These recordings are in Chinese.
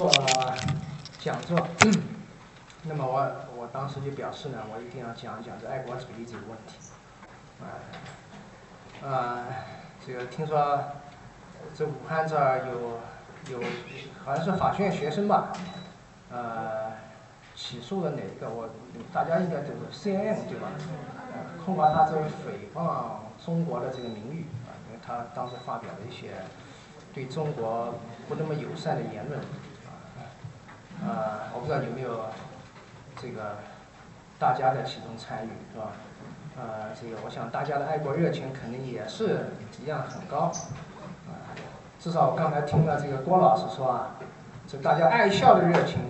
做讲座，那么我我当时就表示呢，我一定要讲一讲这爱国主义这个问题。啊，啊，这个听说这武汉这儿有有好像是法学院学生吧，呃，起诉了哪一个？我大家应该都是 CNN 对吧？控告他这个诽谤中国的这个名誉啊，因为他当时发表了一些对中国不那么友善的言论。呃，我不知道有没有这个大家在其中参与，是吧？呃，这个我想大家的爱国热情肯定也是一样很高，啊，至少我刚才听了这个郭老师说啊，这大家爱校的热情，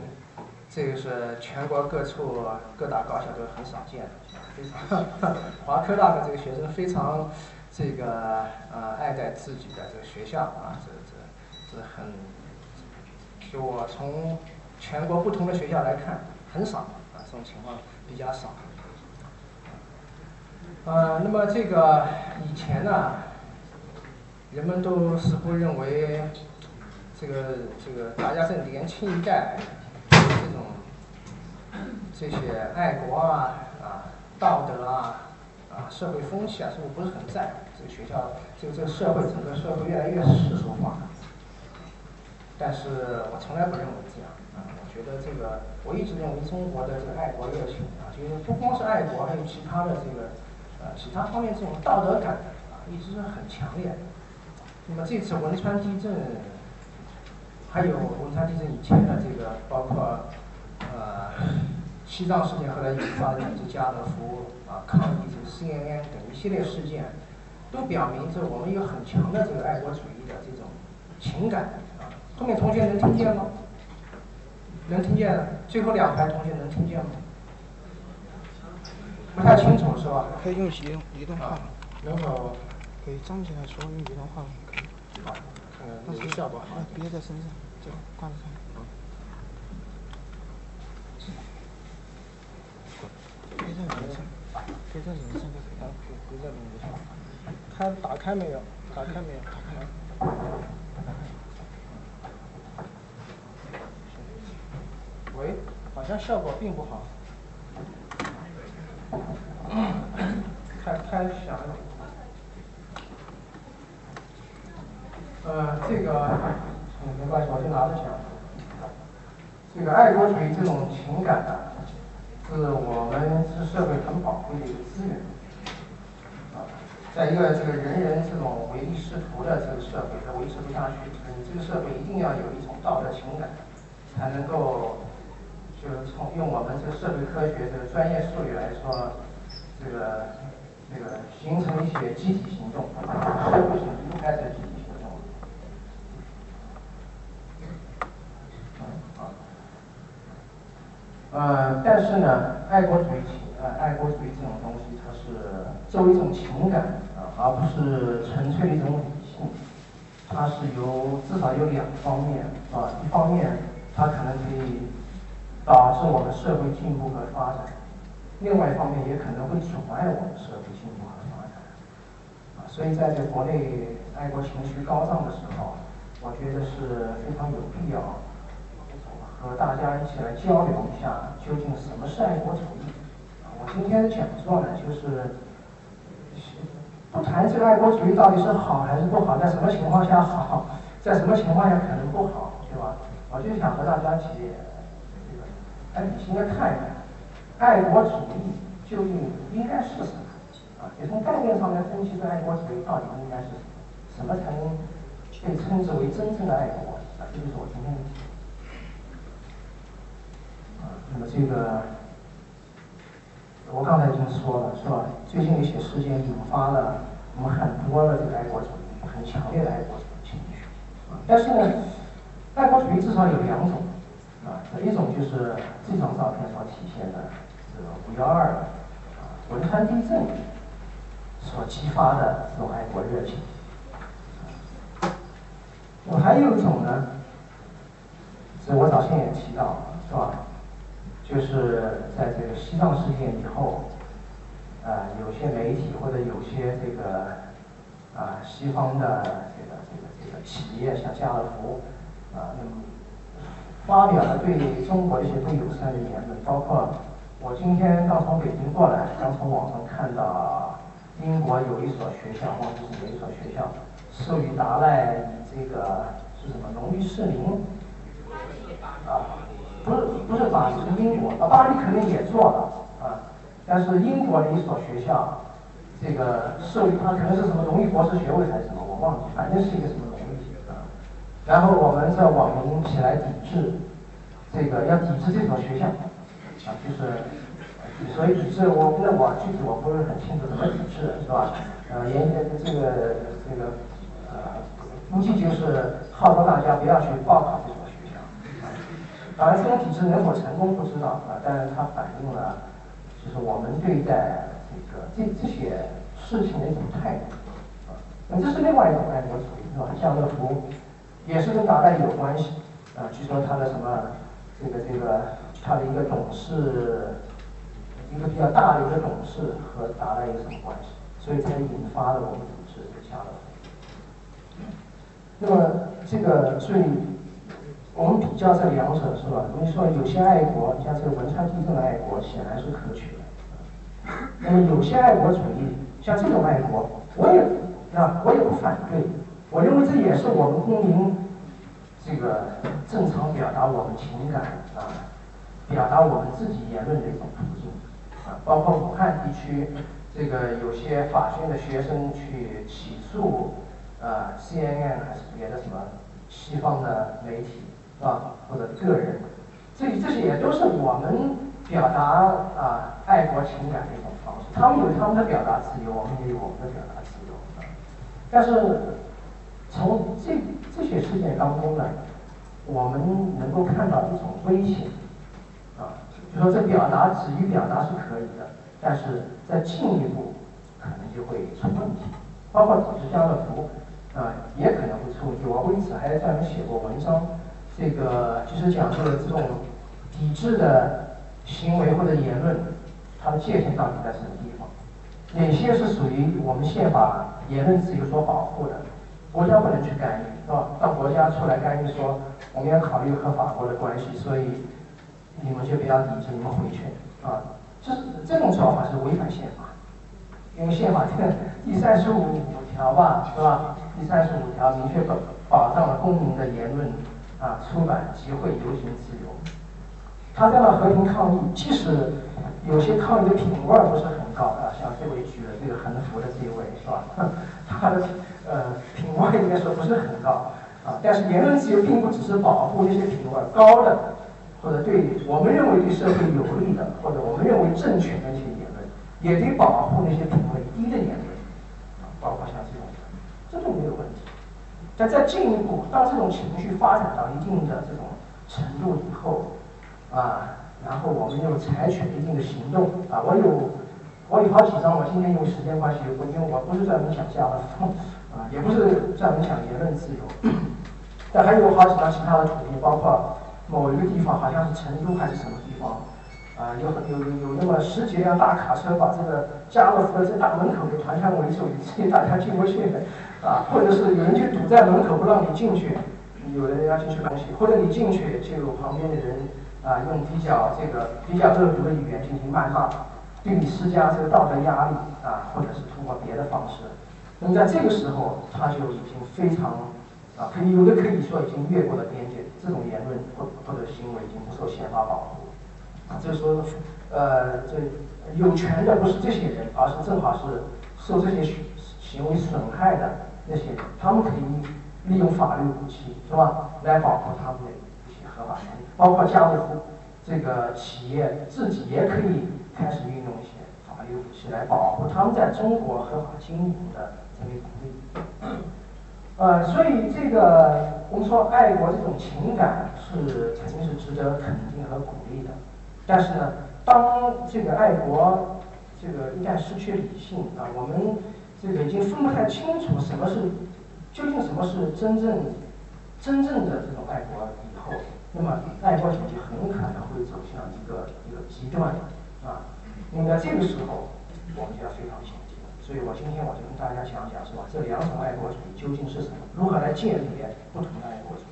这个是全国各处各大高校都很少见的，非常华科大的这个学生非常这个呃爱戴自己的这个学校啊，这这这很，就我从。全国不同的学校来看，很少啊，这种情况比较少。呃，那么这个以前呢，人们都似乎认为，这个这个大家这年轻一代，这种这些爱国啊啊道德啊啊社会风气啊，似乎不是很在。这个学校，这个这个社会，整个社会越来越世俗化。但是我从来不认为这样。觉得这个，我一直认为中国的这个爱国热情啊，就是不光是爱国，还有其他的这个，呃，其他方面这种道德感啊，一直是很强烈。那么这次汶川地震，还有汶川地震以前的这个，包括呃西藏事件后来引发的抵制家乐福啊、抗议这个 CNN 等一系列事件，都表明这我们有很强的这个爱国主义的这种情感啊。后面同学能听见吗？能听见？最后两排同学能听见吗？不太清楚是吧？可以用移动移动话筒。能否？可以站起来说，用移动话筒可以。好，看看那个效果好。别在身上，就挂在上面。别在脸上，别在脸上就可以。别在脸上。开打开没有？打开没有？打开喂，好像效果并不好，太太响了。呃，这个嗯没关系，我就拿着讲。这个爱国主义这种情感啊，是我们是社会很宝贵的一个资源。啊，在一个这个人人这种唯利是图的这个社会，它维持不下去。你这个社会一定要有一种道德情感，才能够。就是从用我们这个社会科学这个专业术语来说，这个这个形成一些集体行动，社会性应该是集体行动。嗯好。呃，但是呢，爱国主义情呃爱国主义这种东西，它是作为一种情感啊，而不是纯粹的一种理性。它是由至少有两方面啊，一方面它可能可以。导致我们社会进步和发展，另外一方面也可能会阻碍我们社会进步和发展。啊，所以在这国内爱国情绪高涨的时候，我觉得是非常有必要和大家一起来交流一下，究竟什么是爱国主义？啊，我今天的讲座呢，就是不谈这个爱国主义到底是好还是不好，在什么情况下好，在什么情况下可能不好，对吧？我就想和大家一起。来理性的看一看，爱国主义究竟应该是什么？啊，也从概念上来分析这爱国主义到底应该是什么，什么才能被称之为真正的爱国？啊，这就是我今天的题。啊，那么这个我刚才已经说了，是吧？最近一些事件引发了我们很多的这个爱国主义，很强烈的爱国主义情绪。啊，但是呢，爱国主义至少有两种。啊，一种就是这张照片所体现的这个五幺二啊，汶川地震所激发的这种爱国热情。我还有一种呢，是我早先也提到，是吧？就是在这个西藏事件以后，啊，有些媒体或者有些这个啊西方的这个这个这个企业，像家乐福啊，那么。发表了对中国一些不友善的言论，包括我今天刚从北京过来，刚从网上看到英国有一所学校，忘记是哪一所学校，授予达赖这个是什么荣誉市民啊，不是不是巴黎，是英国啊，巴黎肯定也做了啊，但是英国的一所学校，这个授予他可能是什么荣誉博士学位还是什么，我忘记，反正是一个什么。然后我们的网民起来抵制，这个要抵制这所学校，啊，就是，所以抵制我那我具体我不是很清楚怎么抵制是吧？呃，严这个这个呃，估计就是号召大家不要去报考这所学校。当然这种抵制能否成功不知道啊，但是它反映了就是我们对待这个这这些事情的一种态度啊，那这是另外一种爱国主义是吧？夏乐福。也是跟达赖有关系，啊，据说他的什么，这个这个他的一个董事，一个比较大的一个董事和达赖有什么关系？所以才引发了我们组织这个那么这个所以，我们比较这两者是吧？你说，有些爱国，像这个汶川地震的爱国，显然是可取的。那么有些爱国主义，像这种爱国，我也啊，我也不反对。我认为这也是我们公民这个正常表达我们情感啊，表达我们自己言论的一种途径啊。包括武汉地区这个有些法学院的学生去起诉啊 CNN 还是别的什么西方的媒体啊或者个人，这这些也都是我们表达啊爱国情感的一种方式。他们有他们的表达自由，我们也有我们的表达自由啊。但是。从这这些事件当中呢，我们能够看到一种危险，啊，就说这表达止于表达是可以的，但是再进一步可能就会出问题，包括组织家乐福，啊，也可能会出问题。我为此还专门写过文章，这个就是讲这个这种抵制的行为或者言论，它的界限到底在什么地方？哪些是属于我们宪法言论自由所保护的？国家不能去干预，是吧？到国家出来干预说，我们要考虑和法国的关系，所以你们就不要抵制，你们回去，啊，这这种做法是违反宪法，因为宪法这个第三十五条吧，是吧？第三十五条明确保保障了公民的言论啊、出版、集会、游行自由。他这样和平抗议，即使有些抗议的品味不是很高啊，像这位举了这个横幅的这位，是吧？他的。呃，品位应该说不是很高啊，但是言论自由并不只是保护那些品位高的，或者对我们认为对社会有利的，或者我们认为正确的那些言论，也得保护那些品位低的言论啊，包括像这种，这种没有问题。但再进一步，当这种情绪发展到一定的这种程度以后啊，然后我们又采取一定的行动啊，我有我有好几张，我今天因为时间关系，我因为我不是专门讲家的。啊，也不是专门讲言论自由，但还有好几张其他的图片，包括某一个地方，好像是成都还是什么地方，啊，有有有有那么十几辆大卡车把这个家乐福的这大门口给团团围住，以至于大家进不去，啊，或者是有人就堵在门口不让你进去，有的人要进去东西，或者你进去就有旁边的人啊用比较这个比较恶毒的语言进行谩骂，对你施加这个道德压力啊，或者是通过别的方式。那么在这个时候，他就已经非常啊，可以有的可以说已经越过了边界，这种言论或或者行为已经不受宪法保护。啊，这时候，呃，这有权的不是这些人，而是正好是受这些行为损害的那些人，他们可以利用法律武器，是吧，来保护他们的一些合法权利，包括家乐福这个企业自己也可以开始运用一些法律武器来保护他们在中国合法经营的。呃，所以这个我们说爱国这种情感是肯定是值得肯定和鼓励的，但是呢，当这个爱国这个一旦失去理性啊，我们这个已经分不太清楚什么是究竟什么是真正真正的这种爱国以后，那么爱国主义很可能会走向一个一个极端啊，那么在这个时候，我们就要非常小心。所以我今天我就跟大家讲讲，是吧？这两种爱国主义究竟是什么？如何来鉴别不同的爱国主义？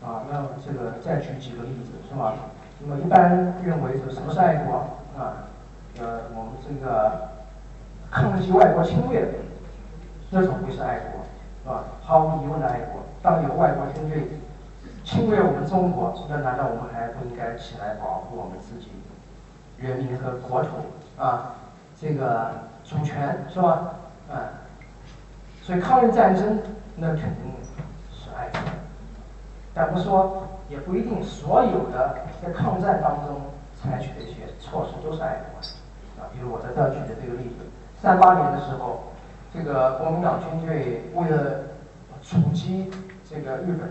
啊，那这个再举几个例子是吧？那么一般认为是什么是爱国啊？呃，我们这个抗击外国侵略，这种会是爱国，是吧？毫无疑问的爱国。当有外国军队侵略我们中国，那难道我们还不应该起来保护我们自己人民和国土啊？这个主权是吧？啊，所以抗日战争那肯定是爱国，但不说也不一定所有的在抗战当中采取的一些措施都是爱国的。啊，比如我在这举的这个例子，三八年的时候，这个国民党军队为了阻击这个日本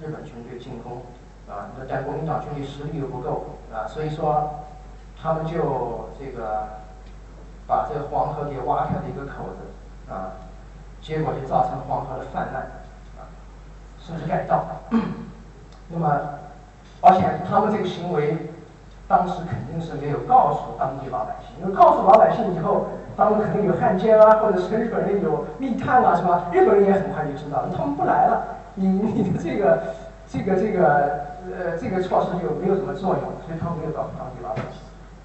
日本军队进攻，啊，那但国民党军队实力又不够，啊，所以说他们就这个把这个黄河给挖开了一个口子，啊，结果就造成黄河的泛滥，啊，甚至改道。那么，而且他们这个行为。当时肯定是没有告诉当地老百姓，因为告诉老百姓以后，当中肯定有汉奸啊，或者是日本人有密探啊，是吧？日本人也很快就知道，他们不来了，你 你的这个这个这个呃这个措施就没有什么作用，所以他们没有告诉当地老百姓。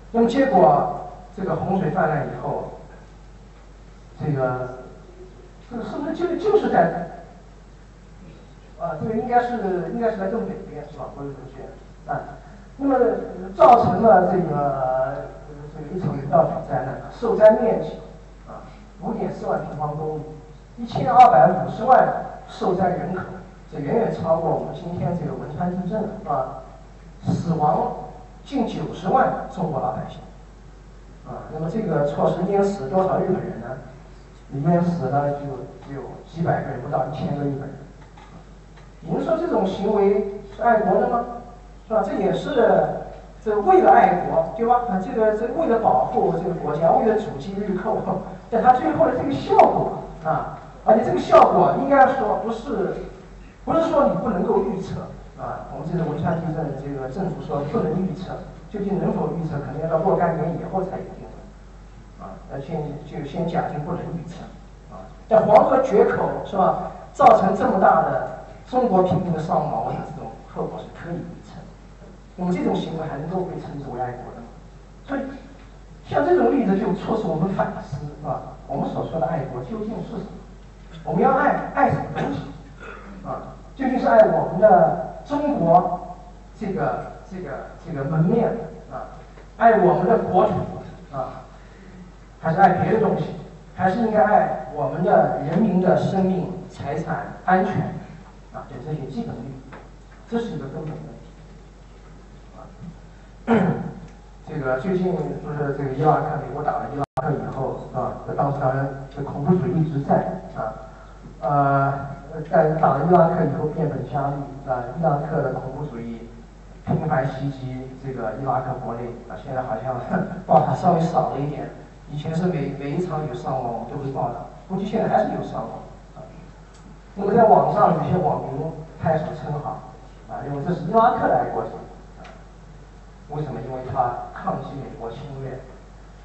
那么结果这个洪水泛滥以后，这个这个是不是就就是在啊？这个应该是应该是在更北边是吧？不是同学啊？那么造成了这个这个一场人道主灾难，受灾面积啊五点四万平方公里，一千二百五十万受灾人口，这远远超过我们今天这个汶川地震啊，死亡近九十万中国老百姓啊，那么这个措施淹死多少日本人呢？里面死了就只有几百个人，不到一千个日本人。你说这种行为是爱国的吗？是吧？这也是这为了爱国，对吧？啊，这个这为了保护这个国家，为了阻击日寇，但他最后的这个效果啊，而且这个效果应该说不是，不是说你不能够预测啊。我们这个汶川地震，这个政府说不能预测，究竟能否预测，可能要到若干年以后才有啊。先就先假定不能预测啊。在黄河决口是吧，造成这么大的中国平民的伤亡，我想这种后果是可以。那么这种行为还能够被称之为爱国的吗？所以，像这种例子就促使我们反思，是吧？我们所说的爱国究竟是什么？我们要爱爱什么东西？啊，究竟是爱我们的中国这个这个这个门面啊，爱我们的国土啊，还是爱别的东西？还是应该爱我们的人民的生命、财产安全啊？就这些基本利益，这是一个根本问题。啊。这个最近不是这个伊拉克，美国打了伊拉克以后啊，这当时当然这恐怖主义一直在啊，呃，在打了伊拉克以后变本加厉啊，伊拉克的恐怖主义频繁袭击这个伊拉克国内啊，现在好像 爆发稍微少了一点，以前是每每一场有伤亡我们都会报道，估计现在还是有伤亡啊。那么在网上有些网民开始称好啊，因为这是伊拉克的爱国者。为什么？因为他抗击美国侵略，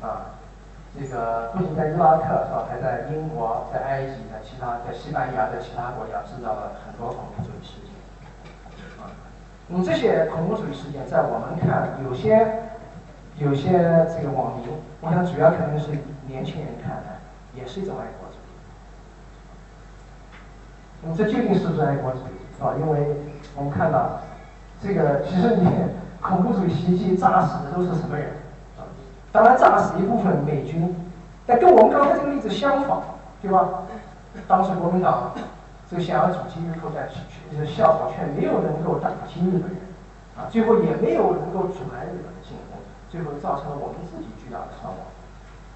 啊，这个不仅在伊拉克是吧，还在英国、在埃及、在其他、在西班牙、在其他国家制造了很多恐怖主义事件，啊，那么这些恐怖主义事件在我们看，有些有些这个网民，我想主要可能是年轻人看的，也是一种爱国主义。那么这究竟是不是爱国主义？是吧？因为我们看到这个，其实你。恐怖主义袭击炸死的都是什么人？啊，当然炸死一部分美军，但跟我们刚才这个例子相反，对吧？当时国民党这个想要阻击日寇，但是效果却没有能够打击日本人，啊，最后也没有能够阻拦日本，最后造成了我们自己巨大的伤亡。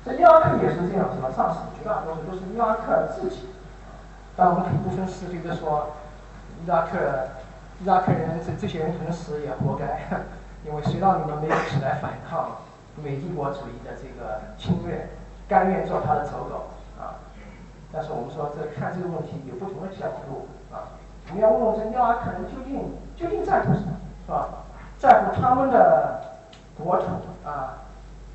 在伊拉克也是这样，是吧？炸死绝大多数都是伊拉克自己。但我们可以不分是非的说，伊拉克。伊拉克人这这些人可能死也活该，因为谁让你们没有起来反抗美帝国主义的这个侵略，甘愿做他的走狗啊！但是我们说这看这个问题有不同的角度啊，我们要问问这伊拉克人究竟究竟在乎什么，是吧？在乎他们的国土啊，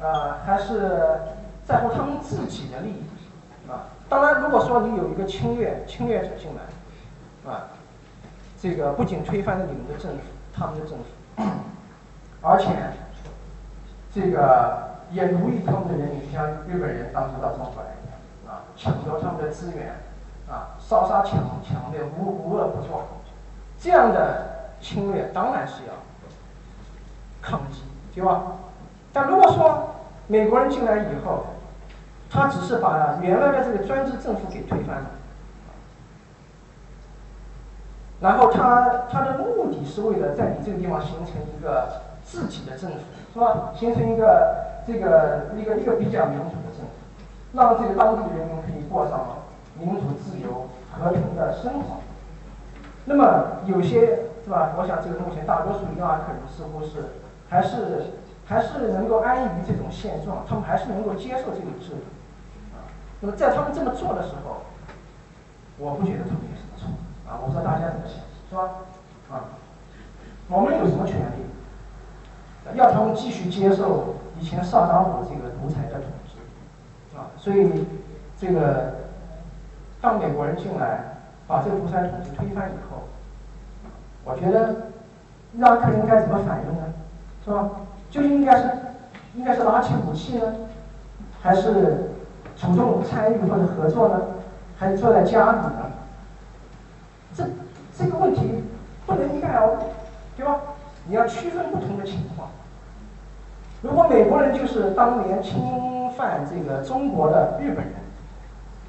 啊，还是在乎他们自己的利益啊？当然，如果说你有一个侵略侵略者进来，啊。这个不仅推翻了你们的政府，他们的政府，而且这个也奴役他们的人民，像日本人当初到中国来一样，啊，抢夺他们的资源，啊，烧杀抢抢掠，无无恶不作，这样的侵略当然是要抗击，对吧？但如果说美国人进来以后，他只是把原来的这个专制政府给推翻了，然后他他的目的是为了在你这个地方形成一个自己的政府，是吧？形成一个这个一个一个比较民主的政府，让这个当地人民可以过上民主、自由、和平的生活。那么有些是吧？我想这个目前大多数伊拉克人似乎是还是还是能够安于这种现状，他们还是能够接受这种制度。啊那么在他们这么做的时候，我不觉得他们有什么错啊！我不知道大家怎么想，是吧？啊，我们有什么权利要他们继续接受以前萨达姆这个独裁的统治啊？所以这个当美国人进来把这个独裁统治推翻以后，我觉得伊拉克人应该怎么反应呢？是吧？究竟应该是应该是拿起武器呢，还是？主动参与或者合作呢，还是坐在家里呢？这这个问题不能一概而论，对吧？你要区分不同的情况。如果美国人就是当年侵犯这个中国的日本人，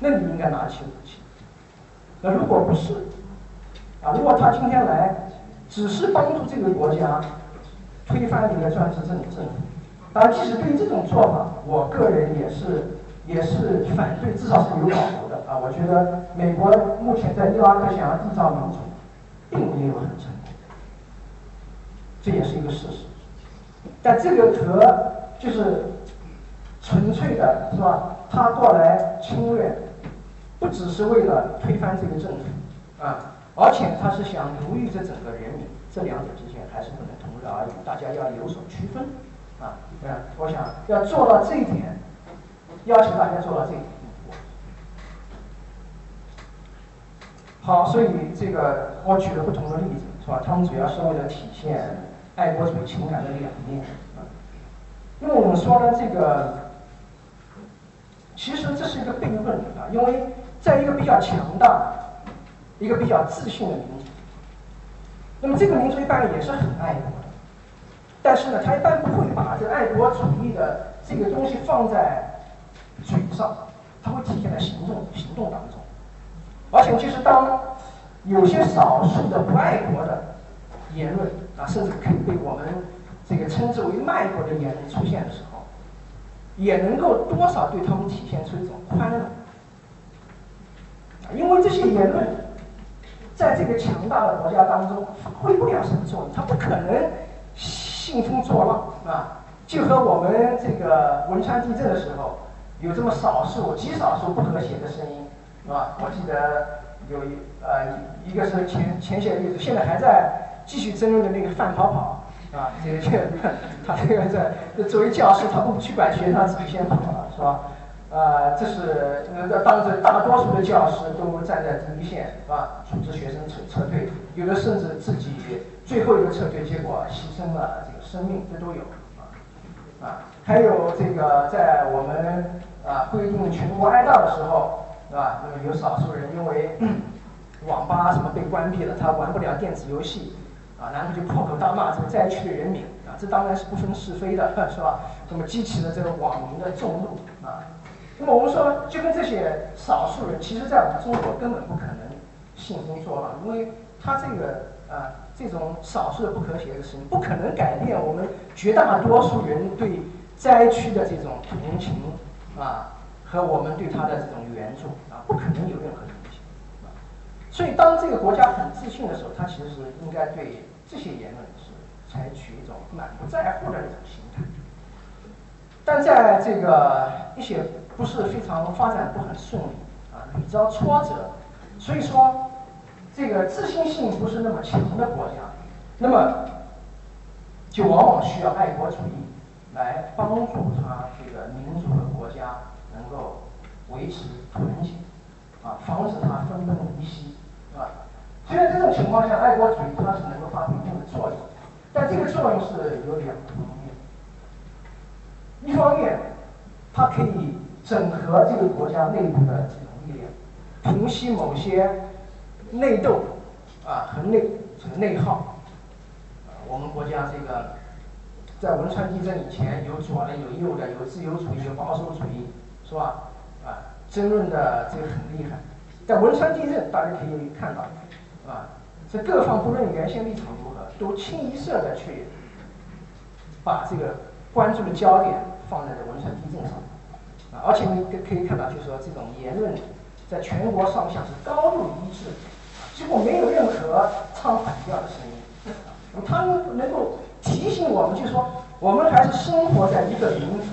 那你应该拿起武器。那如果不是，啊，如果他今天来只是帮助这个国家推翻你的专制政政府，当然，即使对于这种做法，我个人也是。也是反对，至少是有保留的啊！我觉得美国目前在伊拉克想要缔造民主，并没有很成功，这也是一个事实。但这个和就是纯粹的是吧？他过来侵略，不只是为了推翻这个政府啊，而且他是想奴役这整个人民，这两者之间还是不能同日而语，大家要有所区分啊！嗯，我想要做到这一点。要求大家做到这一点。好，所以这个我举了不同的例子，是吧？他们主要是为了体现爱国主义情感的两面啊。因为我们说呢，这个其实这是一个悖论啊，因为在一个比较强大、一个比较自信的民族，那么这个民族一般也是很爱国，但是呢，他一般不会把这爱国主义的这个东西放在。嘴上，它会体现在行动行动当中，而且就是当有些少数的不爱国的言论啊，甚至可以被我们这个称之为卖国的言论出现的时候，也能够多少对他们体现出一种宽容，因为这些言论在这个强大的国家当中发挥不了什么作用，它不可能兴风作浪啊，就和我们这个汶川地震的时候。有这么少数、极少数不和谐的声音，是吧？我记得有一呃，一个是前前些日子，现在还在继续争论的那个范跑跑，啊，这个他这个在作为教师，他不去管学生，他自己先跑了，是吧？啊，这是呃，当时大多数的教师都站在第一线，是吧？组织学生撤撤退，有的甚至自己最后一个撤退，结果牺牲了这个生命，这都有，啊，啊，还有这个在我们。啊，规定全国哀悼的时候，是吧？那么有少数人因为 网吧什么被关闭了，他玩不了电子游戏，啊，然后就破口大骂这个灾区的人民，啊，这当然是不分是非的，是吧？那么激起了这个网民的众怒，啊，那么我们说，就跟这些少数人，其实在我们中国根本不可能兴风作浪，因为他这个啊，这种少数的不和谐的事情，不可能改变我们绝大多数人对灾区的这种同情。啊，和我们对他的这种援助啊，不可能有任何影响。所以，当这个国家很自信的时候，他其实是应该对这些言论是采取一种满不在乎的那种心态。但在这个一些不是非常发展不很顺利啊，屡遭挫折，所以说这个自信心不是那么强的国家，那么就往往需要爱国主义。来帮助他这个民族和国家能够维持团结，啊，防止他分崩离析，是吧？虽然这种情况下，爱国主义它是能够发挥一定的作用，但这个作用是有两个方面。一方面，它可以整合这个国家内部的这种力量，平息某些内斗啊和内这个内耗。我们国家这个在汶川地震以前，有左的，有右的，有自由主义，有保守主义，是吧？啊，争论的这个很厉害。在汶川地震，大家可以看到，啊，这各方不论原先立场如何，都清一色的去把这个关注的焦点放在了汶川地震上，啊，而且你可可以看到，就是说这种言论在全国上下是高度一致，几乎没有任何唱反调的声音。他们能够提醒我们，就是说，我们还是生活在一个民族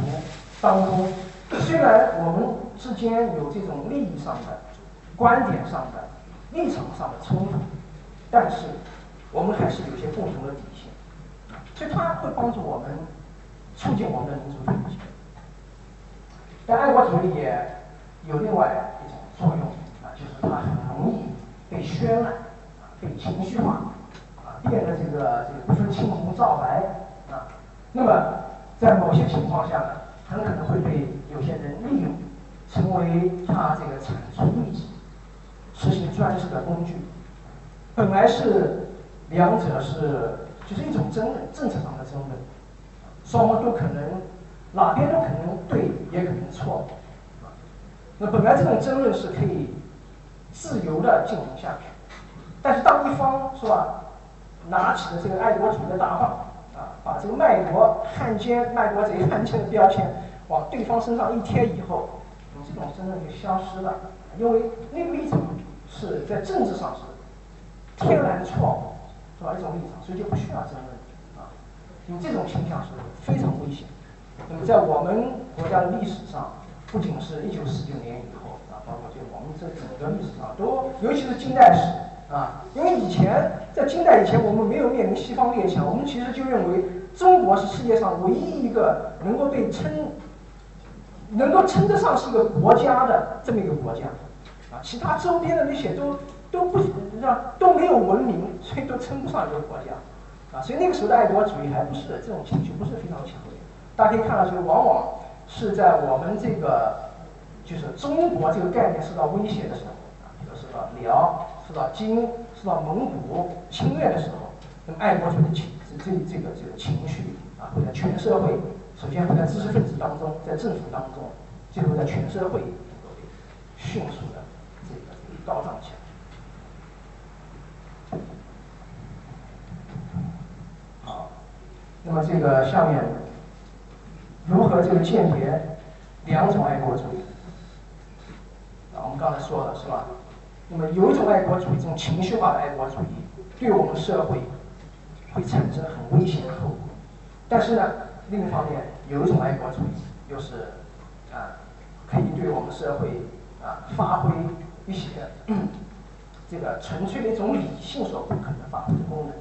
当中。虽然我们之间有这种利益上的、观点上的、立场上的冲突，但是我们还是有些共同的底线。所以，它会帮助我们促进我们的民族团结。但爱国主义也有另外一种作用啊，就是它很容易被渲染，被情绪化。啊变得这个这个不分青红皂白啊，那么在某些情况下呢，很可能会被有些人利用，成为他这个铲除异己、实行专制的工具。本来是两者是就是一种争论，政策上的争论，双方都可能哪边都可能对，也可能错。那本来这种争论是可以自由的进行下去，但是当一方是吧？拿起了这个爱国主义的大棒，啊，把这个卖国汉奸、卖国贼、汉奸的标签往对方身上一贴以后，这种争论就消失了，因为那个立场是在政治上是天然错误，是吧？一种立场，所以就不需要争论，啊，因为这种倾向是非常危险。那么在我们国家的历史上，不仅是一九四九年以后，包括就我们这整个历史上，都尤其是近代史。啊，因为以前在近代以前，我们没有面临西方列强，我们其实就认为中国是世界上唯一一个能够被称，能够称得上是一个国家的这么一个国家，啊，其他周边的那些都都不是吧，都没有文明，所以都称不上一个国家，啊，所以那个时候的爱国主义还不是这种情绪不是非常强烈，大家可以看到，就往往是在我们这个就是中国这个概念受到威胁的时候，啊，比如受到辽。受到金、受到蒙古侵略的时候，那么爱国主义的情这这这个这个情绪啊，会在全社会，首先会在知识分子当中，在政府当中，最后在全社会迅速的这个高涨起来。好，那么这个下面如何这个鉴别两种爱国主义？我们刚才说了是吧？那么有一种爱国主义，这种情绪化的爱国主义，对我们社会会产生很危险的后果。但是呢，另一方面，有一种爱国主义，又是啊，可以对我们社会啊发挥一些这个纯粹的一种理性所不可能发挥的功能。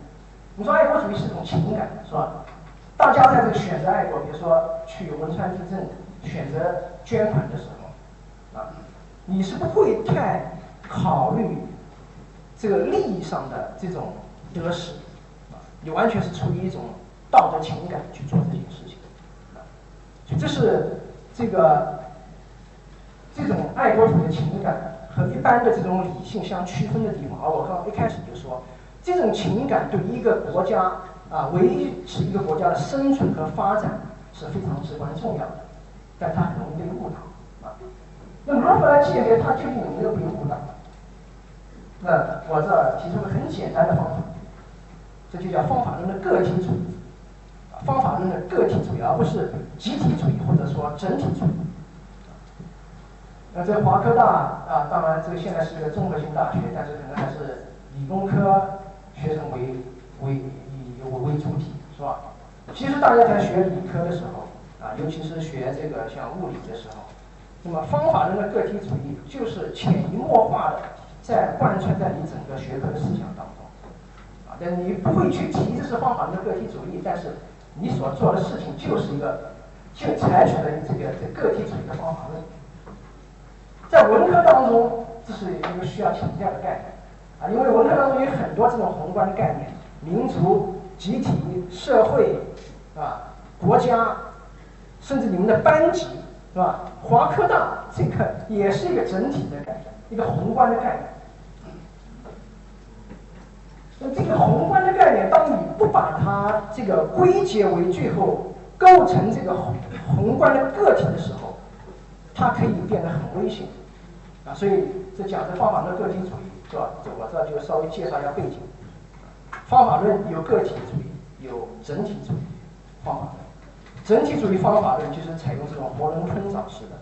你说爱国主义是一种情感，是吧？大家在这个选择爱国，比如说去汶川地震选择捐款的时候，啊，你是不会太。考虑这个利益上的这种得失，你完全是出于一种道德情感去做这件事情，所以这是这个这种爱国主义的情感和一般的这种理性相区分的地方。而我刚刚一开始就说，这种情感对一个国家啊，维持一个国家的生存和发展是非常至关重要的，但它很容易被误导，啊，那如何来鉴别它究竟有没有被误导？那我这提出个很简单的方法，这就叫方法论的个体主义，方法论的个体主义，而不是集体主义或者说整体主义。那在华科大啊，当然这个现在是一个综合性大学，但是可能还是理工科学生为为以为为主体，是吧？其实大家在学理科的时候啊，尤其是学这个像物理的时候，那么方法论的个体主义就是潜移默化的。在贯穿在你整个学科的思想当中，啊，但你不会去提这是方法论的个体主义，但是你所做的事情就是一个，就采取了你这个这个体主义的方法论。在文科当中，这是一个需要强调的概念，啊，因为文科当中有很多这种宏观的概念，民族、集体、社会，啊，国家，甚至你们的班级，是吧？华科大这个也是一个整体的概念，一个宏观的概念。那这个宏观的概念，当你不把它这个归结为最后构成这个宏宏观的个体的时候，它可以变得很危险。啊，所以这讲的方法论个体主义是吧？这我这就稍微介绍一下背景。方法论有个体主义，有整体主义方法论。整体主义方法论就是采用这种囫囵吞枣式的，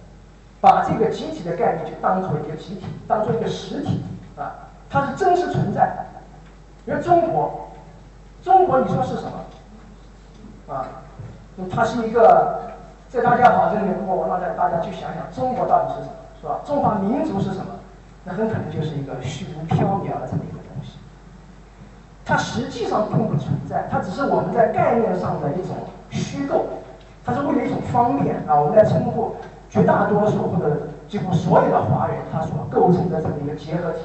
把这个集体的概念就当做一个集体，当做一个实体啊，它是真实存在。比如中国，中国你说是什么？啊，它是一个，在大家脑子里面，如果我让大大家去想想，中国到底是什么？是吧？中华民族是什么？那很可能就是一个虚无缥缈的这么一个东西。它实际上并不存在，它只是我们在概念上的一种虚构。它是为了一种方便啊，我们在称呼绝大多数或者几乎所有的华人，他所构成的这么一个结合体，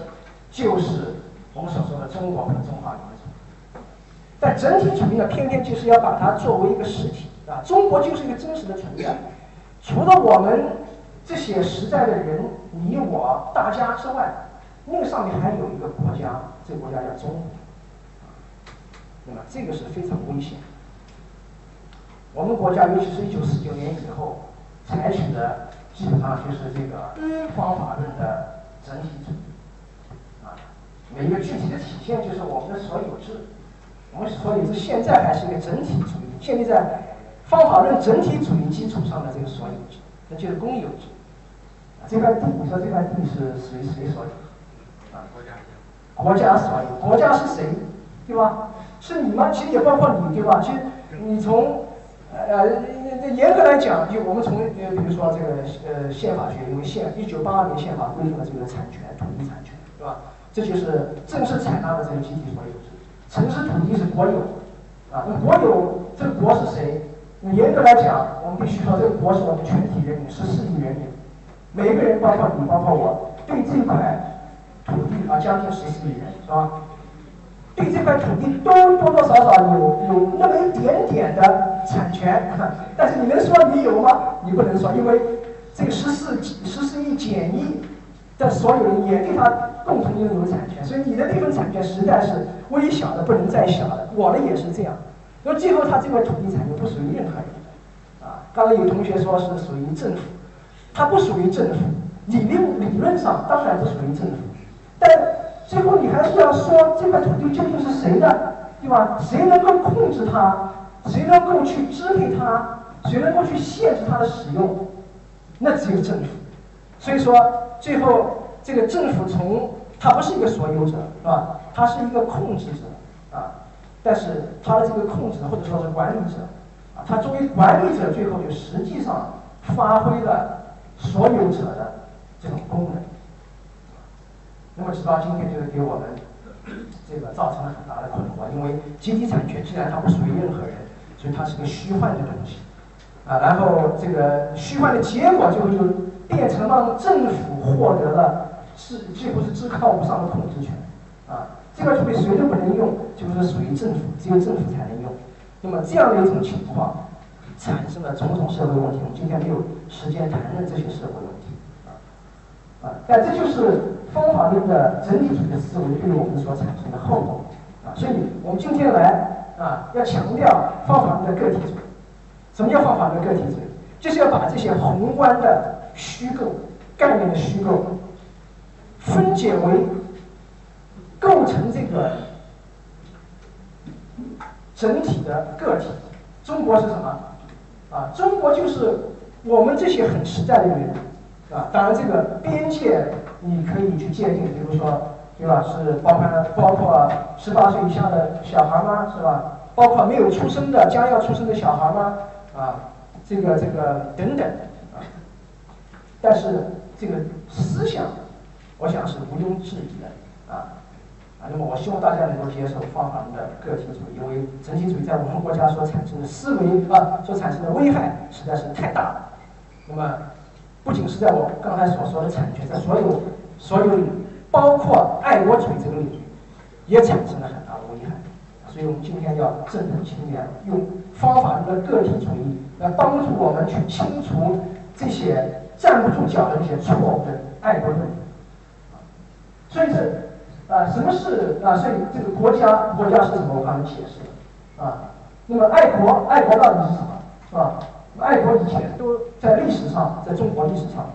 就是我们所说的中国和中华民族。但整体主义呢，偏偏就是要把它作为一个实体啊，中国就是一个真实的存在，除了我们。这些实在的人，你我大家之外，那个上面还有一个国家，这个国家叫中国，那么这个是非常危险的。我们国家尤其是一九四九年以后采取的，基本上就是这个方法论的整体主义，啊，每一个具体的体现就是我们的所有制，我们所有制现在还是一个整体主义，建立在方法论整体主义基础上的这个所有制，那就是公有制。这块地，你说这块地是谁谁所有？啊，国家。国家所有，国家是谁？对吧？是你吗？其实也包括你，对吧？其实你从呃，那那严格来讲，就我们从呃，比如说这个呃宪法学，因为宪一九八二年宪法规定了这个产权，土地产权，对吧？这就是正式采纳的这个集体所有制。城市土地是国有，啊，那国有这个国是谁？严格来讲，我们必须说这个国是我们全体人民，十四亿人民。每个人，包括你，包括我，对这块土地啊，将近十四亿人，是吧？对这块土地都多多少少有有那么一点点的产权，但是你能说你有吗？你不能说，因为这个十四十四亿减一的所有人也对他共同拥有产权，所以你的这份产权实在是微小的不能再小了。我的也是这样，那么最后他这块土地产权不属于任何人，啊，刚才有同学说是属于政府。它不属于政府，理论理论上当然不属于政府，但最后你还是要说这块土地究竟是谁的，对吧？谁能够控制它？谁能够去支配它？谁能够去限制它的使用？那只有政府。所以说，最后这个政府从它不是一个所有者，是吧？它是一个控制者啊，但是它的这个控制或者说是管理者啊，它作为管理者，最后就实际上发挥了。所有者的这种功能，那么直到今天，就是给我们这个造成了很大的困惑。因为集体产权既然它不属于任何人，所以它是个虚幻的东西啊。然后这个虚幻的结果，最后就变成让政府获得了是几乎是至高无上的控制权啊。这块土地谁都不能用，就是属于政府，只有政府才能用。那么这样的一种情况。产生了种种社会问题，我们今天没有时间谈论这些社会问题，啊，啊，但这就是方法论的整体主义的思维对于我们所产生的后果，啊，所以我们今天来啊，要强调方法论的个体主义。什么叫方法论个体主义？就是要把这些宏观的虚构概念的虚构分解为构成这个整体的个体。中国是什么？啊，中国就是我们这些很实在的人，啊，当然这个边界你可以去界定，比如说，对吧？是包括包括十八岁以下的小孩吗？是吧？包括没有出生的将要出生的小孩吗？啊，这个这个等等，啊，但是这个思想，我想是毋庸置疑的，啊。啊，那么我希望大家能够接受方法论的个体主义，因为整体主义在我们国家所产生的思维啊，所产生的危害实在是太大了。那么，不仅是在我刚才所说的产权，在所有所有包括爱国主义这个领域，也产生了很大的危害。所以我们今天要正本清源，用方法论的个体主义来帮助我们去清除这些站不住脚的一些错误的爱国论。所以这啊，什么是啊？所以这个国家，国家是什么？我刚才解释了啊。那么爱国，爱国到底是什么？是吧？爱国以前都在历史上，在中国历史上，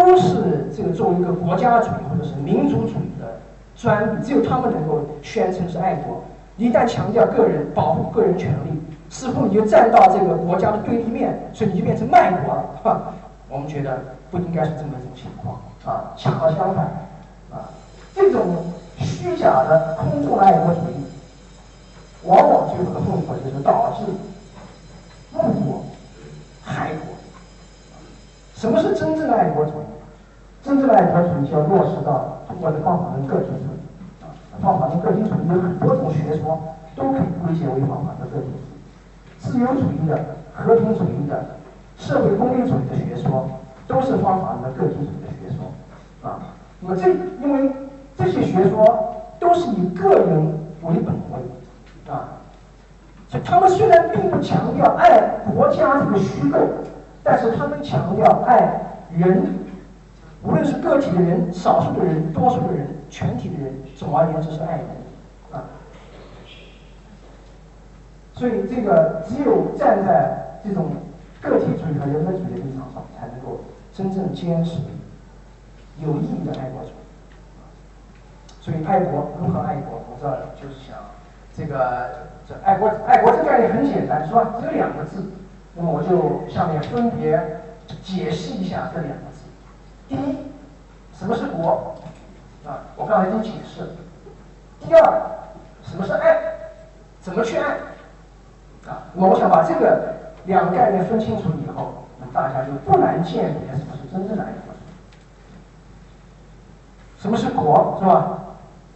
都是这个作为一个国家主义或者是民族主义的专利，只有他们能够宣称是爱国。一旦强调个人保护个人权利，似乎你就站到这个国家的对立面，所以你就变成卖国了。哈，我们觉得不应该是这么一种情况啊，恰好相反啊，这种虚假的空洞的爱国主义，往往最后的后果就是导致误国、害国。什么是真正的爱国主义？真正的爱国主义就要落实到中国的方法论个体主义。啊方法论个体主义有很多种学说，都可以归结为方法论个体主义。自由主义的、和平主义的、社会公理主义的学说，都是方法论个体主义的学说。啊，那么这因为这些学说都是以个人为本位，啊，所以他们虽然并不强调爱国家这个虚构，但是他们强调爱人，无论是个体的人、少数的人、多数的人。全体的人，总而言之是爱人，啊，所以这个只有站在这种个体主义和人本主义的立场上，才能够真正坚持有意义的爱国主义。所以爱国如何爱国？我这儿就是想，这个这爱国爱国这个概念很简单，是吧？只有两个字。那么我就下面分别解释一下这两个字。第一，什么是国？啊，我刚才已经解释。第二，什么是爱？怎么去爱？啊，我想把这个两个概念分清楚以后，那大家就不难鉴别什么是真正的爱国。什么是国，是吧？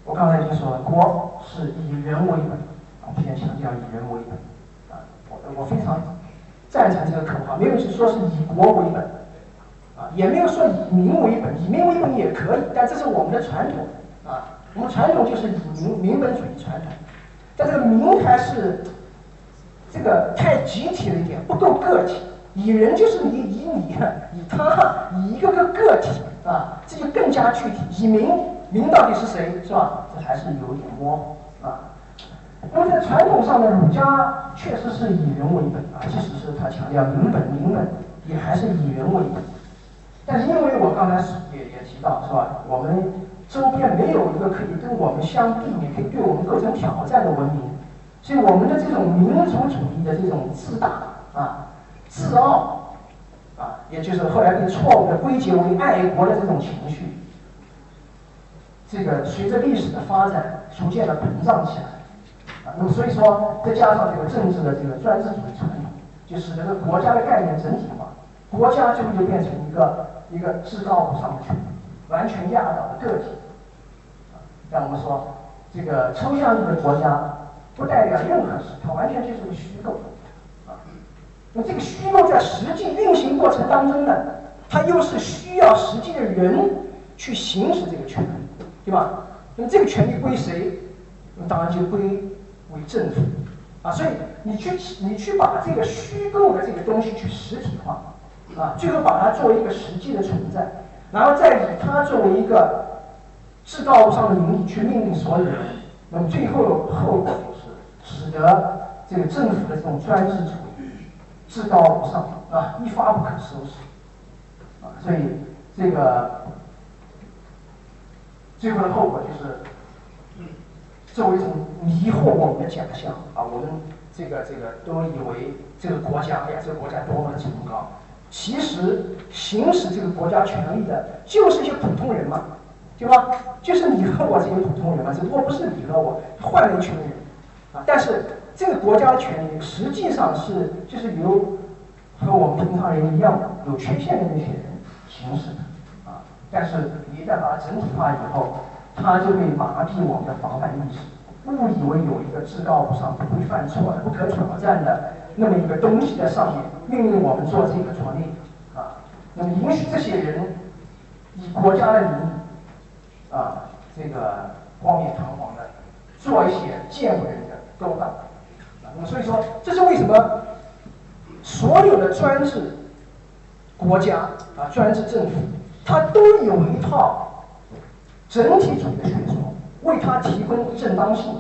我刚才已经说了，国是以人为本，我们先强调以人为本。啊，我我非常赞成这个口号，没有说是以国为本。啊，也没有说以民为本，以民为本也可以，但这是我们的传统啊。我们传统就是以民民本主义传统，但这个民还是这个太集体了一点，不够个体。以人就是以以你，以他，以一个个个体啊，这就更加具体。以民，民到底是谁，是吧？这还是有点模糊啊。那么在传统上呢，儒家确实是以人为本啊，即使是他强调民本民本，也还是以人为本。但是因为我刚才也也提到是吧，我们周边没有一个可以跟我们相媲美、可以对我们构成挑战的文明，所以我们的这种民族主义的这种自大啊、自傲啊，也就是后来被错误的归结为爱国的这种情绪，这个随着历史的发展逐渐的膨胀起来。那么所以说，再加上这个政治的这个专制主义传统，就使得这个国家的概念整体化，国家最后就变成一个。一个至高无上的权利，完全压倒的个体。让我们说，这个抽象意的国家不代表任何事，它完全就是个虚构。啊，那这个虚构在实际运行过程当中呢，它又是需要实际的人去行使这个权利，对吧？那这个权利归谁？那当然就归为政府。啊，所以你去你去把这个虚构的这个东西去实体化。啊，最后把它作为一个实际的存在，然后再以它作为一个至高无上的名义去命令所有人，那么最后后果就是使得这个政府的这种专制主义至高无上啊，一发不可收拾啊，所以这个最后的后果就是作为一种迷惑我们的假象啊，我们这个这个都以为这个国家，哎呀，这个国家多么的崇高。其实行使这个国家权力的，就是一些普通人嘛，对吧？就是你和我这些普通人嘛，只不过不是你和我，换了一群人啊。但是这个国家的权力实际上是就是由和我们平常人一样有缺陷的那些人行使的啊。但是一旦把它整体化以后，他就会麻痹我们的防范意识，误以为有一个至高无上、不会犯错的、不可挑战的那么一个东西在上面。命令我们做这个决定啊，那么允许这些人以国家的名义啊这个冠冕堂皇的做一些见不人的勾当啊。那么所以说，这是为什么所有的专制国家啊、专制政府，它都有一套整体主义的学说，为它提供正当性。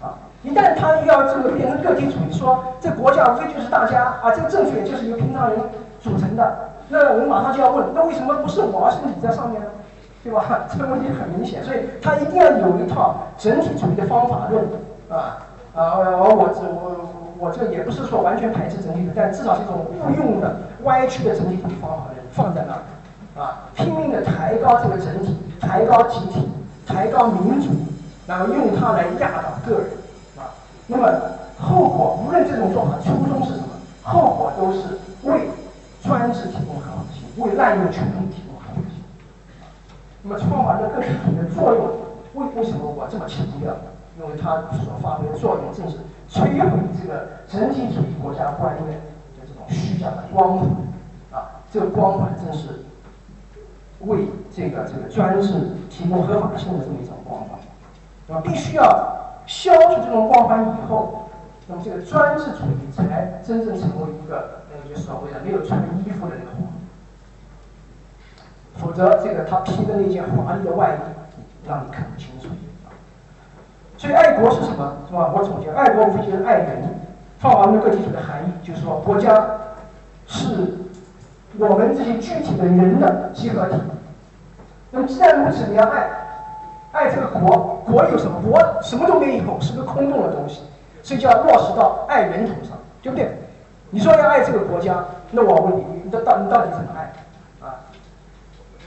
啊，一旦他要这个变成个体主义，说这国家无非就是大家啊，这个政府也就是由平常人组成的，那我们马上就要问，那为什么不是我而，是你在上面呢？对吧？这个问题很明显，所以他一定要有一套整体主义的方法论啊啊！我这我我这也不是说完全排斥整体的，但至少是一种误用的、歪曲的整体主义方法论放在那儿啊，拼命的抬高这个整体，抬高集体，抬高民族。然后用它来压倒个人，啊，那么后果无论这种做法初衷是什么，后果都是为专制提供合法性，为滥用权力提供合法性。那么创法论个体主义的作用，为为什么我这么强调？因为它所发挥的作用正是摧毁这个整体主义国家观念的这种虚假的光环，啊，这个光环正是为这个这个专制提供合法性的这么一种光环。那么必须要消除这种光环以后，那么这个专制主义才真正成为一个那个就所谓的没有穿衣服的那个皇否则这个他披的那件华丽的外衣，让你看不清楚。所以爱国是什么？是吧？我总结，爱国无非就是爱人。放华论个体主义的含义就是说，国家是我们这些具体的人的集合体。那么既然如此，你要爱。爱这个国，国有什么？国什么都没有，是个空洞的东西，所以就要落实到爱人头上，对不对？你说要爱这个国家，那我问你，你到你到底怎么爱啊？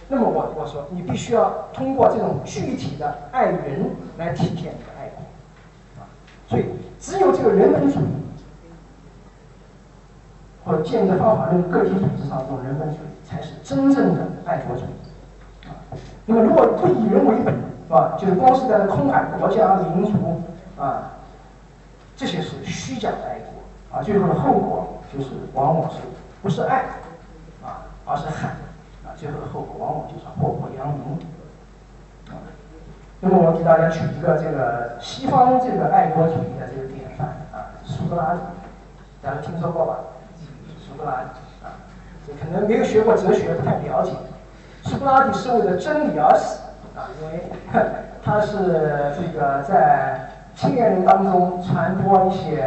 那么我我说，你必须要通过这种具体的爱人来体现你的爱国啊。所以，只有这个人本主义，或建立在方法论个体主义之上这种人本主义，才是真正的爱国主义啊。那么，如果不以人为本，是吧？就是光是在空喊国家民族啊，这些是虚假的爱国啊，最后的后果就是往往是不是爱啊，而是喊啊，最后的后果往往就是祸国殃民啊。那么我给大家举一个这个西方这个爱国主义的这个典范啊，苏格拉底，大家听说过吧？苏格拉底啊，这可能没有学过哲学，不太了解。苏格拉底是为了真理而死。啊，因为他是这个在青年人当中传播一些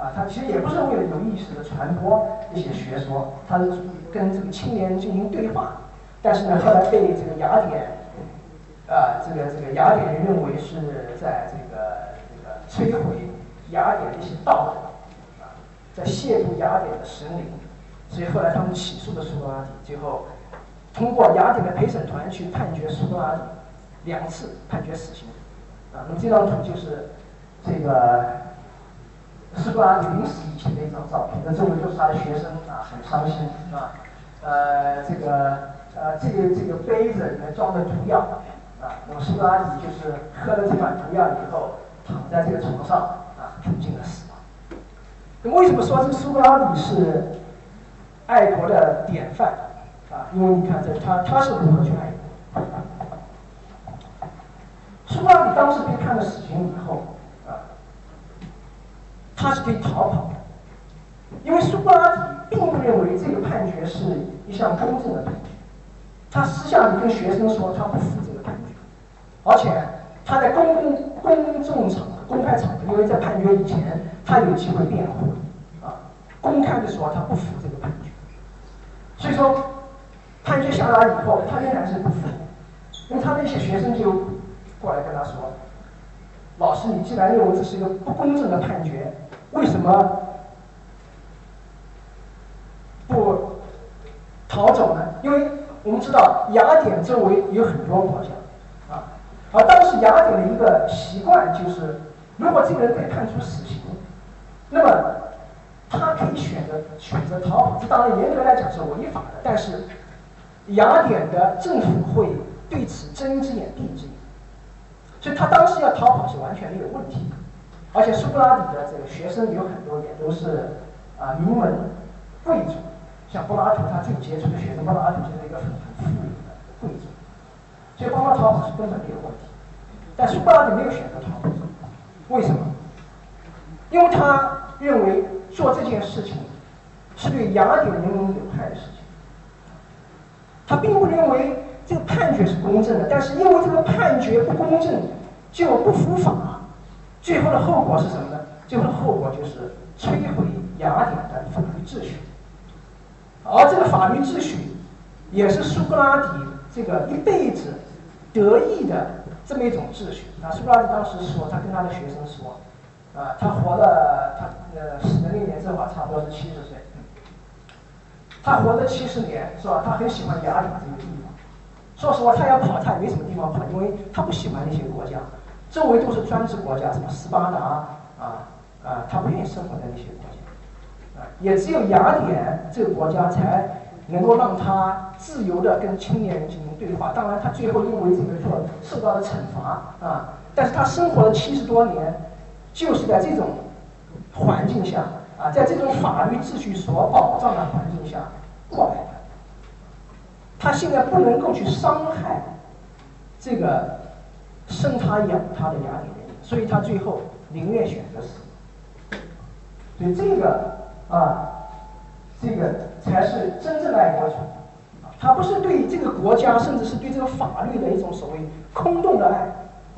啊，他其实也不是为了有意识的传播一些学说，他是跟这个青年人进行对话。但是呢，后来被这个雅典啊，这个这个雅典人认为是在这个这个摧毁雅典的一些道德啊，在亵渎雅典的神灵，所以后来他们起诉的苏格拉底，最后通过雅典的陪审团去判决苏格拉底。两次判决死刑，啊，那么这张图就是这个苏格拉底临死以前的一张照片，那周围都是他的学生啊，很伤心啊，呃，这个呃，这个这个杯子里面装的毒药啊，那么苏格拉底就是喝了这碗毒药以后，躺在这个床上啊，途径了死亡。那么为什么说这个苏格拉底是爱国的典范啊？因为你看这他他是如何去爱国？苏格拉底当时被判了死刑以后，啊，他是可以逃跑的，因为苏格拉底并不认为这个判决是一项公正的判决，他私下里跟学生说他不服这个判决，而且他在公共公众场合、公开场合，因为在判决以前他有机会辩护，啊，公开的说他不服这个判决，所以说判决下来以后，他仍然是不服，因为他的一些学生就。过来跟他说：“老师，你既然认为这是一个不公正的判决，为什么不逃走呢？因为我们知道雅典周围有很多国家，啊，而当时雅典的一个习惯就是，如果这个人被判处死刑，那么他可以选择选择逃跑。这当然严格来讲是违法的，但是雅典的政府会对此睁一只眼闭一只眼。”所以他当时要逃跑是完全没有问题，而且苏格拉底的这个学生有很多也都是啊名门贵族，像柏拉图他最杰出的学生柏拉图就是一个很很富有的贵族，所以帮他逃跑是根本没有问题。但苏格拉底没有选择逃跑，为什么？因为他认为做这件事情是对雅典人民有害的事情。他并不认为这个判决是公正的，但是因为这个判决不公正，就不服法，最后的后果是什么呢？最后的后果就是摧毁雅典的法律秩序。而这个法律秩序，也是苏格拉底这个一辈子得意的这么一种秩序。啊，苏格拉底当时说，他跟他的学生说，啊，他活了，他呃死的那年正好差不多是七十岁。他活了七十年，是吧？他很喜欢雅典这个地方。说实话，他要跑，他也没什么地方跑，因为他不喜欢那些国家，周围都是专制国家，什么斯巴达啊啊，他不愿意生活在那些国家。啊，也只有雅典这个国家才能够让他自由的跟青年人进行对话。当然，他最后因为这个错受到了惩罚啊。但是他生活了七十多年，就是在这种环境下啊，在这种法律秩序所保障的环境下。过来的，他现在不能够去伤害这个生他养他的雅典人，所以他最后宁愿选择死。所以这个啊，这个才是真正的爱国主义，他不是对这个国家，甚至是对这个法律的一种所谓空洞的爱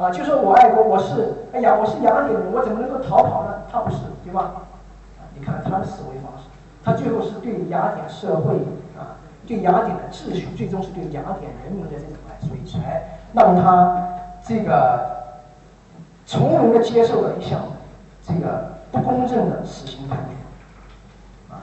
啊，就说我爱国，我是哎呀，我是雅典人，我怎么能够逃跑呢？他不是，对吧？啊，你看他的思维方式。他最后是对雅典社会啊，对雅典的秩序，最终是对雅典人民的这种爱，所以才让他这个从容的接受了一项这个不公正的死刑判决。啊，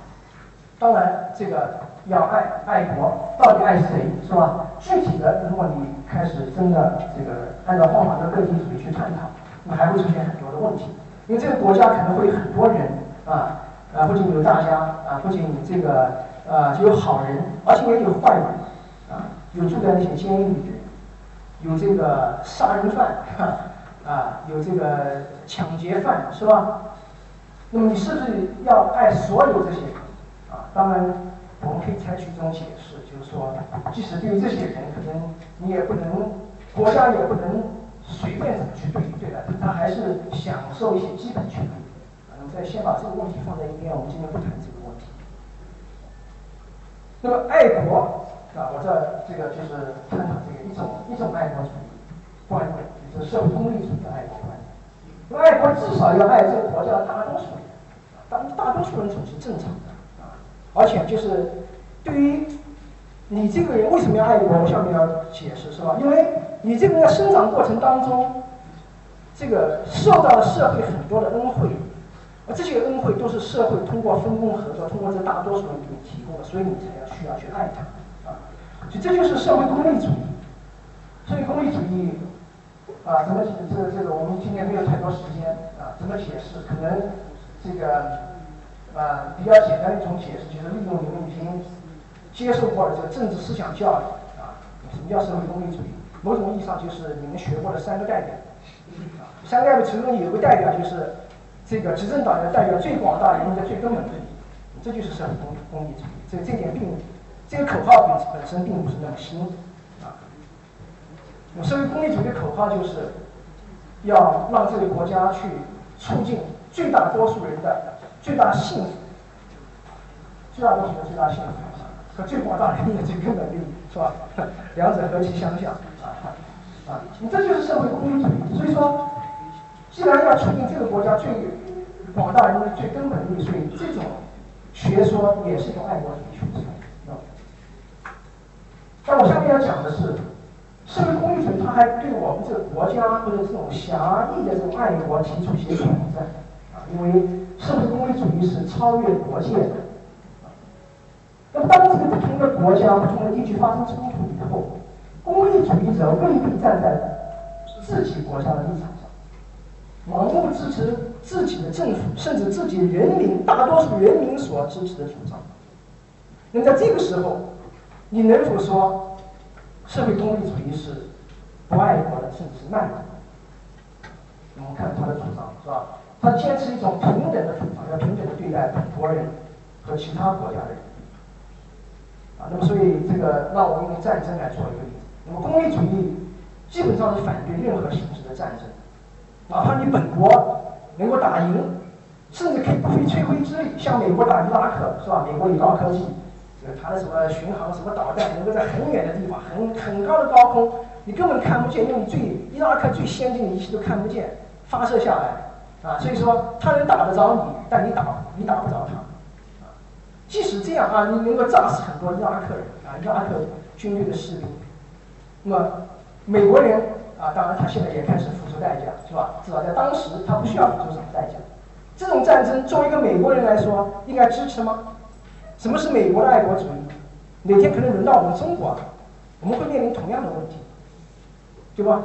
当然这个要爱爱国，到底爱谁是吧？具体的，如果你开始真的这个按照方法论个体主义去探讨，那么还会出现很多的问题，因为这个国家可能会有很多人啊。啊，不仅有大家啊，不仅这个呃有好人，而且也有坏人啊，有住在那些监狱里，有这个杀人犯啊，有这个抢劫犯，是吧？那么你是不是要爱所有这些人啊？当然，我们可以采取这种解释，就是说，即使对于这些人，可能你也不能，国家也不能随便怎么去对对待，他他还是享受一些基本权利。我们再先把这个问题放在一边，我们今天不谈这个问题。那么爱国啊，我这这个就是探讨这个一种一种爱国主义观念，就是社会功利主义的爱国观念。爱国至少要爱这个国家的大多数人，当大多数人总是正常的。而且就是对于你这个人为什么要爱国，我下面要解释是吧？因为你这个人在生长过程当中，这个受到了社会很多的恩惠。而这些恩惠都是社会通过分工合作，通过这大多数人给你提供的，所以你才要需要去爱他，啊，所以这就是社会功利主义。社会功利主义，啊，怎么这这个我们今天没有太多时间啊，怎么解释？可能这个啊比较简单的一种解释就是利用你们已经接受过的这个政治思想教育啊，什么叫社会功利主义？某种意义上就是你们学过的三个代表，三个代表其中有个代表就是。这个执政党要代表最广大人民的最根本利益，这就是社会公公益主义。这这点并这个口号本本身并不是那么新啊。社会公益主义的口号就是要让这个国家去促进最大多数人的最大幸福，最大多数的最大幸福和最广大人民的最根本利益，是吧？两者何其相像啊！啊，你这就是社会公益主义。所以说。既然要促进这个国家最广大人民最根本利益，所以这种学说也是一种爱国主义学说。但我下面要讲的是，社会公益主义它还对我们这个国家或者这种狭义的这种爱国提出一些挑战啊，因为社会功利主义是超越国界的。那当这个不同的国家、不同的地区发生冲突以后，公益主义者未必站在自己国家的立场上。盲目支持自己的政府，甚至自己人民大多数人民所支持的主张。那在这个时候，你能否说社会公益主义是不爱国的，甚至是慢国？我们看他的主张是吧？他坚持一种平等的主张，要平等的对待本国人和其他国家的人。啊，那么所以这个让我用战争来做一个例子。那么功利主义基本上是反对任何形式的战争，哪怕你本国能够打赢，甚至可以不费吹灰之力，像美国打伊拉克是吧？美国有高科技，这个它的什么巡航什么导弹，能够在很远的地方、很很高的高空，你根本看不见，用最伊拉克最先进的仪器都看不见，发射下来啊！所以说他能打得着你，但你打你打不着他啊！即使这样啊，你能够炸死很多伊拉克人啊，伊拉克军队的士兵，那么。美国人啊，当然他现在也开始付出代价，是吧？至少在当时他不需要付出什么代价。这种战争作为一个美国人来说，应该支持吗？什么是美国的爱国主义？哪天可能轮到我们中国，我们会面临同样的问题，对吧？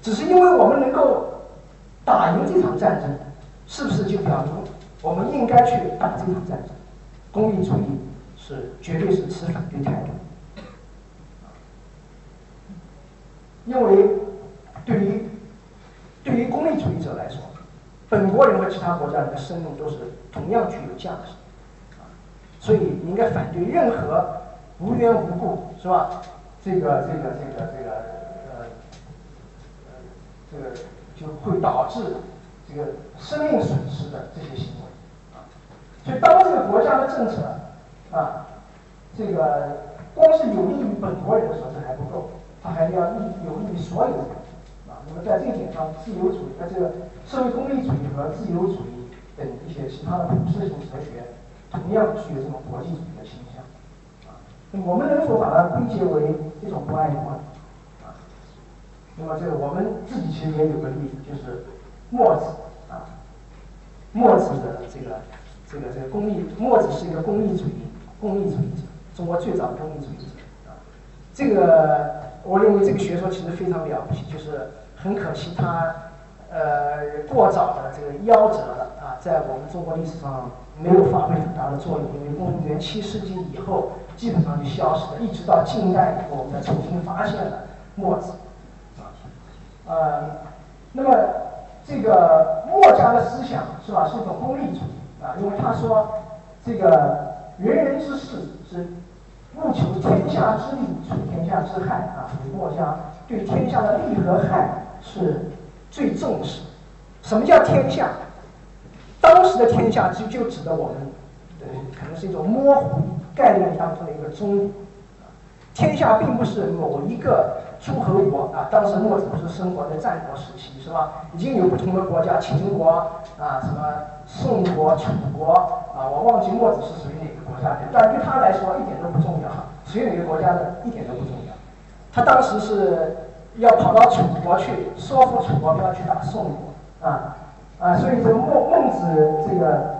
只是因为我们能够打赢这场战争，是不是就表明我们应该去打这场战争？功利主义是绝对是持反对态度。因为对于对于功利主义者来说，本国人和其他国家人的生命都是同样具有价值，所以你应该反对任何无缘无故是吧？这个这个这个这个呃呃这个就会导致这个生命损失的这些行为，啊，所以当这个国家的政策啊，这个光是有利于本国人的时候，这还不够。它还要利有利于所有人啊。那么在这一点上，自由主义、在这个社会功利主义和自由主义等一些其他的普世性哲学，同样具有这种国际主义的倾向啊。我们能否把它归结为一种不爱国？那么这个我们自己其实也有个例子，就是墨子啊。墨子的这个这个这个功利，墨子是一个功利主义功利主义者，中国最早的功利主义者啊。这个。我认为这个学说其实非常了不起，就是很可惜他，呃，过早的这个夭折了啊，在我们中国历史上没有发挥很大的作用，因为公元七世纪以后基本上就消失了，一直到近代以后，我们才重新发现了墨子，呃，那么这个墨家的思想是吧，是一种功利主义啊，因为他说这个仁人之事是。务求天下之利，除天下之害啊！墨家对天下的利和害是最重视。什么叫天下？当时的天下就就指的我们，呃，可能是一种模糊概念当中的一个中。天下并不是某一个诸侯国啊。当时墨子是生活在战国时期，是吧？已经有不同的国家，秦国啊，什么宋国、楚国啊，我忘记墨子是属于哪个国家的，但对他来说一点都不重要。属于哪个国家的一点都不重要。他当时是要跑到楚国去说服楚国不要去打宋国啊啊，所以这个孟孟子这个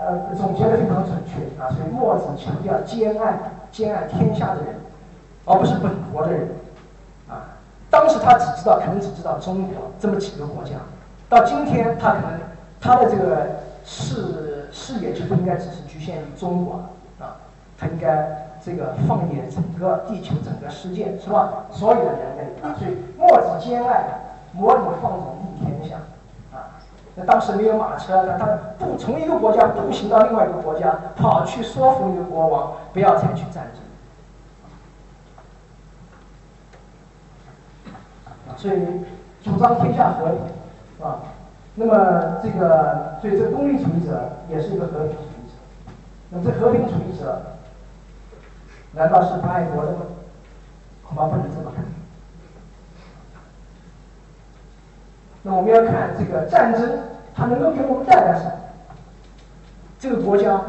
呃总结的非常准确啊。所以墨子强调兼爱兼爱天下的人，而不是本国的人。当时他只知道可能只知道中国这么几个国家，到今天他可能他的这个视视野就不应该只是局限于中国啊，他应该。这个放眼整个地球、整个世界，是吧？所有的人类啊，所以墨子兼爱，模拟放纵利天下啊。那当时没有马车，那他步从一个国家步行到另外一个国家，跑去说服一个国王不要采取战争啊。所以主张天下和平啊。那么这个，所以这个功利主义者也是一个和平主义者。那这和平主义者。难道是不爱国的吗？恐怕不能这么看。那我们要看这个战争，它能够给我们带来什么？这个国家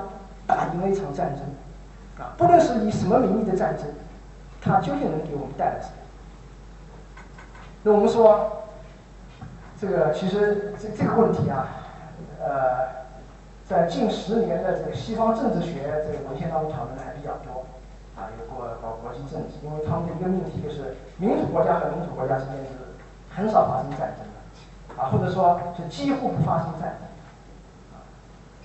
打赢了一场战争，啊，不论是以什么名义的战争，它究竟能给我们带来什么？那我们说，这个其实这这个问题啊，呃，在近十年的这个西方政治学这个文献当中讨论的还比较多。啊，有过搞国际政治，因为他们的一个命题就是民主国家和民主国家之间是很少发生战争的，啊，或者说是几乎不发生战争，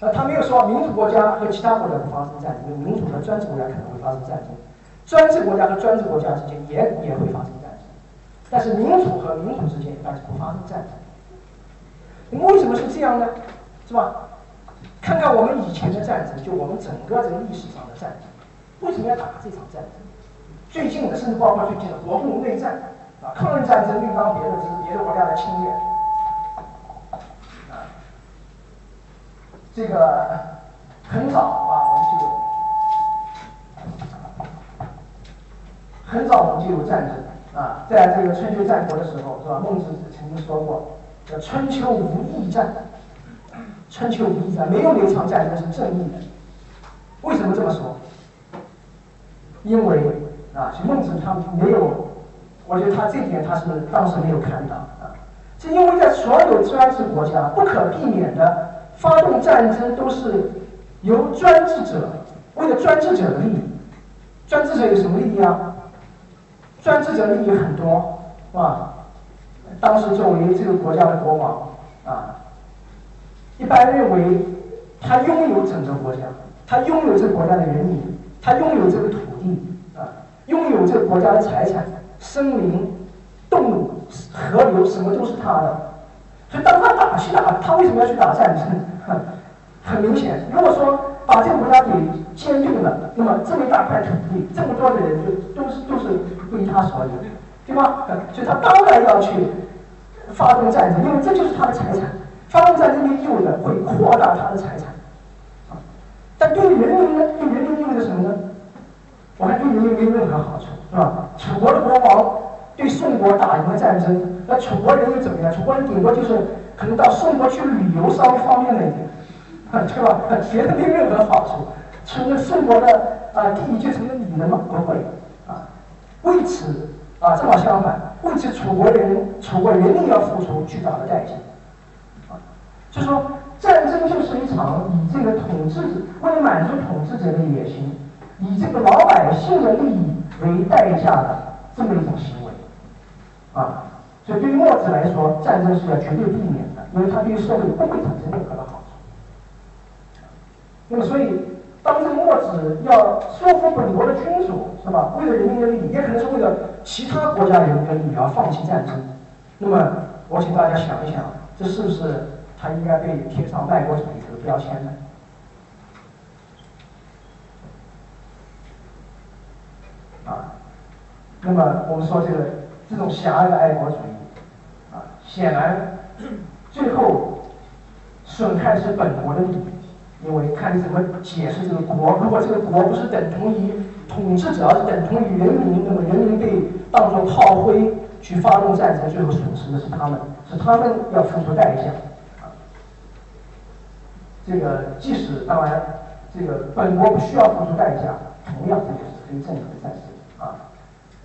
那他没有说民主国家和其他国家不发生战争，民主和专制国家可能会发生战争，专制国家和专制国家之间也也会发生，但是民主和民主之间一般是不发生战争。那么为什么是这样呢？是吧？看看我们以前的战争，就我们整个这个历史上的战争。为什么要打这场战争？最近的，甚至包括最近的国共内战，啊，抗日战争另当别论，是别的国家的侵略。啊，这个很早啊，我们就有很早我们就有战争啊，在这个春秋战国的时候，是吧？孟子曾经说过，叫春秋无义战。春秋无义战，没有哪场战争是正义的。为什么这么说？因为啊，其实孟子他没有，我觉得他这点他是当时没有看到啊，是因为在所有专制国家不可避免的发动战争都是由专制者为了专制者的利益，专制者有什么利益啊？专制者利益很多，是吧？当时作为这个国家的国王啊，一般认为他拥有整个国家，他拥有这个国家的人民。他拥有这个土地啊，拥有这个国家的财产、森林、动物、河流，什么都是他的。所以当他打去打，他为什么要去打战争？很明显，如果说把这个国家给兼并了，那么这么一大块土地，这么多的人就都是都是归他所有，对吧？所以他当然要去发动战争，因为这就是他的财产。发动战争就意味着会扩大他的财产。但对人民呢？对人民意味着什么呢？我看对人民没有任何好处，是吧？楚国的国王对宋国打赢了战争，那楚国人又怎么样？楚国人顶多就是可能到宋国去旅游稍微方便了一点，对吧？别的没有任何好处，成了宋国的啊地就成了你的吗？不会。为此啊，正好相反，为此楚国人、楚国人民要付出巨大的代价啊。就说。战争就是一场以这个统治者为满足统治者的野心，以这个老百姓的利益为代价的这么一种行为，啊，所以对于墨子来说，战争是要绝对避免的，因为它对于社会不会产生任何的好处。那么，所以当这个墨子要说服本国的君主，是吧？为了人民的利益，也可能是为了其他国家人民的利益而放弃战争。那么，我请大家想一想，这是不是？他应该被贴上卖国主义这个标签呢，啊，那么我们说这个这种狭隘的爱国主义，啊，显然最后损害是本国的利益，因为看你怎么解释这个国。如果这个国不是等同于统治者，而是等同于人民，那么人民被当作炮灰去发动战争，最后损失的是他们，是他们要付出代价。这个即使当然，这个本国不需要付出代价，同样这也是非正义的战争啊，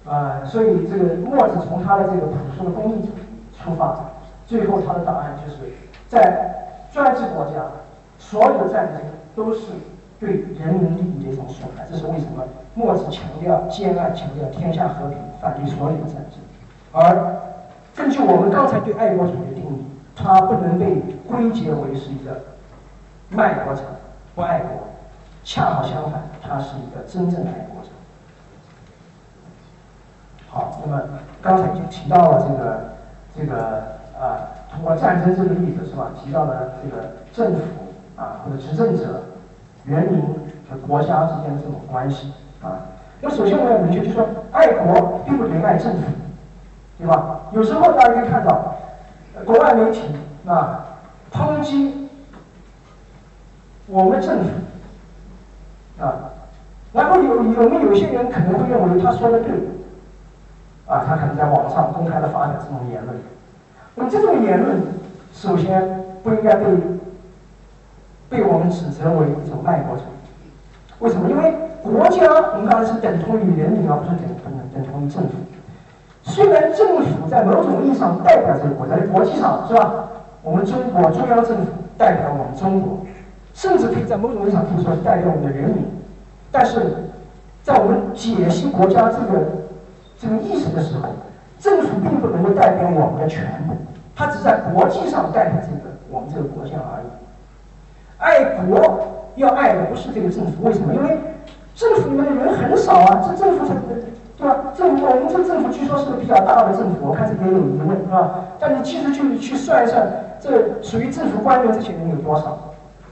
呃，所以这个墨子从他的这个朴素的功利主义出发，最后他的答案就是在专制国家，所有的战争都是对人民利益的一种损害。这是为什么墨子强调兼爱，强调天下和平，反对所有的战争。而根据我们刚才对爱国主义的定义，它不能被归结为是一个。卖国者不爱国，恰好相反，他是一个真正的爱国者。好，那么刚才已经提到了这个这个啊，通过战争这个例子是吧？提到了这个政府啊或者执政者、人民和国家之间的这种关系啊。那首先我们要明确，就是说爱国并不等于爱政府，对吧？有时候大家可以看到国外媒体啊抨击。我们政府啊，然后有有们有些人可能会认为他说的对，啊，他可能在网上公开的发表这种言论。那么这种言论，首先不应该被被我们指责为一种卖国主义。为什么？因为国家我们刚才是等同于人民，而不是等等等同于政府。虽然政府在某种意义上代表这个国家，国际上是吧？我们中国中央政府代表我们中国。甚至可以在某种意义上可以说代表我们的人民，但是在我们解析国家这个这个意识的时候，政府并不能够代表我们的全部，它只在国际上代表这个我们这个国家而已。爱国要爱的不是这个政府，为什么？因为政府里面的人很少啊，这政府是对吧？政府我们这政府据说是个比较大的政府，我看这也有疑问是吧？但你其实去去算一算，这属于政府官员这些人有多少？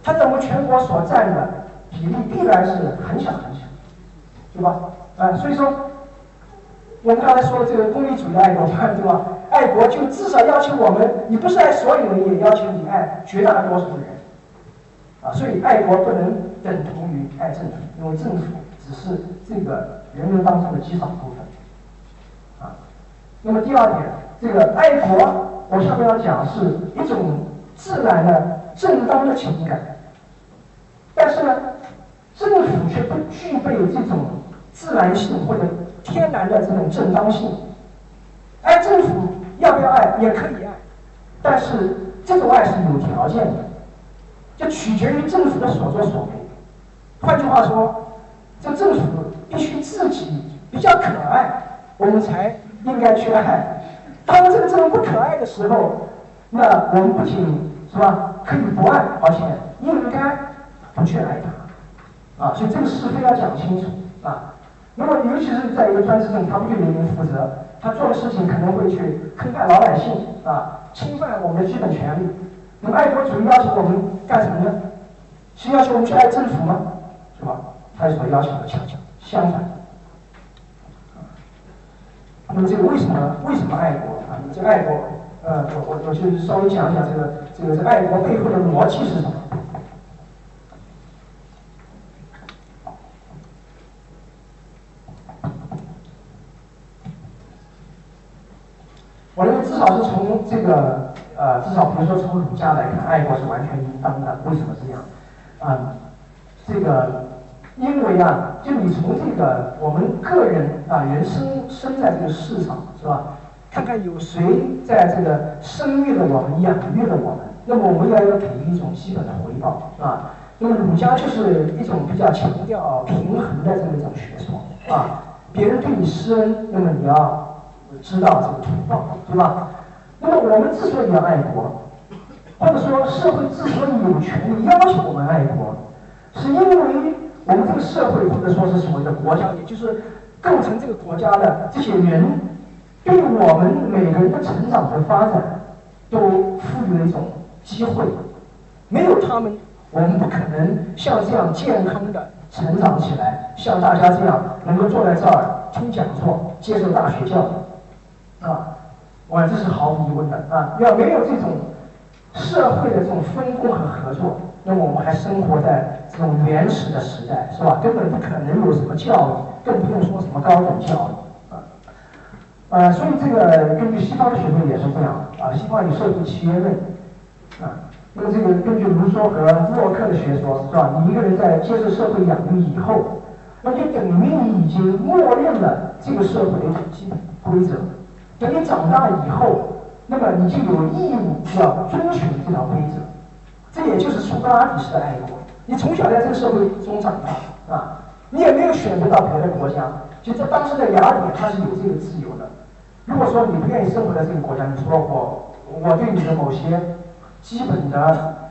他在我们全国所占的比例必然是很小很小，对吧？啊，所以说，我们刚才说的这个功利主义爱国，对吧？爱国就至少要求我们，你不是爱所有人，也要求你爱绝大多数人，啊，所以爱国不能等同于爱政府，因为政府只是这个人民当中的极少部分，啊。那么第二点，这个爱国，我下面要讲是一种自然的正当的情感，但是呢，政府却不具备这种自然性或者天然的这种正当性，爱政府。要不要爱也可以爱，但是这种爱是有条件的，就取决于政府的所作所为。换句话说，这政府必须自己比较可爱，我们才应该去爱。当这个政府不可爱的时候，那我们不仅是吧可以不爱，而且应该不去爱他。啊，所以这个是非要讲清楚啊。那么尤其是在一个专制政府，他不对人民负责。他做的事情可能会去坑害老百姓啊，侵犯我们的基本权利。那么爱国主义要求我们干什么呢？是要求我们去爱政府吗？是吧？他所要求的恰恰相反。那么这个为什么为什么爱国啊？这爱国，呃，我我我就稍微讲一讲这个这个这爱国背后的逻辑是什么？我认为至少是从这个呃，至少比如说从儒家来看，爱国是完全应当的。为什么这样？啊，这个因为啊，就你从这个我们个人啊，人生生在这个世上是吧？看看有谁在这个生育了我们，养育了我们，那么我们要要给予一种基本的回报是吧。那么儒家就是一种比较强调平衡的这么一种学说啊。别人对你施恩，那么你要。知道这个图报，对吧？那么我们之所以要爱国，或者说社会之所以有权利要求我们爱国，是因为我们这个社会或者说是所谓的国家，也就是构成这个国家的这些人，对我们每个人的成长和发展都赋予了一种机会。没有他们，我们不可能像这样健康的成长起来，像大家这样能够坐在这儿听讲座、接受大学教育。啊，我这是毫无疑问的啊！要没有这种社会的这种分工和合作，那我们还生活在这种原始的时代，是吧？根本不可能有什么教育，更不用说什么高等教育啊！呃，所以这个根据西方的学说也是这样啊，西方有社会契约论啊。那这个根据卢梭和洛克的学说，是吧？你一个人在接受社会养育以后，那就等于你已经默认了这个社会的一种基本规则。等你长大以后，那么你就有义务要遵循这条规则。这也就是苏格拉底式的爱国。你从小在这个社会中长大啊，你也没有选择到别的国家。就在当时的雅典，它是有这个自由的。如果说你不愿意生活在这个国家，你说我我对你的某些基本的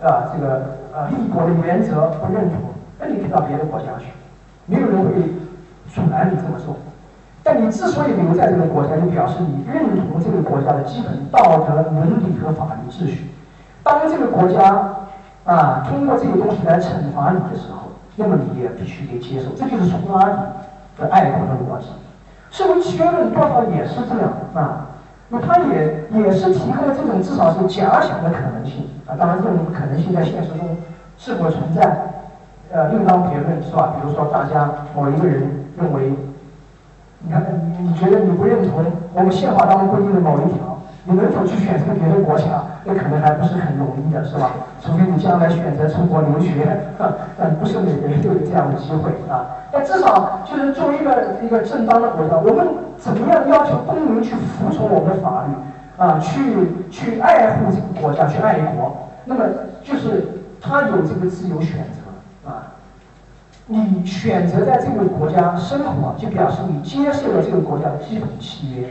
啊这个呃立国的原则不认同，那你可以到别的国家去，没有人会阻拦你这么做。但你之所以留在这个国家，就表示你认同这个国家的基本道德伦理和法律秩序。当这个国家啊通过这个东西来惩罚你的时候，那么你也必须得接受。这就是苏格拉底的爱国的逻辑。社会契约论多少也是这样啊，那他也也是提供了这种至少是假想的可能性啊。当然，这种可能性在现实中是否存在，呃，另当别论，是吧？比如说，大家某一个人认为。你看，你觉得你不认同我们宪法当中规定的某一条，你能否去选择别的国家？那可能还不是很容易的，是吧？除非你将来选择出国留学，但不是每个人都有这样的机会啊。但至少就是作为一个一个正当的国家，我们怎么样要求公民去服从我们的法律啊？去去爱护这个国家，去爱国，那么就是他有这个自由选择。你选择在这个国家生活，就表示你接受了这个国家的基本契约，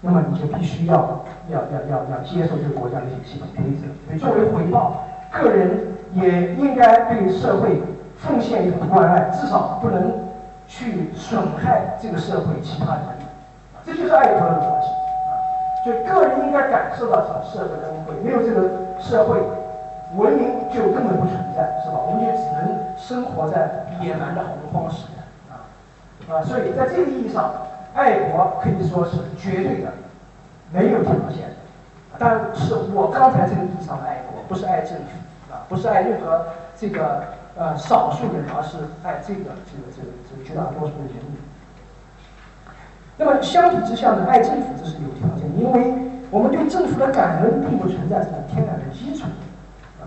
那么你就必须要要要要要接受这个国家的一些基本规则。所以作为回报，个人也应该对社会奉献一种关爱，至少不能去损害这个社会其他人。这就是爱国的逻辑啊！就个人应该感受到什么社会的恩惠，没有这个社会。文明就根本不存在，是吧？我们就只能生活在野蛮的洪荒时代啊啊！所以在这个意义上，爱国可以说是绝对的，没有条件的。当然是我刚才这个意义上的爱国，不是爱政府啊，不是爱任何这个呃少数人，而是爱这个这个这个这个绝大多数的人民。那么相比之下呢，爱政府这是有条件，因为我们对政府的感恩并不存在什么天然的基础啊。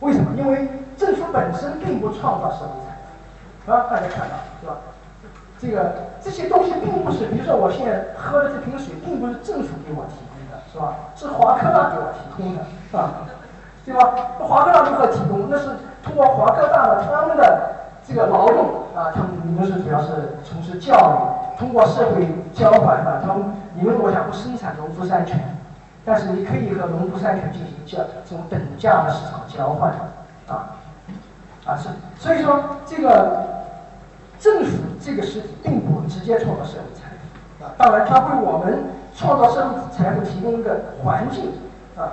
为什么？因为政府本身并不创造社会财富啊，大家看到是吧？这个这些东西并不是，比如说我现在喝的这瓶水，并不是政府给我提供的，是吧？是华科大给我提供的，是吧？对吧？华科大如何提供？那是通过华科大的他们的这个劳动啊，他们你们是主要是从事教育，通过社会交换啊，他们你们国家不生产农夫山泉，但是你可以和农夫山泉进行交这种等价的市场交换啊啊是，所以说这个。政府这个实体并不直接创造社会财富啊，当然它为我们创造社会财富提供一个环境啊，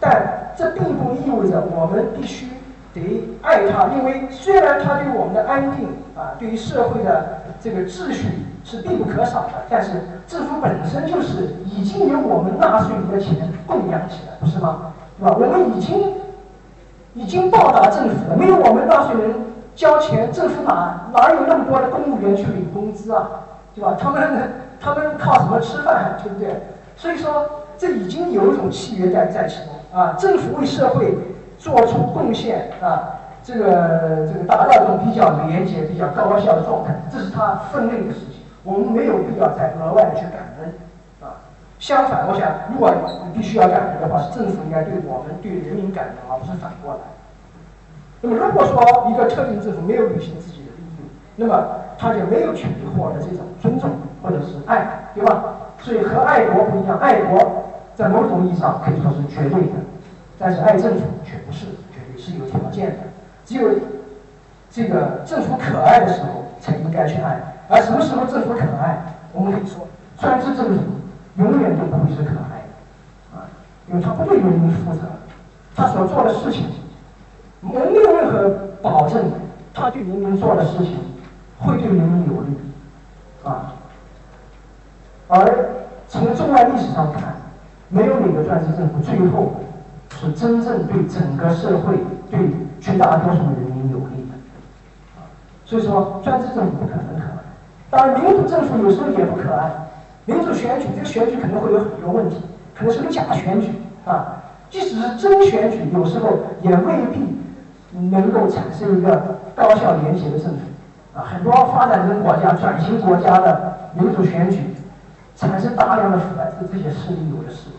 但这并不意味着我们必须得爱它，因为虽然它对我们的安定啊，对于社会的这个秩序是必不可少的，但是政府本身就是已经由我们纳税人的钱供养起来，不是吗？对吧？我们已经已经报答政府了，没有我们纳税人。交钱，政府哪哪有那么多的公务员去领工资啊？对吧？他们他们靠什么吃饭？对不对？所以说，这已经有一种契约在在其中啊。政府为社会做出贡献啊，这个这个达到一种比较廉洁、比较高效的状态，这是他分内的事情。我们没有必要再额外的去感恩。相反，我想，如果你必须要感恩的话，是政府应该对我们对人民感恩，而不是反过来。那么，如果说一个特定政府没有履行自己的义务，那么他就没有权利获得这种尊重或者是爱，对吧？所以和爱国不一样，爱国在某种意义上可以说是绝对的，但是爱政府却不是绝对，是有条件的。只有这个政府可爱的时候才应该去爱，而什么时候政府可爱？我们可以说，专制政府永远都不会是可爱的，啊，因为他不对人民负责，他所做的事情。没有任何保证，他对人民做的事情会对人民有利，啊。而从中外历史上看，没有哪个专制政府最后是真正对整个社会、对绝大多数人民有利的，啊。所以说，专制政府不可能可爱。当然，民主政府有时候也不可爱。民主选举，这个选举可能会有很多问题，可能是个假选举，啊。即使是真选举，有时候也未必。能够产生一个高效廉洁的政府啊，很多发展中国家、转型国家的民主选举产生大量的腐败，这这些事例有的是。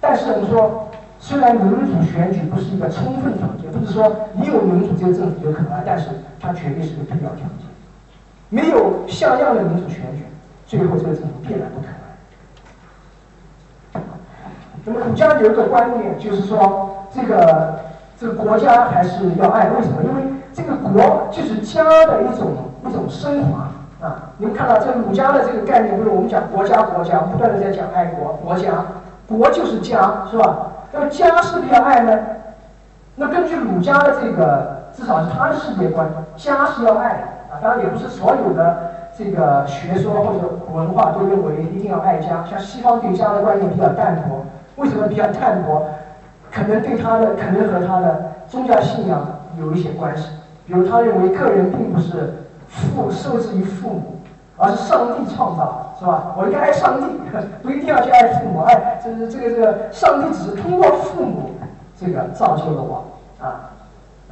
但是我们说，虽然民主选举不是一个充分条件，不是说你有民主这个政府就可能，但是它绝对是个必要条件。没有像样的民主选举，最后这个政府必然不可爱。那么儒家有一个观念，就是说这个。这个国家还是要爱，为什么？因为这个国就是家的一种一种升华啊！你们看到这儒家的这个概念，不是我们讲国家，国家不断的在讲爱国，国家，国就是家，是吧？那么家是不是要爱呢？那根据儒家的这个，至少是他的世界观，家是要爱啊！当然也不是所有的这个学说或者文化都认为一定要爱家，像西方对家的观念比较淡薄，为什么比较淡薄？可能对他的，可能和他的宗教信仰有一些关系。比如，他认为个人并不是父受制于父母，而是上帝创造，是吧？我应该爱上帝，不一定要去爱父母。爱，这是这个这个，上帝只是通过父母这个造就了我，啊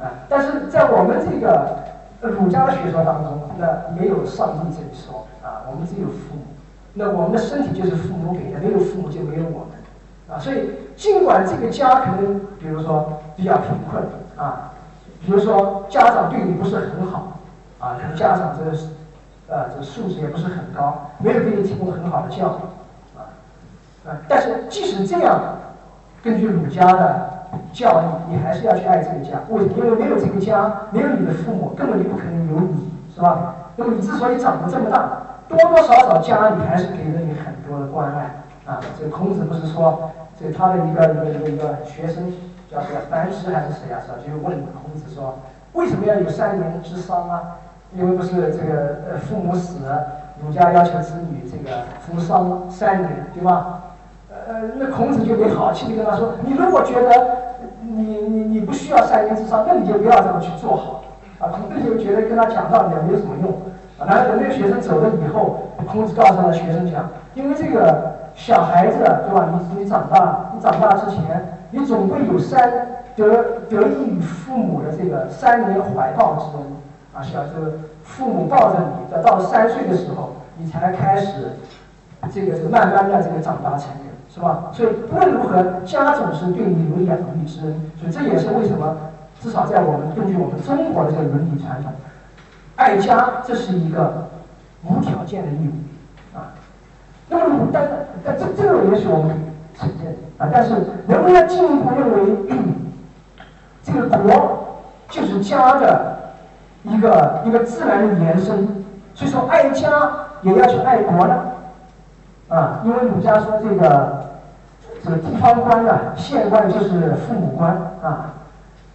啊！但是在我们这个儒家的学说当中，那没有上帝这一说啊，我们只有父母。那我们的身体就是父母给的，没有父母就没有我们。啊，所以尽管这个家可能，比如说比较贫困啊，比如说家长对你不是很好啊，可能家长这呃这素质也不是很高，没有给你提供很好的教育啊啊，但是即使这样，根据儒家的教育，你还是要去爱这个家。为什么？因为没有这个家，没有你的父母，根本就不可能有你，是吧？那么你之所以长得这么大，多多少少家里还是给了你很多的关爱啊。这孔子不是说？这他的一个一个一个一个学生叫什么樊迟还是谁啊？是吧？就问孔子说：“为什么要有三年之丧啊？因为不是这个呃父母死了，儒家要求子女这个服丧三年，对吧？呃，那孔子就没好气的跟他说：“你如果觉得你你你不需要三年之上，那你就不要这么去做好。”啊，孔子就觉得跟他讲道理没有什么用。啊，然后等那个学生走了以后，孔子告诉了学生讲：“因为这个小孩子，对吧？你你长大，你长大之前，你总会有三得得益于父母的这个三年怀抱之中。啊，小时候父母抱着你，到到三岁的时候，你才开始这个这个慢慢的这个长大成人。”是吧？所以无论如何，家总是对你有养育之恩，所以这也是为什么，至少在我们根据我们中国的这个伦理传统，爱家这是一个无条件的义务啊。那么，但但这这个也许我们承认啊，但是人们要进一步认为，这个国就是家的一个一个自然的延伸，所以说爱家也要去爱国呢。啊，因为儒家说这个这个地方官啊，县官就是父母官啊，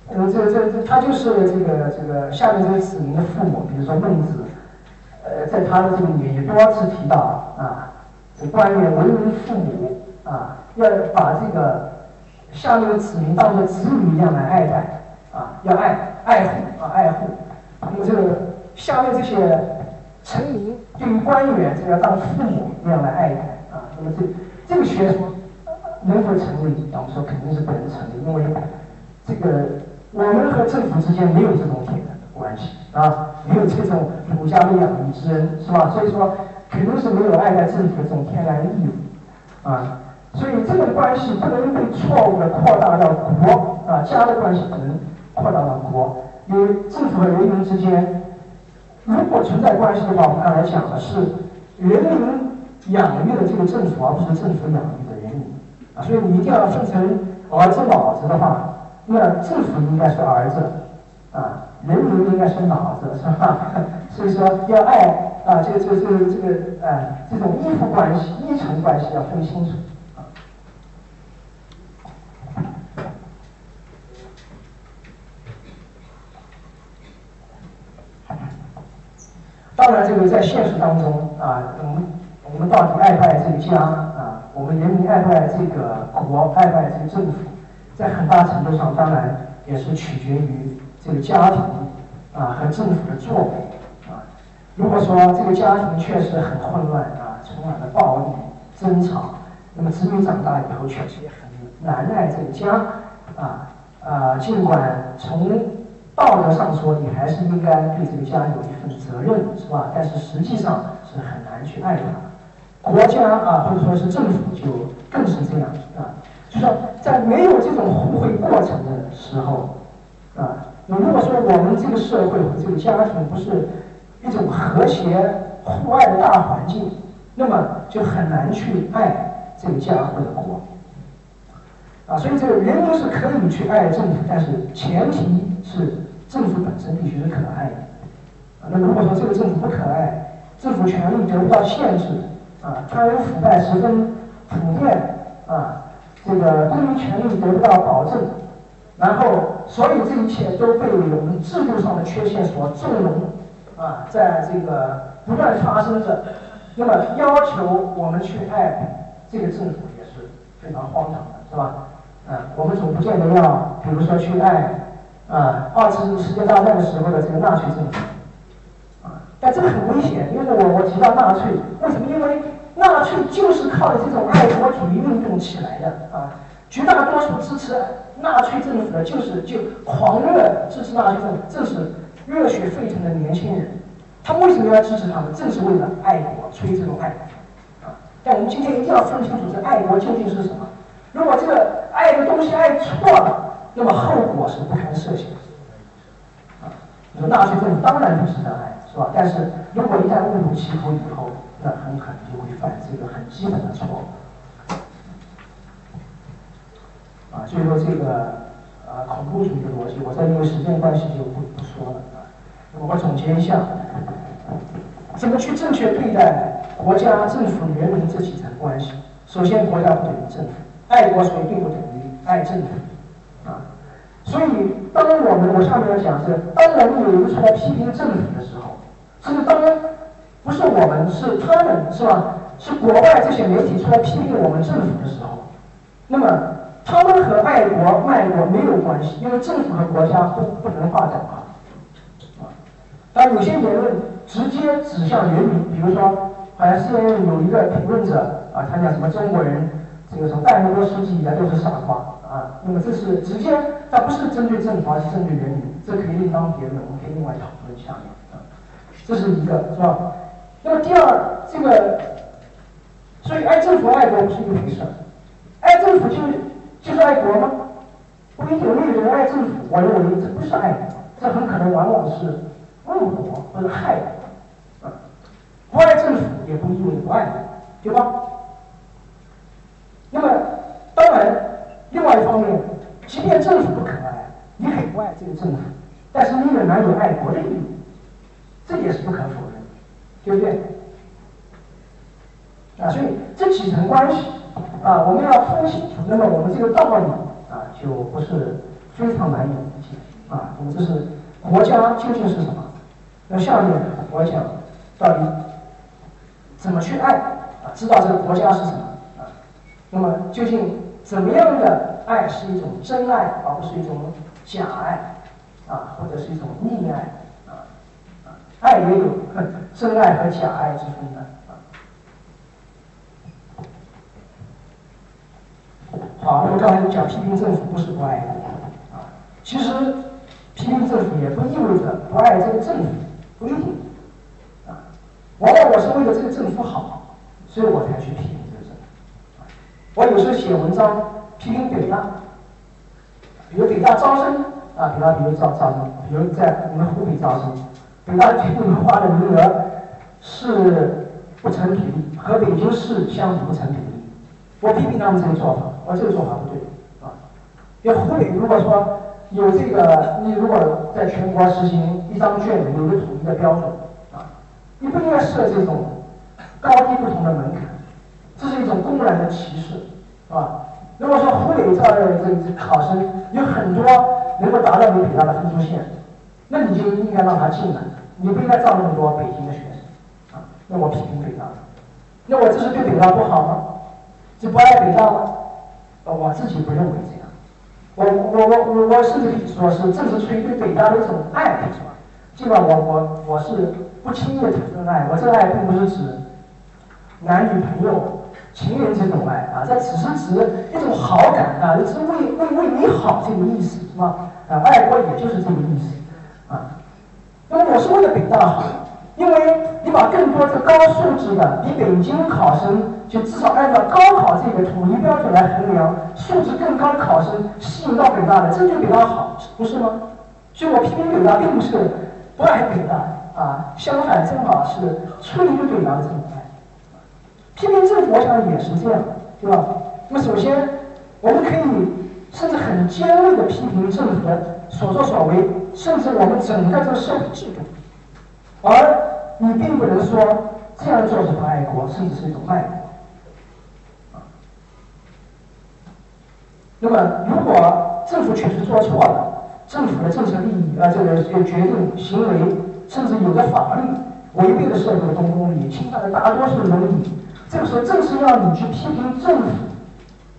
呃，这这这他就是这个这个下面这个子民的父母，比如说孟子，呃，在他的这个里面也多次提到啊，这官员为人父母啊，要把这个下面的子民当做子女一样来爱戴啊，要爱爱护啊爱护，那么这个下面这些。臣民对于官员，这要当父母那样来爱戴啊。那么这这个学说能否成立？我们说肯定是不能成立，因为这个我们和政府之间没有这种铁的关系啊，没有这种儒家的养育之恩，是吧？所以说肯定是没有爱戴政府的这种天然的义务啊。所以这种关系不能被错误的扩大到国啊，家的关系不能扩大到国，因为政府和人民之间。如果存在关系的话，我们刚才讲的是人民养育的这个政府，而不是政府养育的人民啊。所以你一定要分成儿子、脑子的话，那政府应该是儿子啊，人民应该是脑子，是吧？所以说要爱啊，这个、这个、这个、这个，哎，这种依附关系、依存关系要分清楚。当然，这个在现实当中啊，我们我们到底爱不爱这个家啊？我们人民爱不爱这个国，爱不爱这个政府，在很大程度上，当然也是取决于这个家庭啊和政府的作为啊。如果说这个家庭确实很混乱啊，充满了暴力、争吵，那么子女长大以后确实也很难爱这个家啊啊。尽管从道德上说，你还是应该对这个家有一份责任，是吧？但是实际上是很难去爱他。国家啊，或者说是政府，就更是这样啊。就说在没有这种互惠过程的时候啊，那如果说我们这个社会和这个家庭不是一种和谐互爱的大环境，那么就很难去爱这个家或者国啊。所以这个人民是可以去爱政府，但是前提是。政府本身必须是可爱的，啊，那如果说这个政府不可爱，政府权力得不到限制，啊，贪污腐败十分普遍，啊，这个公民权利得不到保证，然后所有这一切都被我们制度上的缺陷所纵容，啊，在这个不断发生着，那么要求我们去爱这个政府也是非常荒唐的，是吧？啊，我们总不见得要，比如说去爱。啊，二次世界大战的时候的这个纳粹政府，啊，但这个很危险，因为我我提到纳粹，为什么？因为纳粹就是靠着这种爱国主义运动起来的啊，绝大多数支持纳粹政府的，就是就狂热支持纳粹政府，正是热血沸腾的年轻人，他们为什么要支持他们？正是为了爱国，出于这种爱，啊，但我们今天一定要分清楚，这爱国究竟是什么？如果这个爱的东西爱错了。那么后果是不堪设想的，啊！你说纳粹政府当然不值得爱，是吧？但是如果一旦误入歧途以后，那很可能就会犯这个很基本的错误，啊！所以说这个啊恐怖主义的逻辑，我在因为时间关系就不不说了啊。我总结一下，怎么去正确对待国家、政府、人民这几层关系？首先，国家不等于政府，爱国所以并不等于爱政府。所以，当我们我下面要讲是，当我们有人出来批评政府的时候，是当不是我们，是他们，是吧？是国外这些媒体出来批评我们政府的时候，那么他们和爱国卖国没有关系，因为政府和国家不不能划等号。啊，但有些言论直接指向人民，比如说，好像是有一个评论者啊，他讲什么中国人这个从半个多世纪以来都是傻瓜啊，那么这是直接，它不是针对政府，而是针对人民，这可以另当别论，我们可以另外讨论下面啊，这是一个，是吧？那么第二，这个，所以爱政府爱国不是一回事儿，爱政府就就是爱国吗？不一定，有人爱政府，我认为这不是爱国，这很可能往往是误国或者害国，啊，不爱政府也不意味不爱国，对吧？那么当然，另外一方面，政府不可爱，你很不爱这个政府，但是你仍然有爱国的义务，这也是不可否认。对不对？啊，所以这几层关系啊，我们要分清楚，那么我们这个道理啊，就不是非常难以理解啊。我们这是国家究竟是什么？那下面我讲到底怎么去爱啊？知道这个国家是什么啊？那么究竟怎么样的爱是一种真爱，而不是一种假爱啊，或者是一种溺爱？啊爱也有真爱和假爱之分的啊。好，我们刚才讲批评政府不是不爱国啊，其实批评政府也不意味着不爱这个政府，不一定啊。往往我是为了这个政府好，所以我才去批评这个政府。我有时候写文章批评北大，比如北大招生啊，北大比如招招生，比如在我们湖北招生。北大北京话的名额是不成比例，和北京市相比不成比例。我批评他们这个做法，我这个做法不对啊。因为湖北如果说有这个，你如果在全国实行一张卷子，有个统一的标准啊，你不应该设这种高低不同的门槛，这是一种公然的歧视，是吧？如果说湖北这这这考生有很多能够达到你北大的分数线，那你就应该让他进来。你不应该招那么多北京的学生，啊？那我批评北大，那我这是对北大不好吗？就不爱北大吗？我自己不认为这样。我我我我我甚至可以说是，正是出于对北大的一种爱，是吧？尽管我我我是不轻易的谈论爱，我这爱并不是指男女朋友、情人这种爱啊，这只是指一种好感啊，是为为为你好这个意思，是吧？啊，爱国也就是这个意思啊。那么我是为了北大好，因为你把更多的高素质的，比北京考生就至少按照高考这个统一标准来衡量，素质更高的考生吸引到北大的，这就北大好，不是吗？所以我批评北大并不是不爱北大啊，相反正好是出于对北大的这种爱。批评政府我想也是这样，对吧？那么首先我们可以甚至很尖锐的批评政府的所作所为。甚至我们整个这个社会制度，而你并不能说这样做是不爱国，甚至是一种卖国。那么，如果政府确实做错了，政府的政策利益啊，这个这个决定行为，甚至有的法律违背了社会的公共利益，侵犯了大多数人的利益，这个时候正是要你去批评政府，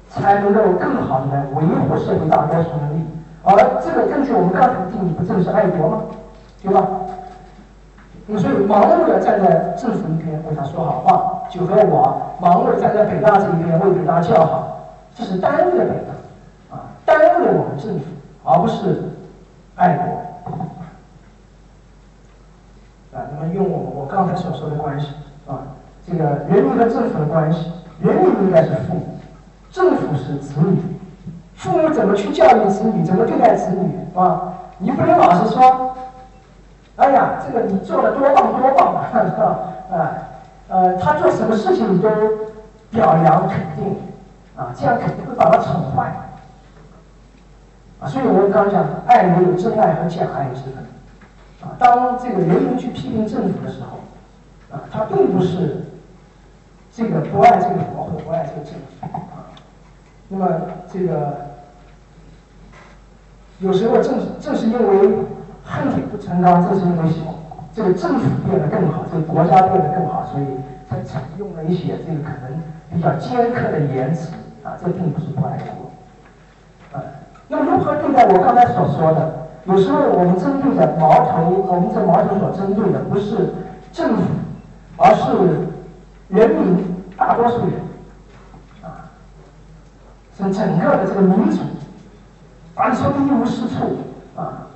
才能够更好的来维护社会大多数人的利益。好了，这个根据我们刚才的定义，不正是爱国吗？对吧？你所以盲目的站在政府一边为他说好话，就和我盲目的站在北大这一边为北大叫好，这是耽误了北大，啊，耽误了我们政府，而不是爱国。啊，那么用我我刚才所说的关系啊，这个人民和政府的关系，人民应该是父母，政府是子女。父母怎么去教育子女，怎么对待子女，啊？你不能老是说，哎呀，这个你做的多棒多棒，是吧？啊，呃，他做什么事情你都表扬肯定，啊，这样肯定会把他宠坏，啊，所以我刚刚讲，爱没有真爱和假爱之分，啊，当这个人民去批评政府的时候，啊，他并不是这个不爱这个国或不爱这个政府，啊。那么这个有时候正正是因为恨铁不成钢，正是因为希望这个政府变得更好，这个国家变得更好，所以才采用了一些这个可能比较尖刻的言辞啊，这并不是不爱国。啊，那么如何对待我刚才所说的？有时候我们针对的矛头，我们这矛头所针对的不是政府，而是人民大多数人，啊，是整个的这个民族，把你说的一无是处，啊，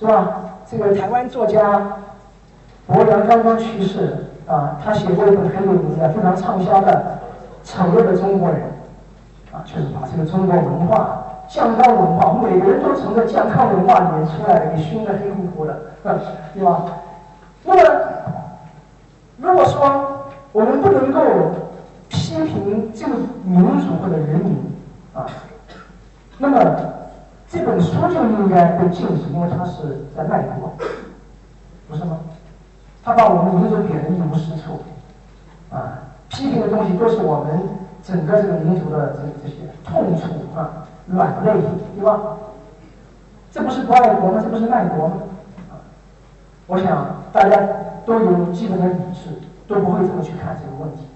是吧？这个台湾作家博洋刚刚去世，啊，他写过一本很有名的、非常畅销的《丑陋的中国人》，啊，就是把这个中国文化。健康文化，每个人都从这健康文化里面出来的，给熏得黑乎乎的，对吧？那么，如果说我们不能够批评这个民族或者人民啊，那么这本书就应该被禁止，因为它是在卖国，不是吗？他把我们民族贬得一无是处，啊，批评的东西都是我们整个这个民族的这这些痛处啊。软肋，对吧？这不是不爱国吗？这不是卖国吗？我想大家都有基本的理智，都不会这么去看这个问题。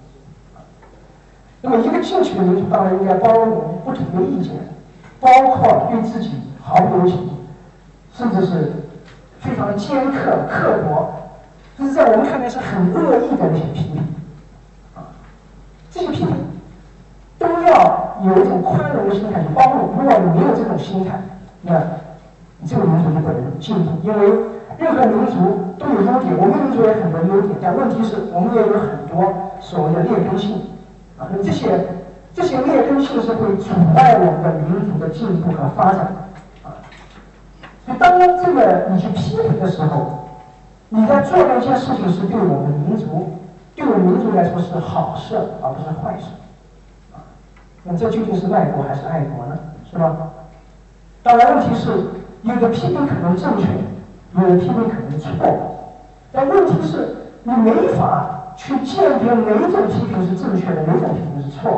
那么，一个进取的民族当然应该包容不同的意见，包括对自己毫不留情，甚至是非常尖刻、刻薄，就是在我们看来是很恶意的那些批评。啊，这些批评都要。有一种宽容的心态去包容，如果你没有这种心态，那你这个民族就不能进步。因为任何民族都有优点，我们民族也有很多优点，但问题是我们也有很多所谓的劣根性啊。那这些这些劣根性是会阻碍我们的民族的进步和发展啊。所以当这个你去批评的时候，你在做的一件事情是对我们民族，对我们民族来说是好事，而不是坏事。啊那这究竟是卖国还是爱国呢？是吧？当然，问题是有的批评可能正确，有的批评可能错误。但问题是，你没法去鉴别哪种批评是正确的，哪种批评是错的。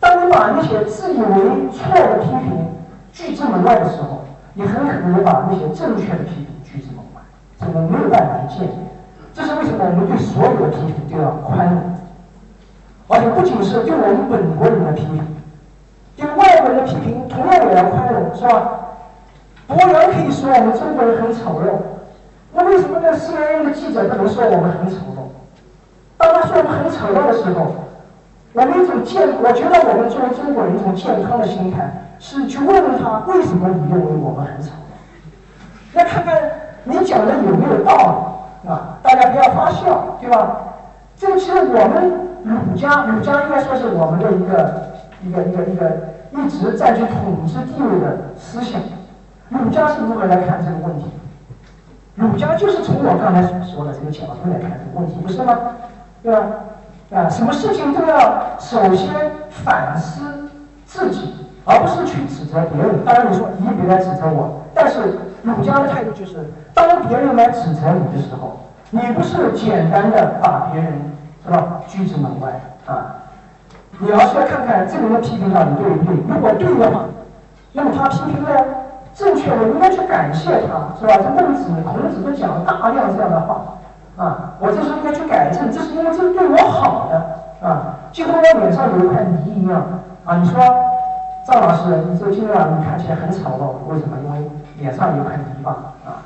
当你把那些自以为错的批评拒之门外的时候，你很可能把那些正确的批评拒之门外，这个没有办法去鉴别。这是为什么我们对所有的批评都要宽容。而且不仅是对我们本国人的批评，对外国人的批评同样也要宽容，是吧？博洋可以说我们中国人很丑陋，那为什么那 CNN 的记者不能说我们很丑陋？当他说我们很丑陋的时候，我们一种健，我觉得我们作为中国人一种健康的心态是去问问他为什么你认为我们很丑陋？那看看你讲的有没有道理啊？大家不要发笑，对吧？这个其实我们。儒家，儒家应该说是我们的一个一个一个一个一直占据统治地位的思想。儒家是如何来看这个问题？儒家就是从我刚才所说的这个角度来看这个问题，不是吗？对吧？啊，什么事情都要首先反思自己，而不是去指责别人。当然你说你别来指责我，但是儒家的态度就是，当别人来指责你的时候，你不是简单的把别人。是吧？拒之门外啊！你要是要看看这个人的批评到底对不对，如果对的话，那么他批评了呀正确，我应该去感谢他，是吧？这孟子、孔子都讲了大量这样的话啊，我这时候应该去改正，这是因为这是对我好的啊，就跟我脸上有一块泥一样啊。你说赵老师，你说今晚你看起来很丑陋，为什么？因为脸上有块泥巴啊。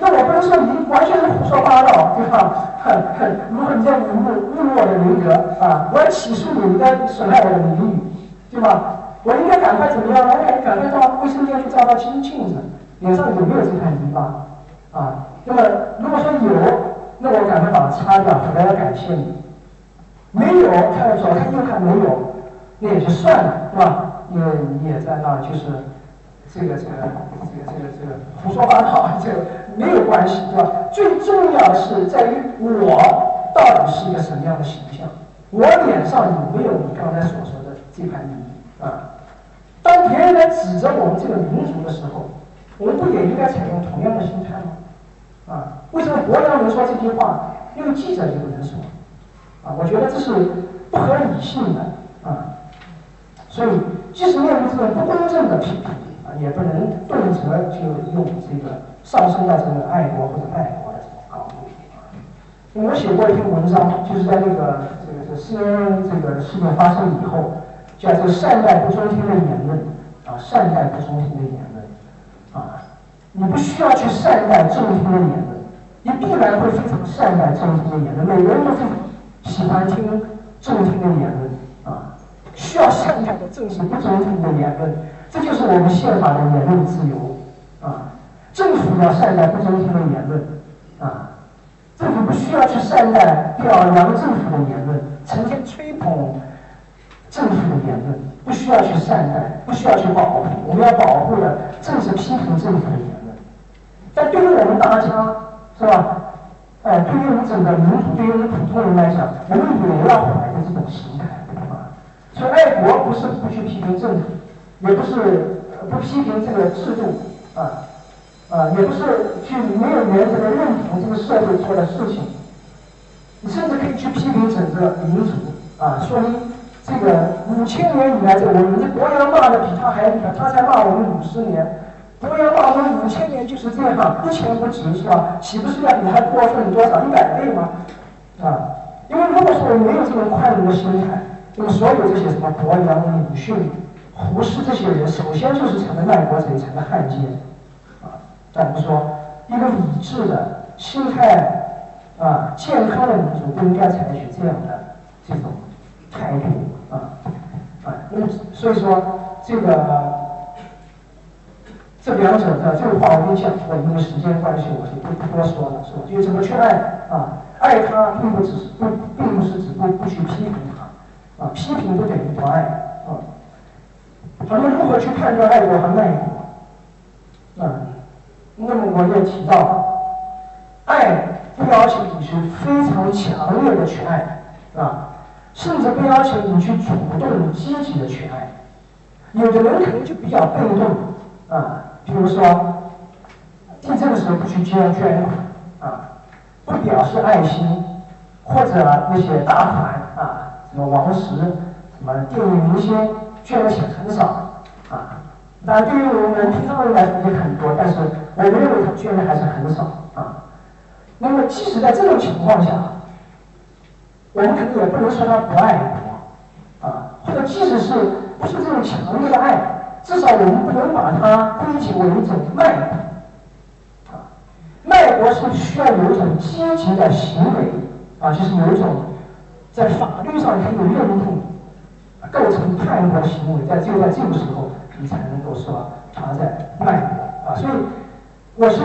那我不能说你完全是胡说八道，对吧？哼哼如果你在侮辱侮辱我的人格啊，我要起诉你，你该损害我的名誉，对吧？我应该赶快怎么样？我赶赶快到卫生间去照照镜镜子，脸上有没有这块泥巴？啊，那么如果说有，那我赶快把它擦掉，回来要感谢你。没有，看左看右看没有，那也就算了，是吧？因为你也在那，就是这个这个这个这个这个胡说八道，这个。没有关系，对吧？最重要的是在于我到底是一个什么样的形象，我脸上有没有你刚才所说的这盘泥啊？当别人来指责我们这个民族的时候，我们不也应该采用同样的心态吗？啊？为什么博洋能说这句话，因为记者就不能说？啊？我觉得这是不合理性的啊。所以，即使面对这种不公正的批评啊，也不能动辄就用这个。上升到这个爱国或者爱国的高度。啊。我写过一篇文章，就是在这个这个这个 CNN 这个事件发生以后，叫做善待不中听的言论啊，善待不中听的言论啊，你不需要去善待中听的言论，你必然会非常善待中听的言论。每个人都是喜欢听中听的言论啊，需要善待的正是不中听的言论，这就是我们宪法的言论自由啊。政府要善待不中听的言论啊。政府不需要去善待表扬政府的言论，成天吹捧政府的言论，不需要去善待，不需要去保护。我们要保护的正是批评政府的言论。但对于我们大家，是吧？哎，对于我们整个民族，对于我们普通人来讲，我们也要怀着这种心态啊。所以，爱国不是不去批评政府，也不是不批评这个制度啊。啊，也不是去没有原则的认同这个社会做的事情，你甚至可以去批评整个民族啊，说明这个五千年以来，这我们这国阳骂的比他还厉害，他才骂我们五十年，国阳骂我们五千年就是这样，不前不值是吧？岂不是要比他过分多少一百倍吗？啊，因为如果说我们没有这种宽容的心态，那么所有这些什么伯阳、鲁迅、胡适这些人，首先就是成了卖国贼，成了汉奸。啊，我们说，一个理智的、心态啊健康的民族不应该采取这样的这种态度啊啊。那么，所以说这个这两者的这个话我跟你讲过，因为时间关系，我就不多说了，是吧？就怎么去爱啊？爱他并不只是不，并不是只不不去批评他啊，批评不等于不爱啊。咱们如何去判断爱国和卖国啊？那么我也提到，爱不要求你是非常强烈的去爱，啊，甚至不要求你去主动积极的去爱。有的人可能就比较被动，啊，比如说地震的时候不去捐捐款，啊，不表示爱心，或者那些大款啊，什么王石，什么电影明星捐的钱很少，啊，那对于我们平常人来说也很多，但是。我们认为他捐的还是很少啊。那么，即使在这种情况下，我们可能也不能说他不爱国啊，或者即使是不是这种强烈的爱，至少我们不能把它归结为一种卖国啊。卖国是需要有一种积极的行为啊，就是有一种在法律上可以认定构成叛国行为，在只有在这个时候，你才能够说他在卖国啊。所以。我是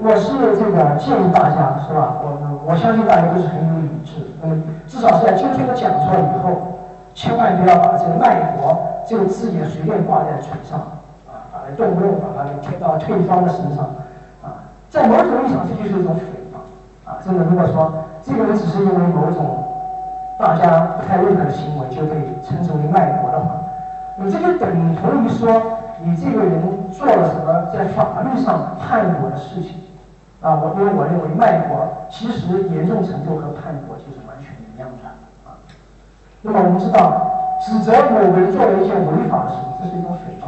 我是这个建议大家是吧？我我相信大家都是很有理智。嗯至少是在今天的讲座以后，千万不要把这个“卖国”这个字眼随便挂在嘴上啊，把它动不动把它贴到对方的身上啊。在某种意义上，这就是一种诽谤啊！真的，如果说这个人只是因为某种大家不太认可的行为就被称之为卖国的话，那这就等同于说。你这个人做了什么在法律上叛国的事情啊？我因为我认为卖国其实严重程度和叛国其实完全一样的啊。那么我们知道，指责某人做了一件违法的事情，这是一种诽谤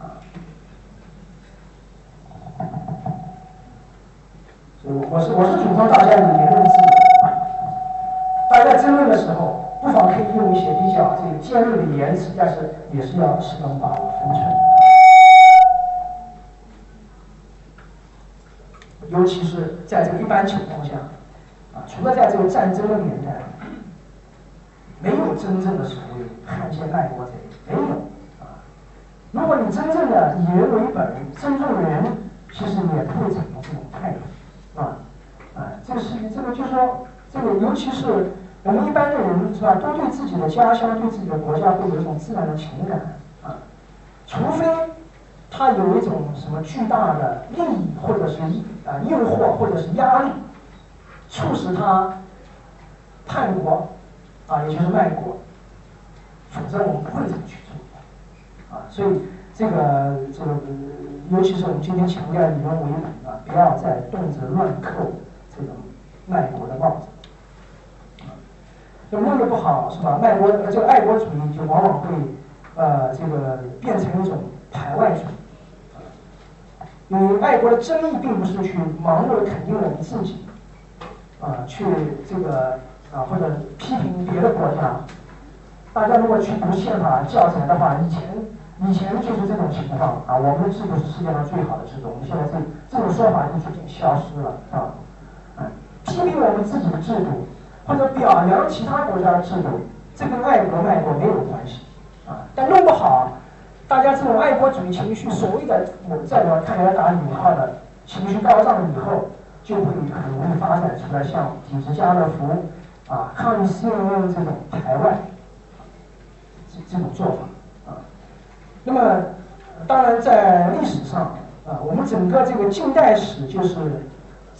啊。我是我是主张大家有言论自由，大家争论的时候。这个尖锐的言辞，但是也是要适当把握分寸。尤其是在这个一般情况下，啊，除了在这个战争的年代，没有真正的所谓汉奸卖国贼，没有啊。如果你真正的以人为本，尊重人，其实也不会产生这种态度，啊，啊，这个是这个就是说，这个尤其是。我们一般的人是吧，都对自己的家乡、对自己的国家会有一种自然的情感啊，除非他有一种什么巨大的利益，或者是啊诱惑，或者是压力，促使他叛国啊，也就是卖国，否则我们不会这么去做啊。所以这个这个，尤其是我们今天强调以人为本啊，不要再动辄乱扣这种卖国的帽子。就弄得不好是吧？卖国呃，这个爱国主义就往往会呃，这个变成一种排外主义。因为爱国的真意并不是去盲目的肯定我们自己，啊去这个啊或者批评别的国家。大家如果去读宪法教材的话，以前以前就是这种情况啊，我们的制度是世界上最好的制度，我们现在这这种说法已经逐渐消失了啊。批评我们自己的制度，或者表扬其他国家的制度，这跟爱国卖国没有关系啊。但弄不好，大家这种爱国主义情绪，所谓的我在我看来打引号的情绪高涨以后，就会很容易发展出来像抵制家乐福啊、抗议 CNN 这种排外这这种做法啊。那么，当然在历史上啊，我们整个这个近代史就是。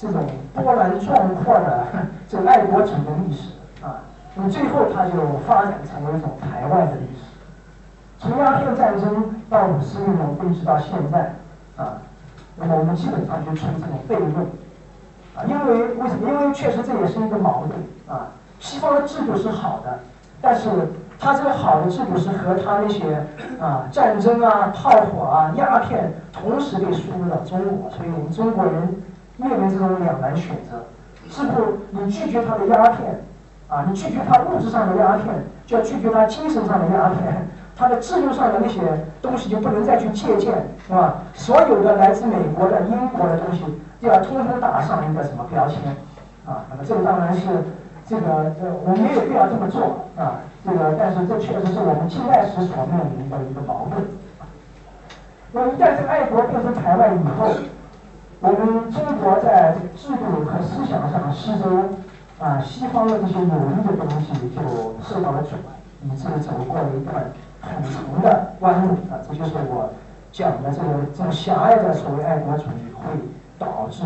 这种波澜壮阔的 这个爱国主义的历史啊，那么最后它就发展成为一种排外的历史。从鸦片战争到五四运动，一直到现在啊，那么我们基本上就处于这种悖论啊，因为为什么？因为确实这也是一个矛盾啊。西方的制度是好的，但是它这个好的制度是和它那些啊战争啊、炮火啊、鸦片同时被输入到中国，所以我们中国人。面临这种两难选择，是不你拒绝他的鸦片，啊，你拒绝他物质上的鸦片，就要拒绝他精神上的鸦片，他的制度上的那些东西就不能再去借鉴，是吧？所有的来自美国的、英国的东西，就要通通打上一个什么标签，啊，那么这个当然是这个呃，我们没有必要这么做，啊，这个但是这确实是我们近代史所面临的一个矛盾。那么一旦这个爱国变成排外以后，我们中国在制度和思想上吸收啊西方的这些有益的东西，就受到了阻碍，以致走过了一段很长的弯路啊。这就是我讲的这个这种狭隘的所谓爱国主义，会导致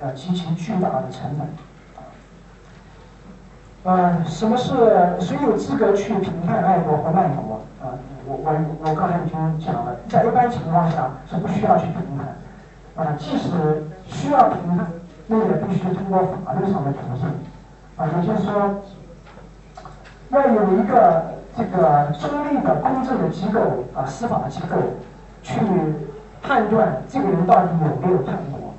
呃极其巨大的成本。呃，什么是谁有资格去评判爱国和卖国啊？我我我刚才已经讲了，在一般情况下是不需要去评判。啊，即使需要评判，那也必须通过法律上的途径。啊，也就是说，要有一个这个中立的、公正的机构啊，司法机构去判断这个人到底有没有叛国。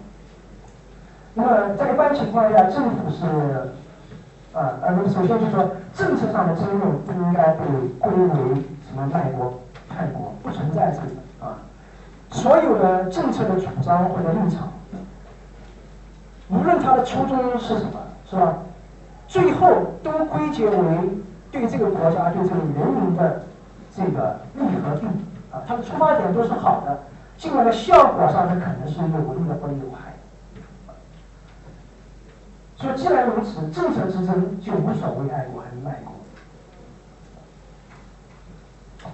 那么在一般情况下，政府是啊，呃，首先就是说，政策上的争论不应该被归为什么卖国、叛国，不存在这个啊。所有的政策的主张或者立场，无论他的初衷是什么，是吧？最后都归结为对这个国家、对这个人民的这个利和弊啊。它的出发点都是好的，尽管的效果上它可能是有利的或者有害。所以既然如此，政策之争就无所谓爱国还是卖国。啊，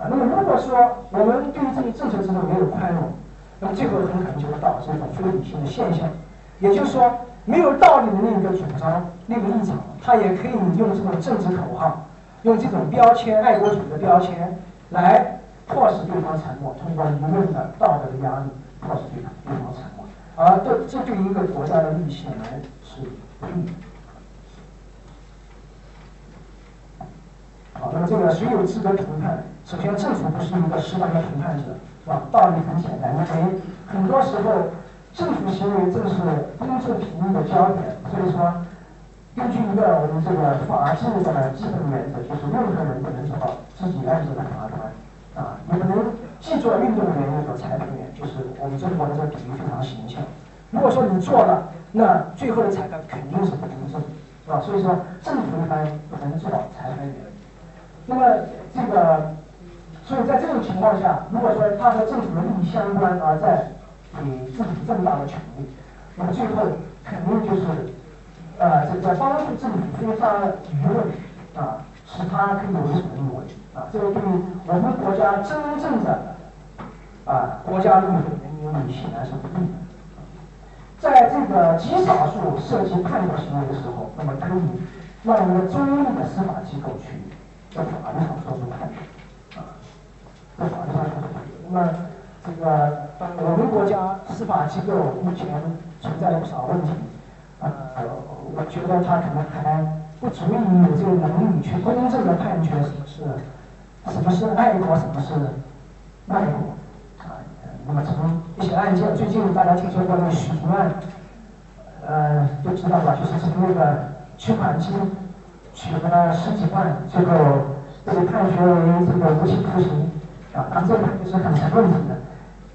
那么如果说我们对于这个政策制度没有宽容，那么最后很可能就会导致一种非理性的现象。也就是说，没有道理的那个主张、那个立场，他也可以用这种政治口号，用这种标签、爱国主义的标签来迫使对方沉默，通过舆论的道德的压力迫使对方对方沉默。而这这对一个国家的利益显然是不利的。好，那么这个谁有资格评判？首先，政府不是一个适当的评判者，是吧？道理很简单，因为很多时候政府行为正是公正评议的焦点。所以说，根据一个我们这个法治的基本原则，就是任何人不能做到自己案子的法官，啊，也不能既做运动员又做裁判员，就是我们中国的这个比喻非常形象。如果说你做了，那最后的裁判肯定是不公正，是吧？所以说，政府一般不能做裁判员。那么这个。所以在这种情况下，如果说他和政府的利益相关，而在给自己这么大的权利，那么最后肯定就是，呃，这在帮助政府封杀舆论，啊，使他可以为所欲为，啊，这个对于我们国家真正的，啊，国家利益人民利益显然是不利的。在这个极少数涉及叛国行为的时候，那么可以让一个中立的司法机构去在法律上做出判决。在法律上那么，这个我们国家司法机构目前存在不少问题，呃，我觉得他可能还不足以有这个能力去公正的判决什么是什么是爱国，什么是卖国，啊，那么从一些案件，最近大家听说过那个许霆案，呃，都知道吧？就是从那个取款机取了十几万，最后被判决为这个无期徒刑，啊，当然这个就是很成问题的，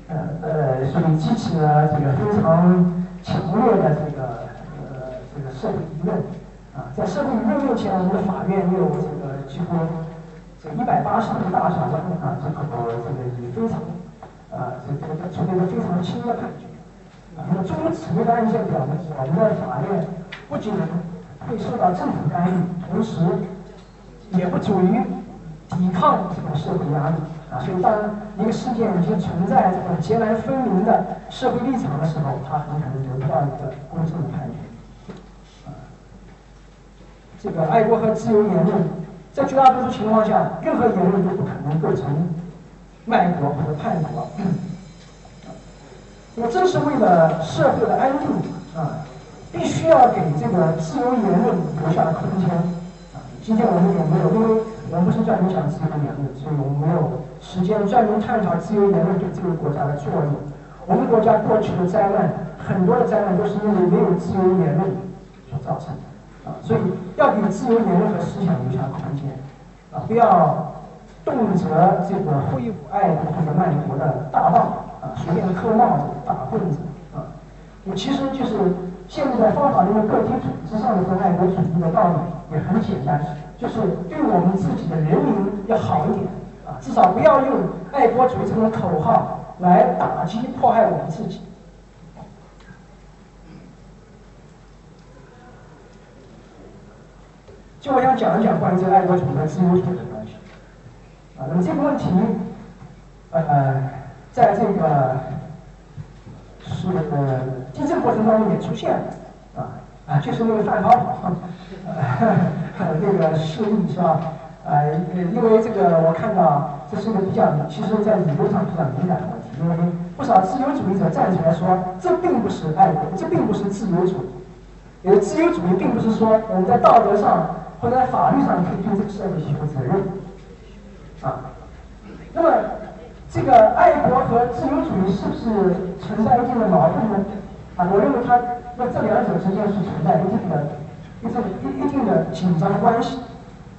呃呃，所以激起了这个非常强烈的这个呃这个社会舆论，啊，在社会舆论面前，我们的法院又这个几乎这一百八十度大转弯啊，这个这个以非常啊这这个出现了非常轻的判决。那么，诸如此类的案件表明，我们的法院不仅会受到政府干预，同时也不足以抵抗这个社会压力所以，当一个事件已经存在这种截然分明的社会立场的时候，它很可能得不到一个公正的判决。啊，这个爱国和自由言论，在绝大多数情况下，任何言论都不可能构成卖国或者叛国。那么，正是为了社会的安定啊，必须要给这个自由言论留下空间啊。今天我们也没有，因为我们不是专门讲自由言论，所以我们没有时间专门探讨自由言论对这个国家的作用。我们国家过去的灾难，很多的灾难都是因为没有自由言论所造成的啊。所以要给自由言论和思想留下空间啊，不要动辄这个挥舞爱国或者卖国的大棒。啊，随便扣帽子、打棍子啊，其实就是建立在方法论的个体组织上的这种爱国主义的道理也很简单，就是对我们自己的人民要好一点，至少不要用爱国主义这种口号来打击迫害我们自己。就我想讲一讲关于这个爱国主义和自由主义的关系啊，那么这个问题，呃。在这个是呃地震过程当中也出现了啊啊，就是那个范跑跑，那个事例是吧？呃，因为这个我看到这是一个比较，其实在理论上比较敏感的问题，因为不少自由主义者站出来说，这并不是爱国，这并不是自由主义，因为自由主义并不是说我们在道德上或者在法律上可以对这个社会负责任啊，那么。这个爱国和自由主义是不是存在一定的矛盾呢？啊，我认为它那这两者之间是存在一定的、一定一一定的紧张关系，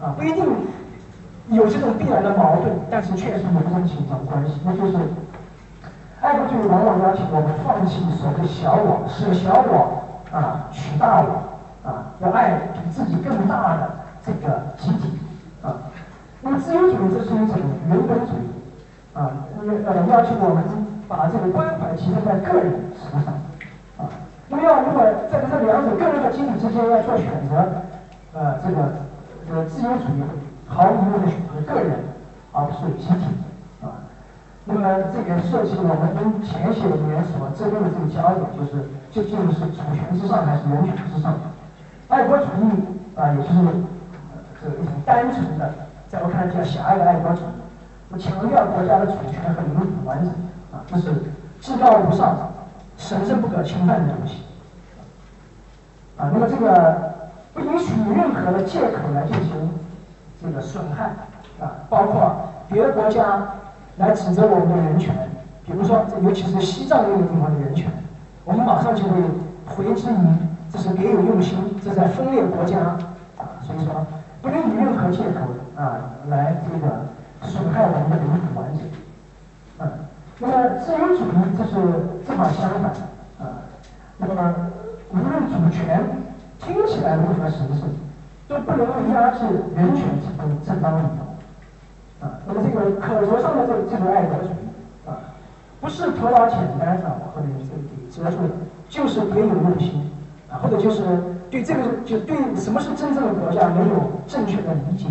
啊，不一定有这种必然的矛盾，但是确实有这种紧张关系。那就是爱国主义往往要求我们放弃所谓小我，舍小我啊，取大我啊，要爱比自己更大的这个集体啊。那么自由主义这是一种人本主义。啊，呃，要求我们把这个关怀集中在个人身上，啊，那么要如果在这两者个人和集体之间要做选择，呃，这个呃自由主义毫无疑问的选择个人，而不是集体，啊，那么这个涉及我们跟前些年所争论的这个焦点，就是究竟是主权之上还是人权之上？爱国主义啊，也就是这一种单纯的，在我看来叫狭隘的爱国主义。强调国家的主权和领土完整啊，这是至高无上、神圣不可侵犯的东西啊。那么这个不允许任何的借口来进行这个损害啊，包括别的国家来指责我们的人权，比如说这尤其是西藏那个地方的人权，我们马上就会回之于这是别有用心，这在分裂国家啊。所以说，不能以任何借口啊来这个。损害我们的领土完整，啊，那么自由主义这是正好相反，啊，那么无论主权听起来如何神圣，都不能够压制人权提供正当理由，啊，那么这个口头上的这这种爱国主义，啊，不是头脑简单的或者这个给遮住的，就是别有用心，啊，或者就是对这个就对什么是真正的国家没有正确的理解。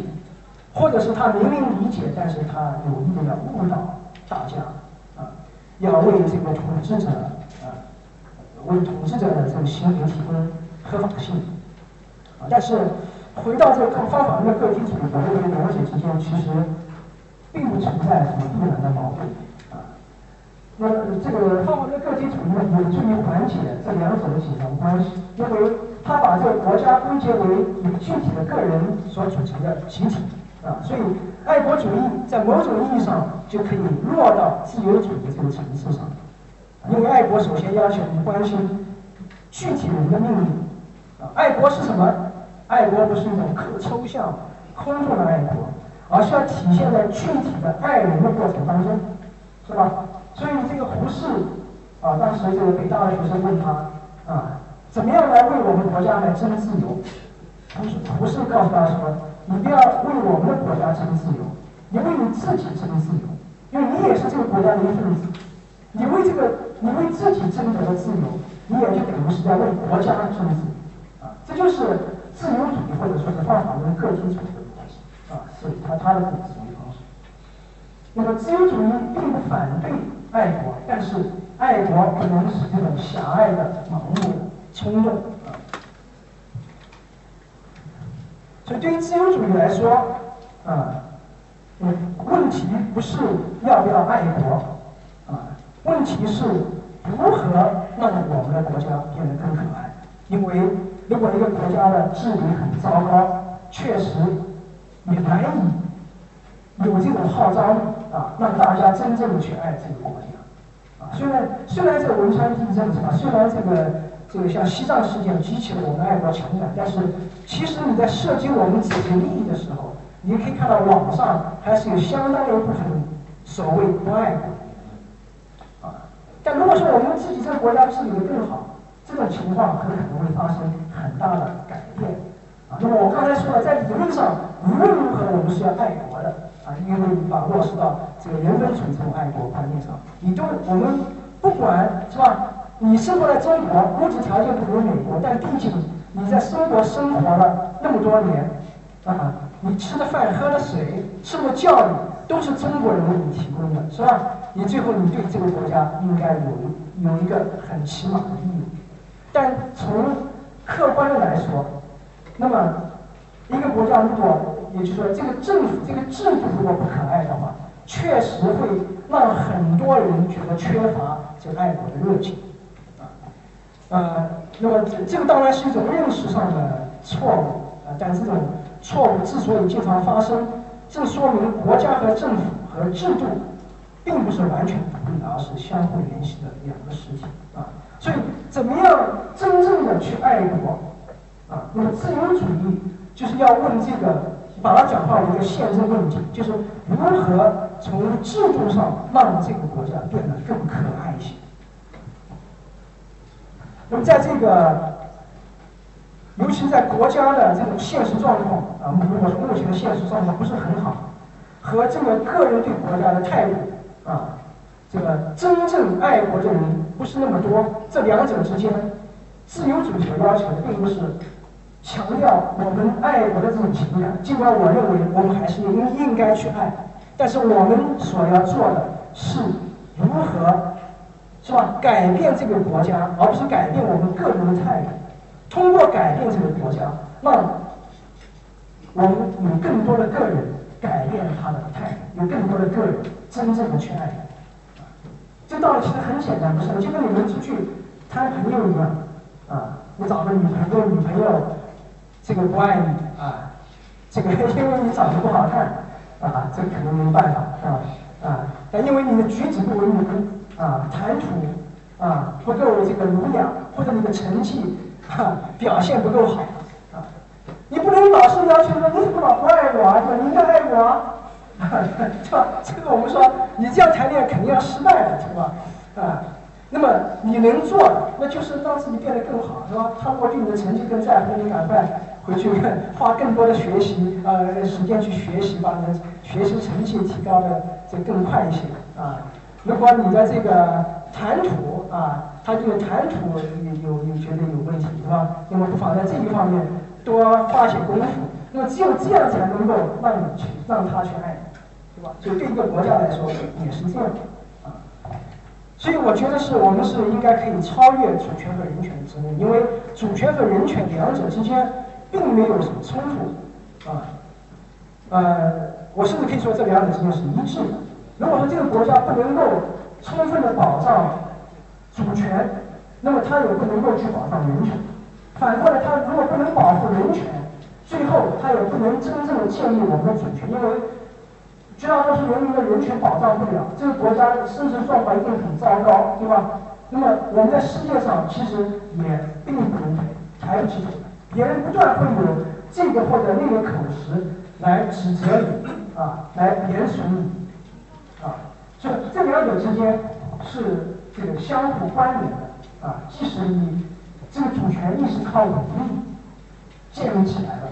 或者是他明明理解，但是他有意的要误导大家，啊，要为这个统治者啊，为统治者的这个行为提供合法性，但是回到这个方法论的个体主义，我认为两者之间其实并不存在什么必然的矛盾，啊，那这个方法论个体主义呢，有助于缓解这两者的紧张关系，因为他把这个国家归结为以具体的个人所组成的集体。啊，所以爱国主义在某种意义上就可以落到自由主义这个层次上，因为爱国首先要求我们关心具体人的命运。爱国是什么？爱国不是一种可抽象、空洞的爱国，而是要体现在具体的爱人的过程当中，是吧？所以这个胡适啊，当时这个北大的学生问他啊，怎么样来为我们国家来争自由？胡适胡适告诉他说：“你不要为我们的国家争自由，你为你自己争自由，因为你也是这个国家的一份子。你为这个，你为自己争得的自由，你也就等于是在为国家争自由。这就是自由主义或者说是方法论个体主义的东西啊，是他他的这种思维方式。那么自由主义并不反对爱国，但是爱国不能使这种狭隘的、盲目的、冲动啊。所以对于自由主义来说啊，问题不是要不要爱国啊，问题是如何让我们的国家变得更可爱，因为。如果一个国家的治理很糟糕，确实也难以有这种号召力啊，让大家真正的去爱这个国家啊。虽然虽然这个汶川地震是吧？虽然这个这个像西藏事件激起了我们爱国情感，但是其实你在涉及我们自己利益的时候，你可以看到网上还是有相当一部分所谓不爱国啊。但如果说我们自己这个国家治理的更好，这种情况很可能会发生很大的改变啊。那么我刚才说了，在理论上无论如何我们是要爱国的啊，因为你把落实到这个人文主义这种爱国观念上。你都我们不管是吧？你生活在中国，物质条件不如美国，但毕竟你在中国生活了那么多年啊，你吃的饭、喝的水、受的教育都是中国人为你提供的，是吧？你最后你对这个国家应该有有一个很起码的义务。但从客观的来说，那么一个国家如果，也就是说这个政府这个制度如果不可爱的话，确实会让很多人觉得缺乏这个爱国的热情，啊，呃，那么这个当然是一种认识上的错误啊，但这种错误之所以经常发生，这说明国家和政府和制度并不是完全独立，而是相互联系的两个实体啊。所以，怎么样真正的去爱国啊？那么，自由主义就是要问这个，把它转化为一个现实问题，就是如何从制度上让这个国家变得更可爱一些。那么，在这个，尤其在国家的这种现实状况啊，如果说目前的现实状况不是很好，和这个个人对国家的态度啊。这个真正爱国的人不是那么多，这两者之间，自由主义所要求并不是强调我们爱国的这种情感，尽管我认为我们还是应应该去爱，但是我们所要做的是如何，是吧？改变这个国家，而不是改变我们个人的态度。通过改变这个国家，让我们有更多的个人改变他的态度，有更多的个人真正的去爱。这道理其实很简单，不是？就跟你们出去谈朋友一样，啊，你找个女朋友，女朋友这个不爱你啊，这个因为你长得不好看啊，这可能没办法，是吧？啊，但因为你的举止不文明啊，谈吐啊不够这个儒雅，或者你的成绩啊表现不够好啊，你不能老是要求说你怎么老不爱我啊？你应该爱我啊。是吧？这个我们说，你这样谈恋爱肯定要失败的，是吧？啊，那么你能做，那就是让自己变得更好，是吧？他如果对你的成绩更在乎，你赶快回去花更多的学习呃时间去学习，把你的学习成绩提高的这更快一些啊。如果你的这个谈吐啊，他这个谈吐有有有觉得有问题，是吧？那么不妨在这一方面多花些功夫。那么只有这样才能够让你去让他去爱你，对吧。所以对一个国家来说也是这样的，所以我觉得是我们是应该可以超越主权和人权的争论，因为主权和人权两者之间并没有什么冲突啊，呃，我甚至可以说这两者之间是一致的。如果说这个国家不能够充分的保障主权，那么它也不能够去保障人权。反过来，它如果不能保护人权，最后它也不能真正的建立我们的主权，因为。绝大多数人民的人权保障不了，这个国家的生存状况一定很糟糕，对吧？那么我们在世界上其实也并不能抬抬不起头，别人不断会有这个或者那个口实来指责你啊，来贬损你啊，所以这两者之间是这个相互关联的啊，即使你这个主权意识靠武力建立起来了。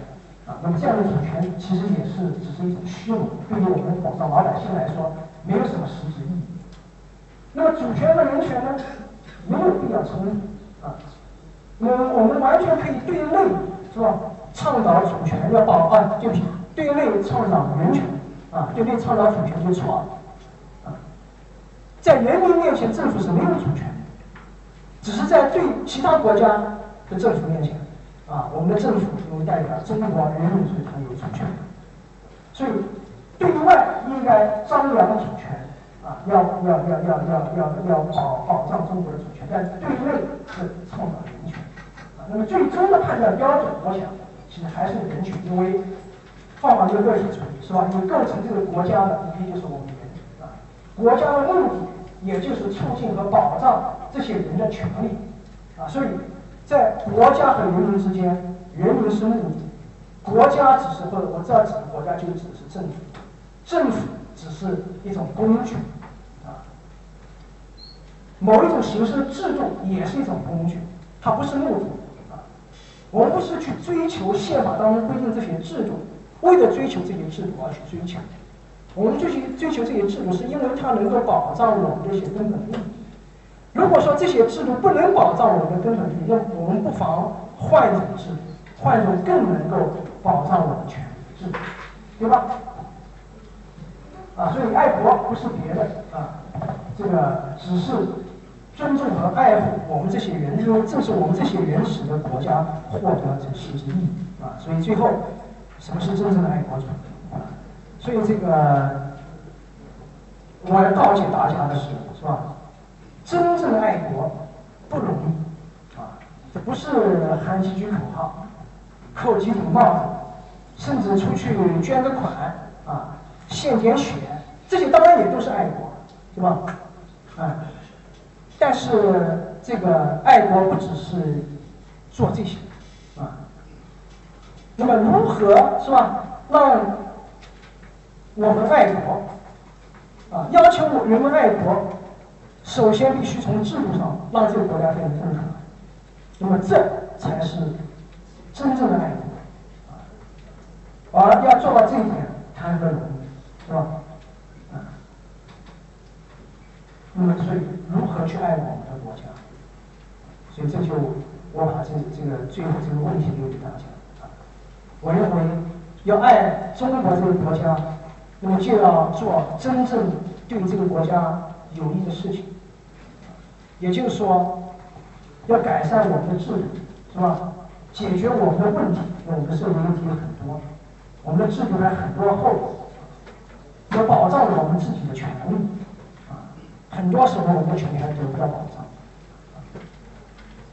那么这样的主权其实也是只是一种虚荣，对于我们广大老百姓来说，没有什么实质意义。那么主权和人权呢，没有必要冲突啊。那我们完全可以对内是吧，倡导主权要保啊，就对内倡导人权啊，对内倡导主权就错了啊。在人民面前，政府是没有主权的，只是在对其他国家的政府面前。啊，我们的政府因为代表中国人民，所以它有主权。所以对外应该张扬主权，啊，要要要要要要要保保障中国的主权，但对内是创造人权。啊，那么最终的判断标准，我想其实还是人权，因为放放这个个体主义是吧？因为构成这个国家的无非就是我们人啊，国家的目的也就是促进和保障这些人的权利，啊，所以。在国家和人民之间，人民是目的，国家只是或者我这儿指的国家就指的是政府，政府只是一种工具，啊，某一种形式的制度也是一种工具，它不是目的，啊，我们不是去追求宪法当中规定这些制度，为了追求这些制度而去追求，我们追求追求这些制度，是因为它能够保障我们的一些根本利益。如果说这些制度不能保障我们的根本利益，那我们不妨换一种制度，换一种更能够保障我们权利的制度，对吧？啊，所以爱国不是别的啊，这个只是尊重和爱护我们这些人，因为正是我们这些原始的国家获得这实质意义啊。所以最后，什么是真正的爱国者？啊，所以这个我要告诫大家的是，是吧？真正的爱国不容易啊！这不是喊几句口号、扣几顶帽子，甚至出去捐个款啊、献点血，这些当然也都是爱国，是吧？啊，但是这个爱国不只是做这些啊。那么如何是吧？让我们爱国啊？要求我人们爱国。首先必须从制度上让这个国家变得正常，那么这才是真正的爱国啊！而要做到这一点，谈何容易，是吧？啊，那么所以如何去爱我们的国家？所以这就我把这这个最后这个问题留给大家啊！我认为要爱中国这个国家，那么就要做真正对这个国家有益的事情。也就是说，要改善我们的制度，是吧？解决我们的问题，我们的社会问题很多，我们的制度还很多后果，要保障我们自己的权利，啊，很多时候我们的权利还得不到保障，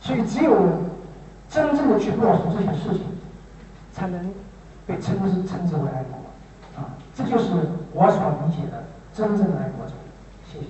所以只有真正的去落实这些事情，才能被称之称之为爱国，啊，这就是我所理解的真正的爱国者。谢谢。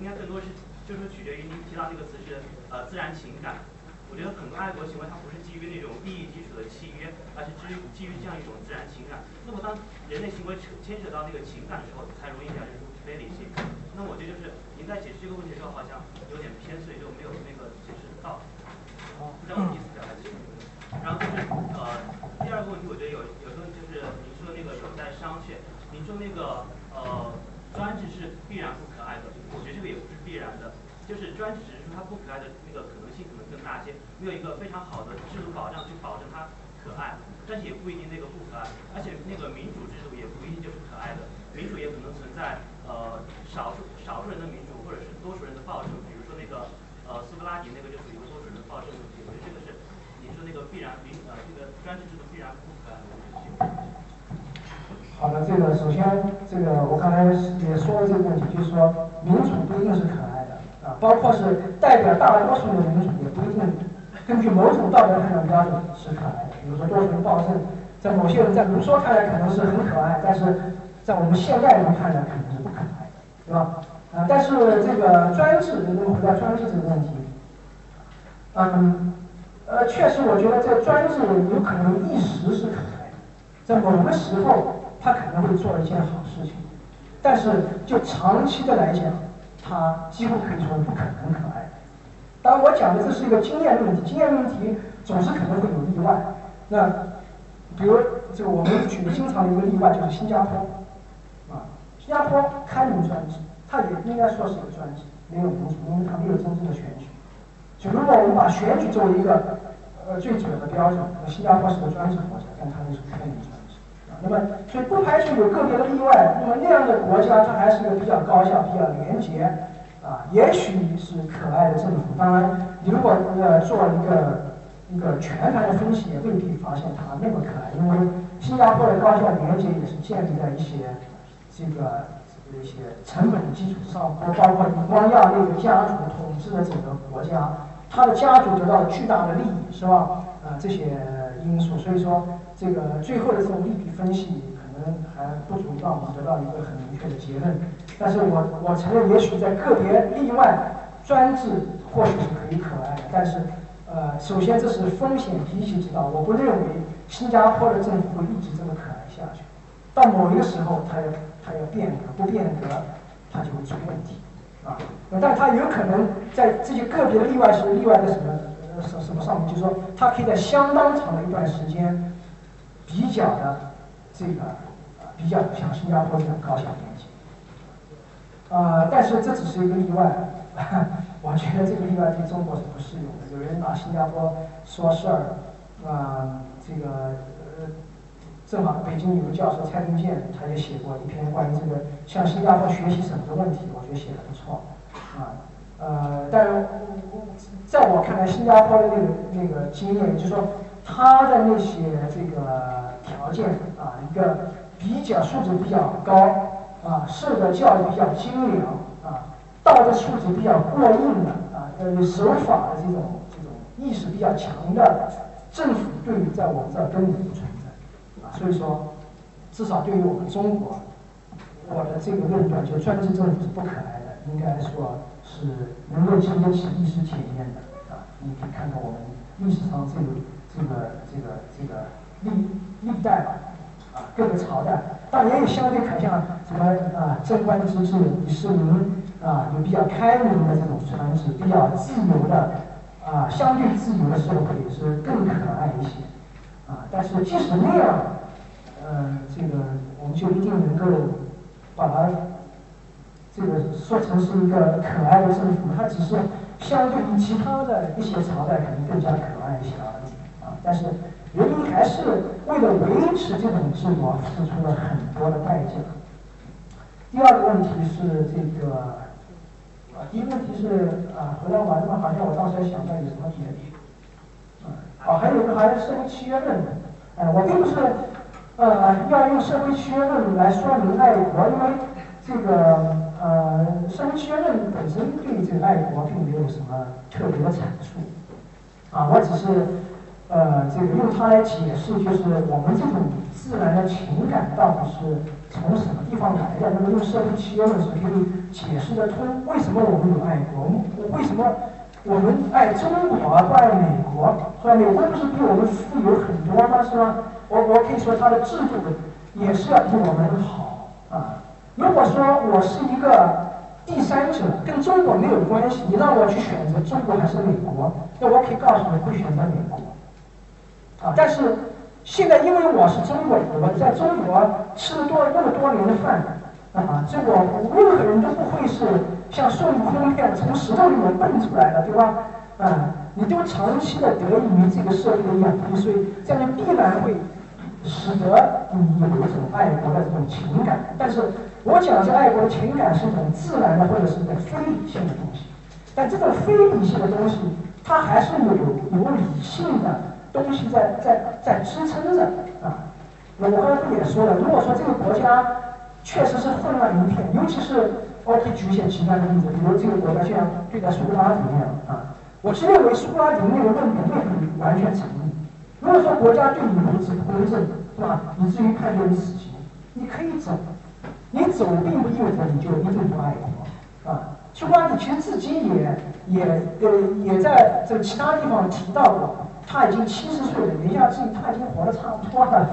应该更多是，就是取决于您提到那个词是呃自然情感，我觉得很多爱国行为它不是基于那种利益基础的契约，而是基于基于这样一种自然情感。那么当人类行为扯牵扯到那个情感的时候，才容易表现出非理性。那我觉得就是您在解释这个问题的时候，好像有点偏碎，就没有那个解释到。不知道我意思表达清楚？然后就是呃，第二个问题，我觉得有有时候就是您说那个有待商榷。您说那个呃，专制是必然不可爱的，我觉得这个也不是必然的。就是专制只是说它不可爱的那个可能性可能更大些，没有一个非常好的制度保障去保证它但是也不一定那个不可爱，而且那个民主制度也不一定就是可爱的，民主也可能存在呃少数少数人的民主或者是多数人的暴政，比如说那个呃苏格拉底那个就属于多数人的暴政，我觉得这个是你说那个必然民呃这个专制制度必然不可爱的，我觉得这个。好的，这个首先这个我刚才也说了这个问题，就是说民主不一定是可爱的。啊，包括是代表大多数的民主，也不一定根据某种道德判断标准是可爱的。比如说多数人暴政，在某些人在卢梭看来可能是很可爱，但是在我们现代人看来可能是不可爱的，对吧？啊，但是这个专制，我们回到专制这个问题，嗯，呃，确实我觉得这专制有可能一时是可爱的，在某个时候他可能会做一件好事情，但是就长期的来讲。他几乎可以说不可能可爱。当然，我讲的这是一个经验问题，经验问题总是可能会有例外。那比如这个我们举的经常的一个例外就是新加坡，啊，新加坡开明专制，它也应该说是个专制，没有民主，因为它没有真正的选举。就如果我们把选举作为一个呃最准的标准，那新加坡是个专制国家，但它又是开明专制。那么，所以不排除有个别的例外。那么那样的国家，它还是个比较高效、比较廉洁，啊，也许是可爱的政府。当然，你如果呃做一个一个全盘的分析，也未必发现它那么可爱。因为新加坡的高效廉洁也是建立在一些这个这个一些成本的基础上，包括李光耀那个家族统治的整个国家，他的家族得到了巨大的利益，是吧？啊，这些因素，所以说。这个最后的这种利弊分析可能还不足以让我们得到一个很明确的结论，但是我我承认，也许在个别例外，专制或许是可以可爱的，但是，呃，首先这是风险极其之大，我不认为新加坡的政府会一直这么可爱下去，到某一个时候，它要它要变革，不变革，它就会出问题，啊，但它有可能在这些个别的例外是例外的什么呃什什么上面，就是说，它可以在相当长的一段时间。比较的这个比较像新加坡这种高效，呃，但是这只是一个例外，我觉得这个例外对中国是不适用的。有人拿新加坡说事儿，啊，这个呃，正好北京有个教授蔡东建，他也写过一篇关于这个向新加坡学习什么的问题，我觉得写的不错，啊，呃，但在我看来，新加坡的那个那个经验，就是说。他的那些这个条件啊，一个比较素质比较高啊，受的教育比较精良啊，道德素质比较过硬的啊，呃，守法的这种这种意识比较强的政府，对于在我们这儿根本不存在啊。所以说，至少对于我们中国，我的这个论断，就专制政府是不可爱的，应该说是能够经得起历史检验的啊。你可以看看我们历史上这个。这个这个这个历历代吧，各个朝代，但也有相对可像什么啊，贞观之治、李世民啊，有比较开明的这种传制，比较自由的啊，相对自由的社会是更可爱一些，啊，但是即使那样，呃，这个我们就一定能够把它这个说成是一个可爱的政府，它只是相对于其他的一些朝代可能更加可爱一些而已。啊但是人民还是为了维持这种制度，付出了很多的代价。第二个问题是这个，啊，第一个问题是啊，回答完了，好像我当时还想到有什么别的，啊，还有一个还是社会契约论，哎，我并不是呃要用社会契约论来说明爱国，因为这个呃社会契约论本身对这个爱国并没有什么特别的阐述，啊，我只是。呃，这个用它来解释，就是我们这种自然的情感到底是从什么地方来的？那么用社会契约论是可以解释得通，为什么我们有爱国？我们为什么我们爱中国不爱美国，是吧？美国不是比我们富有很多吗？是吧？我我可以说它的制度也是要比我们好啊。如果说我是一个第三者，跟中国没有关系，你让我去选择中国还是美国，那我可以告诉你会选择美国啊。但是现在因为我是中国人，我在中国吃了多那么多年的饭啊，这个任何人都不会是。像孙悟空一样从石头里面蹦出来的，对吧？啊，你都长期的得益于这个社会的养育，所以这样必然会使得你有一种爱国的这种情感。但是我讲这爱国的情感是一种自然的或者是一种非理性的东西，但这种非理性的东西，它还是有有理性的东西在在在支撑着啊。我刚才不也说了，如果说这个国家确实是混乱一片，尤其是。我可以举一些其他的例子，比如这个国家像对待苏格拉底那样啊，我是认为苏格拉底那个论点未必完全成立。如果说国家对你如此不公正，是吧？以至于判决你死刑，你可以走，你走并不意味着你就一定不爱国啊。苏格拉底其实自己也也呃也在这其他地方提到过，他已经七十岁了，言下之意他已经活得差不多了，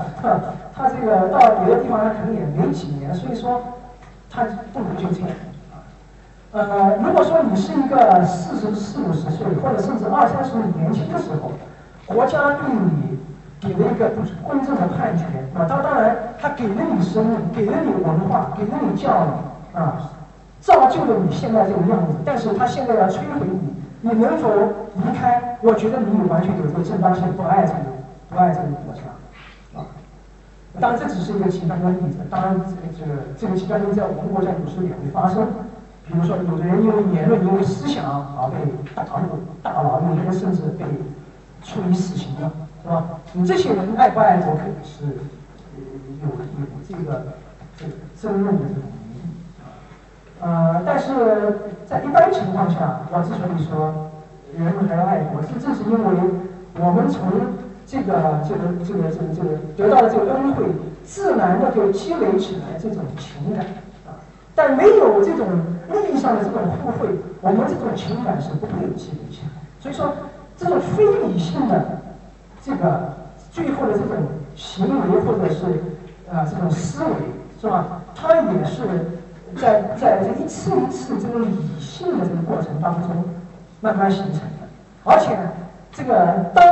他这个到别的地方他可能也没几年，所以说。他不如就这样，呃，如果说你是一个四十四五十岁，或者甚至二三十岁年轻的时候，国家对你给了一个不公正的判决啊，当当然，他给了你生命，给了你文化，给了你教育啊，造就了你现在这个样子，但是他现在要摧毁你，你能否离开？我觉得你有完全有这个正当性，不爱这个，不爱这个国家。啊当然，这只是一个极端的例子。当然，这个这个这个极端例子在我们国家有时候也会发生。比如说，有的人因为言论、因为思想而被打入大牢，有的甚至被处以死刑了，是吧？你这些人爱不爱国，肯定是有有这个这个争论的这种。呃，但是在一般情况下，我之所以说人们还要爱国，这正是因为我们从这个这个这个这个这个得到的这个恩惠，自然的就积累起来这种情感啊，但没有这种利益上的这种互惠，我们这种情感是不会有积累起来。所以说，这种非理性的这个最后的这种行为或者是啊这种思维，是吧？它也是在在这一次一次这种理性的这个过程当中慢慢形成的，而且这个当。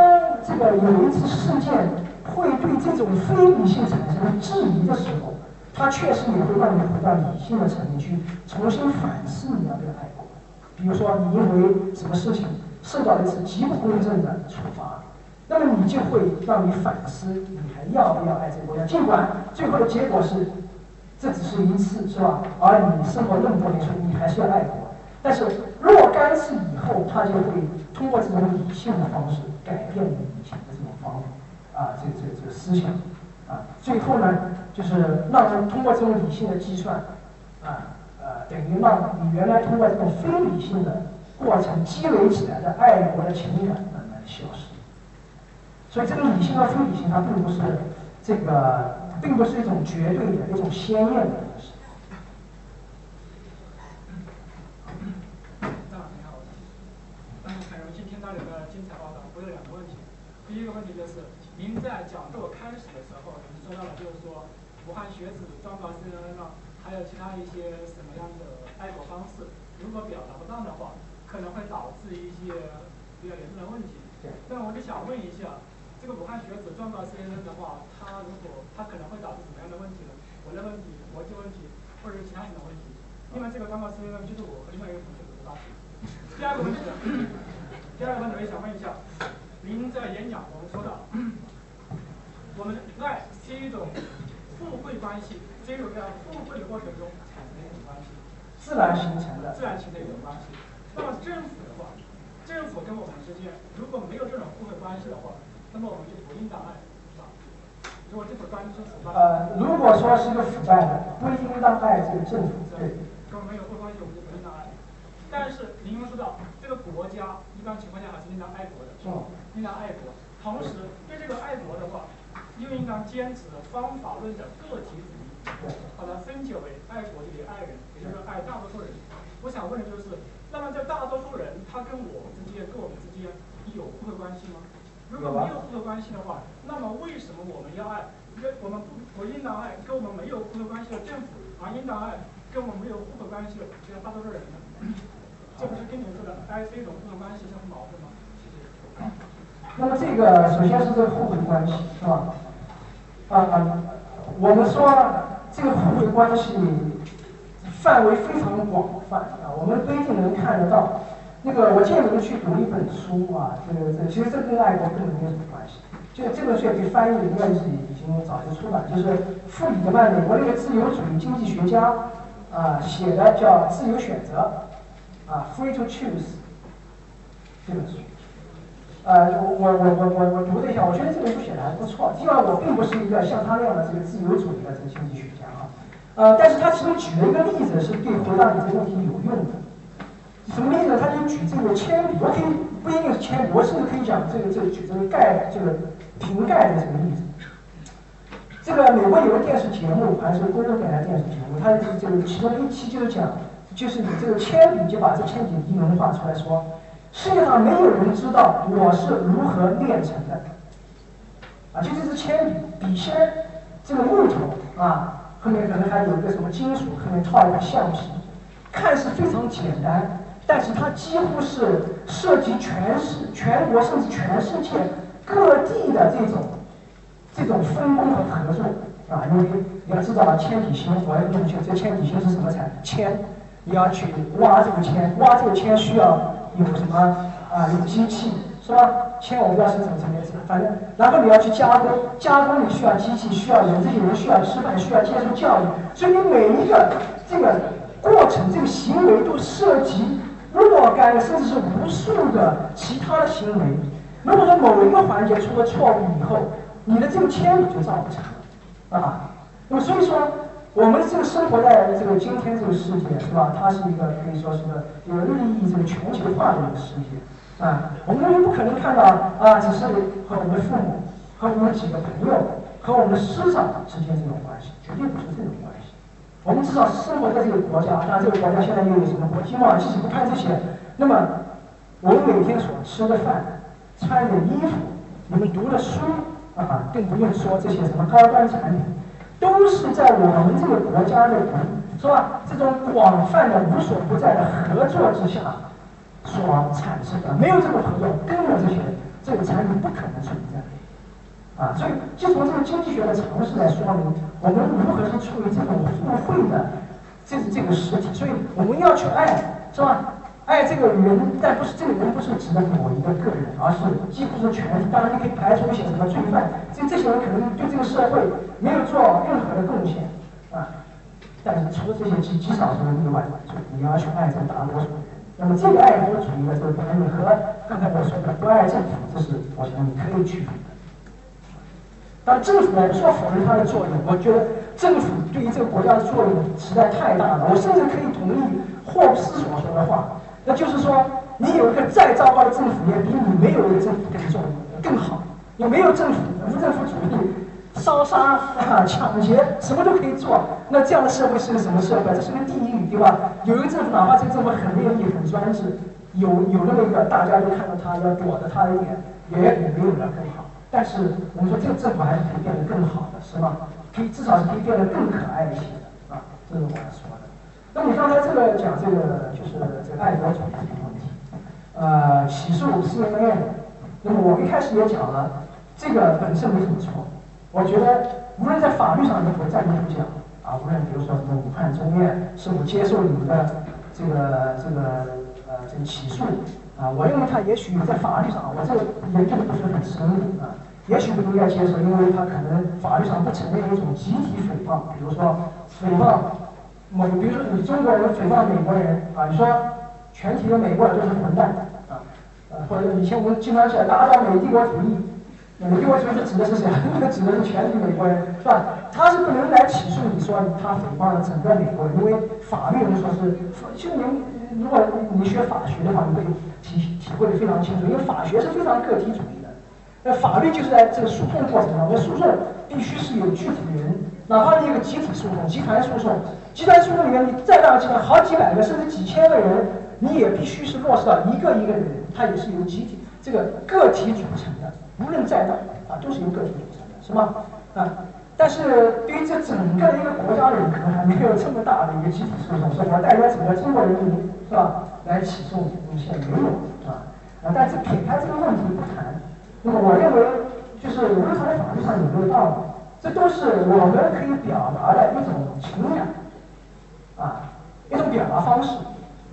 这个有一次事件会对这种非理性产生质疑的时候，它确实也会让你回到理性的层面去重新反思你要不要爱国。比如说，你因为什么事情受到一次极不公正的处罚，那么你就会让你反思，你还要不要爱这个国家？尽管最后的结果是这只是一次，是吧？而你生活那么多年，你还是要爱国。但是若干次以后，他就会通过这种理性的方式改变你以前的这种方法，啊，这这这思想，啊，最后呢，就是让通过这种理性的计算，啊，呃，等于让你原来通过这种非理性的过程积累起来的爱国的情感慢慢消失。所以这个理性和非理性，它并不是这个，并不是一种绝对的一种鲜艳的东西嗯嗯很荣幸听到你的精彩报道我有两个问题。第一个问题就是，您在讲座开始的时候，您说到了，就是说，武汉学子专搞 CNN 呢，还有其他一些什么样的爱国方式，如果表达不当的话，可能会导致一些比较严重的问题。那我就想问一下，这个武汉学子撞到 CNN 的话，他如果他可能会导致什么样的问题呢？国内问题、国际问题，或者是其他什么问题？因为这个撞到 CNN 就是我和另外一个同学都是大学。第二个问题，第二个问题我也想问一下。您在演讲我们说到，我们爱是一种互惠关系，只有在互惠的过程中产生一种关系，自然形成的，自然形成一种关系。那么政府的话，政府跟我们之间如果没有这种互惠关系的话，那么我们就不应当爱，是吧？如果这个关系是腐败，呃，如果说是个腐败的，不应当爱这个政府，对，跟我们没有互惠关系，我们就不应当爱。但是您又说到，这个国家一般情况下还是应当爱国的，是吧？应当爱国，同时对这个爱国的话，又应当坚持方法论的个体主义，把它分解为爱国的爱人，也就是爱大多数人，我想问的就是，那么这大多数人他跟我之间、跟我们之间有互惠关系吗？如果没有互惠关系的话，那么为什么我们要爱？因为我们不不应当爱跟我们没有互惠关系的政府，而应当爱跟我们没有互惠关系的这样大多数人呢？这不是跟你们说的爱是一种互惠关系相矛盾吗？那么这个首先是这个互惠关系，是吧？啊，我们说这个互惠关系范围非常广泛啊，我们不一定能看得到。那个，我建议你们去读一本书啊，这个这其实这跟爱国根本没有什么关系。就这本书也可以翻译，应该是已经早就出版，就是弗里曼，美国那个自由主义经济学家啊写的，叫《自由选择》啊，Free to Choose 这本书。呃，我我我我我我读了一下，我觉得这本书写的还不错。尽管我并不是一个像他那样的这个自由主义的这个经济学家啊，呃，但是他其中举了一个例子，是对回答你这个问题有用的。什么例子呢？他就举这个铅笔，我可以不一定是铅笔，我甚至可以讲这个这个举这个钙这个瓶盖的这个例子。这个美国有个电视节目，还是公共电台电视节目，它这个这个其中一期就是讲，就是你这个铅笔就把这铅笔一融化出来说。世界上没有人知道我是如何炼成的，啊，就这支铅笔，笔芯这个木头啊，后面可能还有一个什么金属，后面套一个橡皮，看似非常简单，但是它几乎是涉及全世全国甚至全世界各地的这种这种分工和合作啊，因为你要知道铅笔芯，我要跟你这铅笔芯是什么材？铅，你要去挖这个铅，挖这个铅需要。有什么啊？有机器是吧？铅我不知道生产什么样子，反正然后你要去加工，加工你需要机器，需要人，这些人需要吃饭，需要接受教育，所以你每一个这个过程、这个行为都涉及若干甚至是无数的其他的行为。如果说某一个环节出了错误以后，你的这个铅笔就造不成了啊。那么所以说。我们这个生活在这个今天这个世界，是吧？它是一个可以说是个有日益这个全球化的一个世界，啊，我们不可能看到啊，只是和我们父母、和我们几个朋友、和我们师长之间这种关系，绝对不是这种关系。我们至少生活在这个国家，当然这个国家现在又有什么国际贸易，其实不看这些，那么我们每天所吃的饭、穿的衣服、你们读的书啊，更不用说这些什么高端产品。都是在我们这个国家的人，是吧？这种广泛的、无所不在的合作之下所产生的。没有这个合作，根本这些这个产品不可能存在。啊，所以就从这个经济学的常识来说明，我们如何是处于这种互惠的，这是这个实体。所以我们要去爱，是吧？爱这个人，但不是这个人不是指的某一个个人，而是几乎是全体。当然，你可以排除一些什么罪犯，这这些人可能对这个社会没有做任何的贡献啊。但是除了这些极极少数的例外，你要去爱这个大多数人。那么这个爱国主义的这个观念和刚才我说的不爱政府，这是我想你可以区但。政府呢，说否认它的作用，我觉得政府对于这个国家的作用实在太大了。我甚至可以同意霍布斯所说的话。那就是说，你有一个再糟糕的政府，也比你没有一个政府更重更好。你没有政府，无政府主义，烧杀啊、抢劫，什么都可以做。那这样的社会是个什么社会？这是个地狱，对吧？有一个政府，哪怕这个政府很利益、很专制，有有那么一个大家都看到他要躲着他一点，也也没有人更好。但是我们说，这个政府还是可以变得更好的，是吧？可以至少是可以变得更可爱一些的啊，这是我要说的。那你刚才这个讲这个就是这个爱国主义这个问题，呃，起诉 CNN，那么我一开始也讲了，这个本身没什么错。我觉得无论在法律上你否站立不讲啊，无论比如说什么武汉中院是否接受你们的这个这个呃这个起诉啊，我认为他也许在法律上，我这个研究的不是很深入啊，也许不应该接受，因为他可能法律上不承认一种集体诽谤，比如说诽谤。某，比如说你中国人诽谤美国人啊，你说全体的美国人都是混蛋啊，呃，或者以前我们经常讲打倒美帝国主义，美帝国主义指的是谁？指的是全体美国人，是吧？他是不能来起诉你说他诽谤了整个美国人，因为法律人说是，其实您如果你学法学的话，你会体体会的非常清楚，因为法学是非常个体主义，那法律就是在这个诉讼过程当中，诉讼必须是有具体的人。哪怕你一个集体诉讼、集团诉讼，集团诉讼里面你再大的集团，好几百个甚至几千个人，你也必须是落实到一个一个人，他也是由集体这个个体组成的，无论再大啊，都是由个体组成的，是吗？啊，但是对于这整个一个国家人，可能还没有这么大的一个集体诉讼，说我代表整个中国人民，是吧？来起诉你，现在没有，啊，但是撇开这个问题不谈，那么我认为，就是无论它在法律上有没有道理。这都是我们可以表达的一种情感，啊，一种表达方式，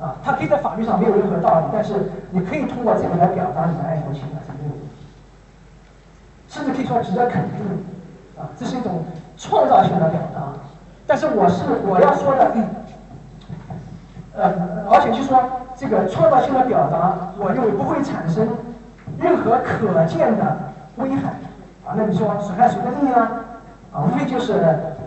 啊，它可以在法律上没有任何道理，但是你可以通过这个来表达你的爱国情感是没有问题，甚至可以说值得肯定，啊，这是一种创造性的表达。但是我是我要说的，呃，而且就说这个创造性的表达，我认为不会产生任何可见的危害，啊，那你说损害谁的利益呢？啊，无非就是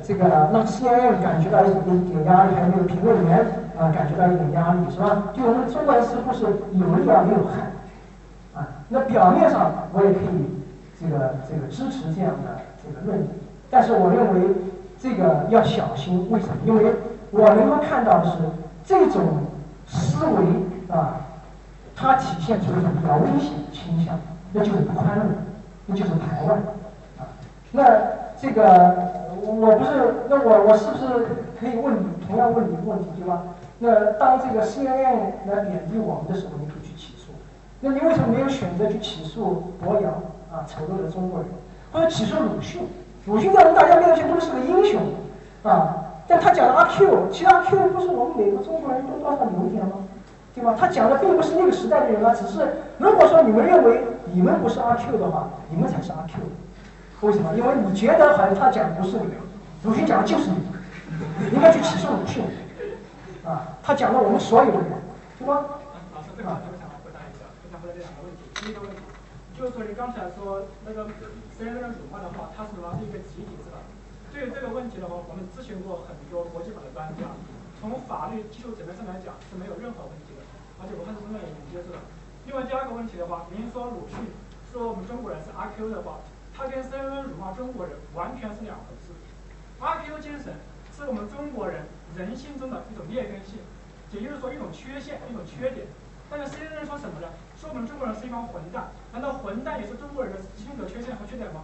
这个让 CNN 感觉到一点压力，还有那个评论员啊感觉到一点压力，是吧？就我们中国人似乎是有利而没有害，啊，那表面上我也可以这个这个支持这样的这个论点，但是我认为这个要小心，为什么？因为我能够看到的是这种思维啊，它体现出一种比较危险的倾向，那就是宽容，那就是排外，啊，那。这个我不是，那我我是不是可以问你同样问你一个问题，对吧？那当这个 CNN 来贬低我们的时候，你可以去起诉。那你为什么没有选择去起诉博洋啊，丑陋的中国人，或者起诉鲁迅？鲁迅在我们大家面前都是个英雄啊，但他讲的阿 Q，其实阿 Q 不是我们每个中国人都多少有一点吗？对吧？他讲的并不是那个时代的人啊，只是如果说你们认为你们不是阿 Q 的话，你们才是阿 Q。为什么？因为你觉得好像他讲的不是你，鲁迅讲的就是你，你应该去起诉鲁迅，啊，他讲了我们所有的人，对吧？老师，这个我想回答一下，我想回答这两个问题。第一个问题就是说，你刚才说那个虽然那个辱骂的话，它是主要是一个集体是吧？对于这个问题的话，我们咨询过很多国际法的专家，从法律技术层面上来讲是没有任何问题，而且我们是中国也能接受的。另外第二个问题的话，您说鲁迅说我们中国人是阿 Q 的话。他跟 CNN 辱骂中国人完全是两回事。阿 Q 精神是我们中国人人性中的一种劣根性，也就是说一种缺陷、一种缺点。但是 CNN 说什么呢？说我们中国人是一帮混蛋。难道混蛋也是中国人的性格缺陷和缺点吗？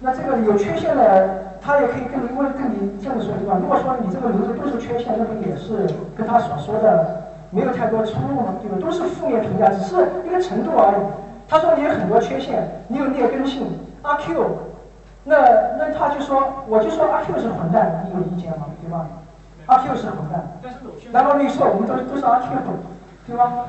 那这个有缺陷的，他也可以跟你问，跟你这么说对吧？如果说你这个名字都是缺陷，那不也是跟他所说的没有太多出入吗？对吧？都是负面评价，只是一个程度而已。他说你有很多缺陷，你有劣根性。阿 Q，那那他就说，我就说阿 Q 是混蛋，你有意见吗？对吧？阿 Q 是混蛋，然后你说我们都都是阿 Q，对吧？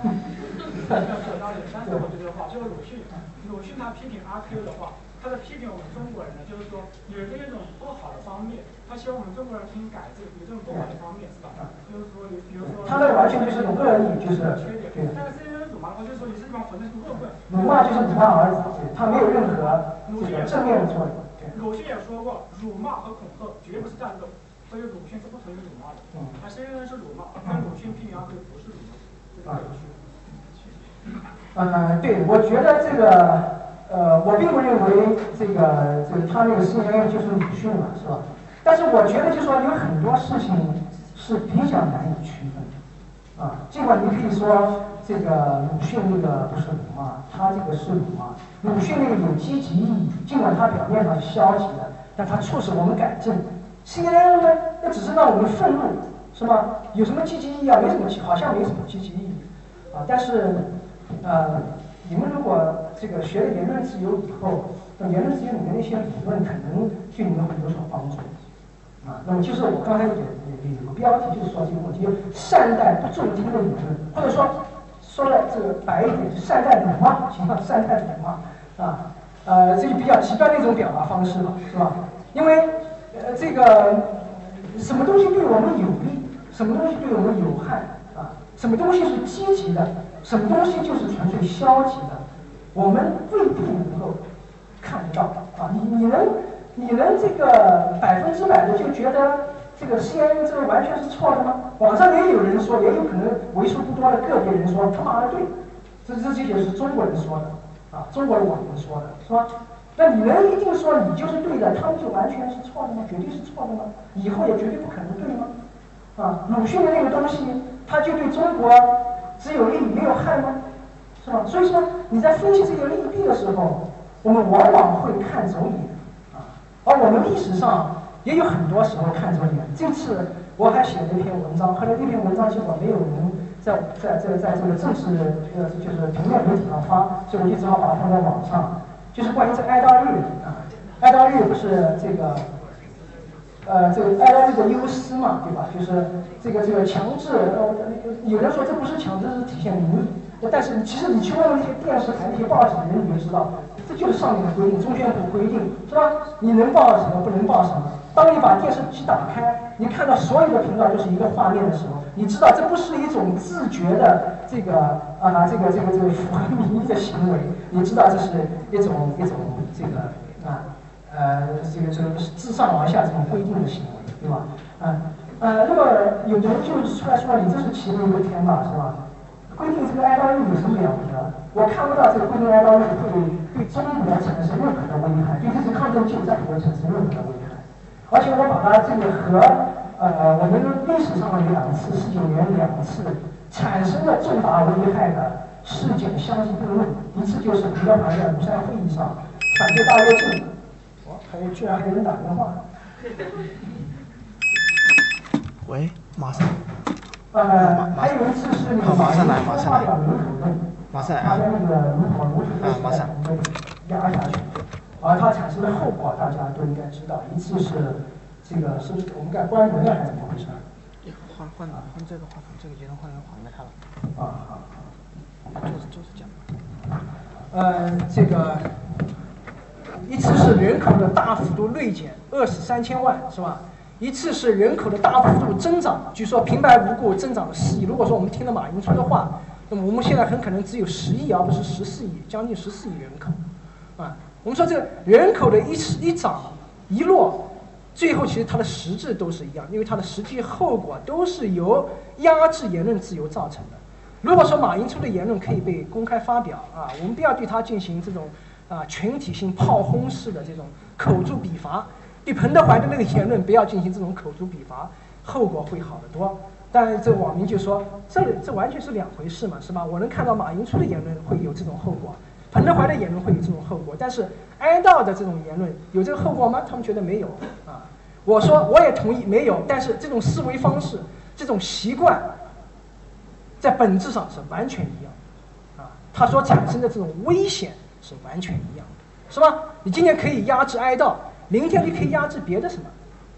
但是我觉得话，就是鲁迅，鲁迅他批评阿 Q 的话。他在批评我们中国人呢，就是说有这一种不好的方面，他希望我们中国人进行改正，有这种不好的方面，是吧？就是说，比如说，他那完全就是个人意，就是缺点。但是 CNN 辱骂的话，就是说你是一帮混蛋，是恶棍。辱骂就是辱骂而已，他没有任何这个正面的作用。鲁迅也说过，辱骂和恐吓绝不是战斗，所以鲁迅是不同意辱骂的。嗯。他 CNN 是辱骂，跟鲁迅批评阿 Q 不是辱骂。啊。嗯，对，我觉得这个。呃，我并不认为这个这个他那个 CNN 就是鲁迅嘛，是吧？但是我觉得就说有很多事情是比较难以区分的，啊，尽管你可以说这个鲁迅那个不是辱骂，他这个是辱骂。鲁迅那个有积极意义，尽管他表面上是消极的，但他促使我们改正。CNN 呢，那只是让我们愤怒，是吗？有什么积极意义啊？没什么，好像没什么积极意义，啊，但是，呃。你们如果这个学了言论自由以后，那言论自由里面那些理论可能对你们会有所帮助，啊，那么就是我刚才也也有个标题，就是说这个问题：善待不中听的理论，或者说说的这个白一点，就善待辱骂，行吧？善待辱骂，啊，呃，这就比较极端的一种表达方式了，是吧？因为呃，这个什么东西对我们有利，什么东西对我们有害，啊，什么东西是积极的？什么东西就是纯粹消极的，我们未必能够看得到啊！你你能你能这个百分之百的就觉得这个 CNN 这个完全是错的吗？网上也有人说，也有可能为数不多的个别人说他妈的对，这这这些是中国人说的啊，中国的网民说的是吧？那你能一定说你就是对的，他们就完全是错的吗？绝对是错的吗？以后也绝对不可能对吗？啊，鲁迅的那个东西，他就对中国只有利没有害吗？是吧？所以说你在分析这个利弊的时候，我们往往会看走眼啊，而我们历史上也有很多时候看走眼。这次我还写了一篇文章，后来那篇文章结果没有人在在在在这个正式呃就是平面媒体上发，所以我就只好把它放在网上。就是关于这哀悼日啊，哀悼日不是这个，呃，这个哀悼日的优思嘛，对吧？就是这个这个强制，呃，有人说这不是强制，是体现民意。但是其实你去问问那些电视台、那些报纸的人，你就知道，这就是上面的规定，中宣部规定，是吧？你能报什么，不能报什么。当你把电视机打开，你看到所有的频道就是一个画面的时候，你知道这不是一种自觉的这个啊，这个这个这个符合民意的行为，你知道这是一种一种这个呃这个这个自上而下这种规定的行为，对吧？啊呃，那么有的人就出来说你这是欺人一天吧，是吧？规定这个哀悼日有什么了不得？我看不到这个规定哀悼日会对中国产生任何的危害，对这次抗震救灾不会产生任何的危害。而且我把它这个和呃我们历史上的两次四九年两次产生了重大危害的事件相提并论，一次就是彭德怀在庐山会议上反对大跃进，还居然还有人打电话。喂，马上。呃，还有一次是那个马上来，马上来，马上来他的那个如火如荼啊，马上压下去。而它产生的后果大家都应该知道，一次是这个是不是我们该关门了还是怎么回事？换换换这个话筒，这个节能换人还给他了。啊好好，就是就是这样。呃，这个一次是人口的大幅度锐减，饿死三千万，是吧？一次是人口的大幅度增长，据说平白无故增长了四亿。如果说我们听了马云说的话，那么我们现在很可能只有十亿，而不是十四亿，将近十四亿人口，啊。我们说这个人口的一一涨一落，最后其实它的实质都是一样，因为它的实际后果都是由压制言论自由造成的。如果说马云出的言论可以被公开发表啊，我们不要对他进行这种啊群体性炮轰式的这种口诛笔伐，对彭德怀的那个言论不要进行这种口诛笔伐，后果会好得多。但这网民就说这这完全是两回事嘛，是吧？我能看到马云出的言论会有这种后果。彭德怀的言论会有这种后果，但是哀悼的这种言论有这个后果吗？他们觉得没有啊。我说我也同意没有，但是这种思维方式、这种习惯，在本质上是完全一样啊。它所产生的这种危险完全一样的，是吧？你今天可以压制哀悼，明天你可以压制别的什么？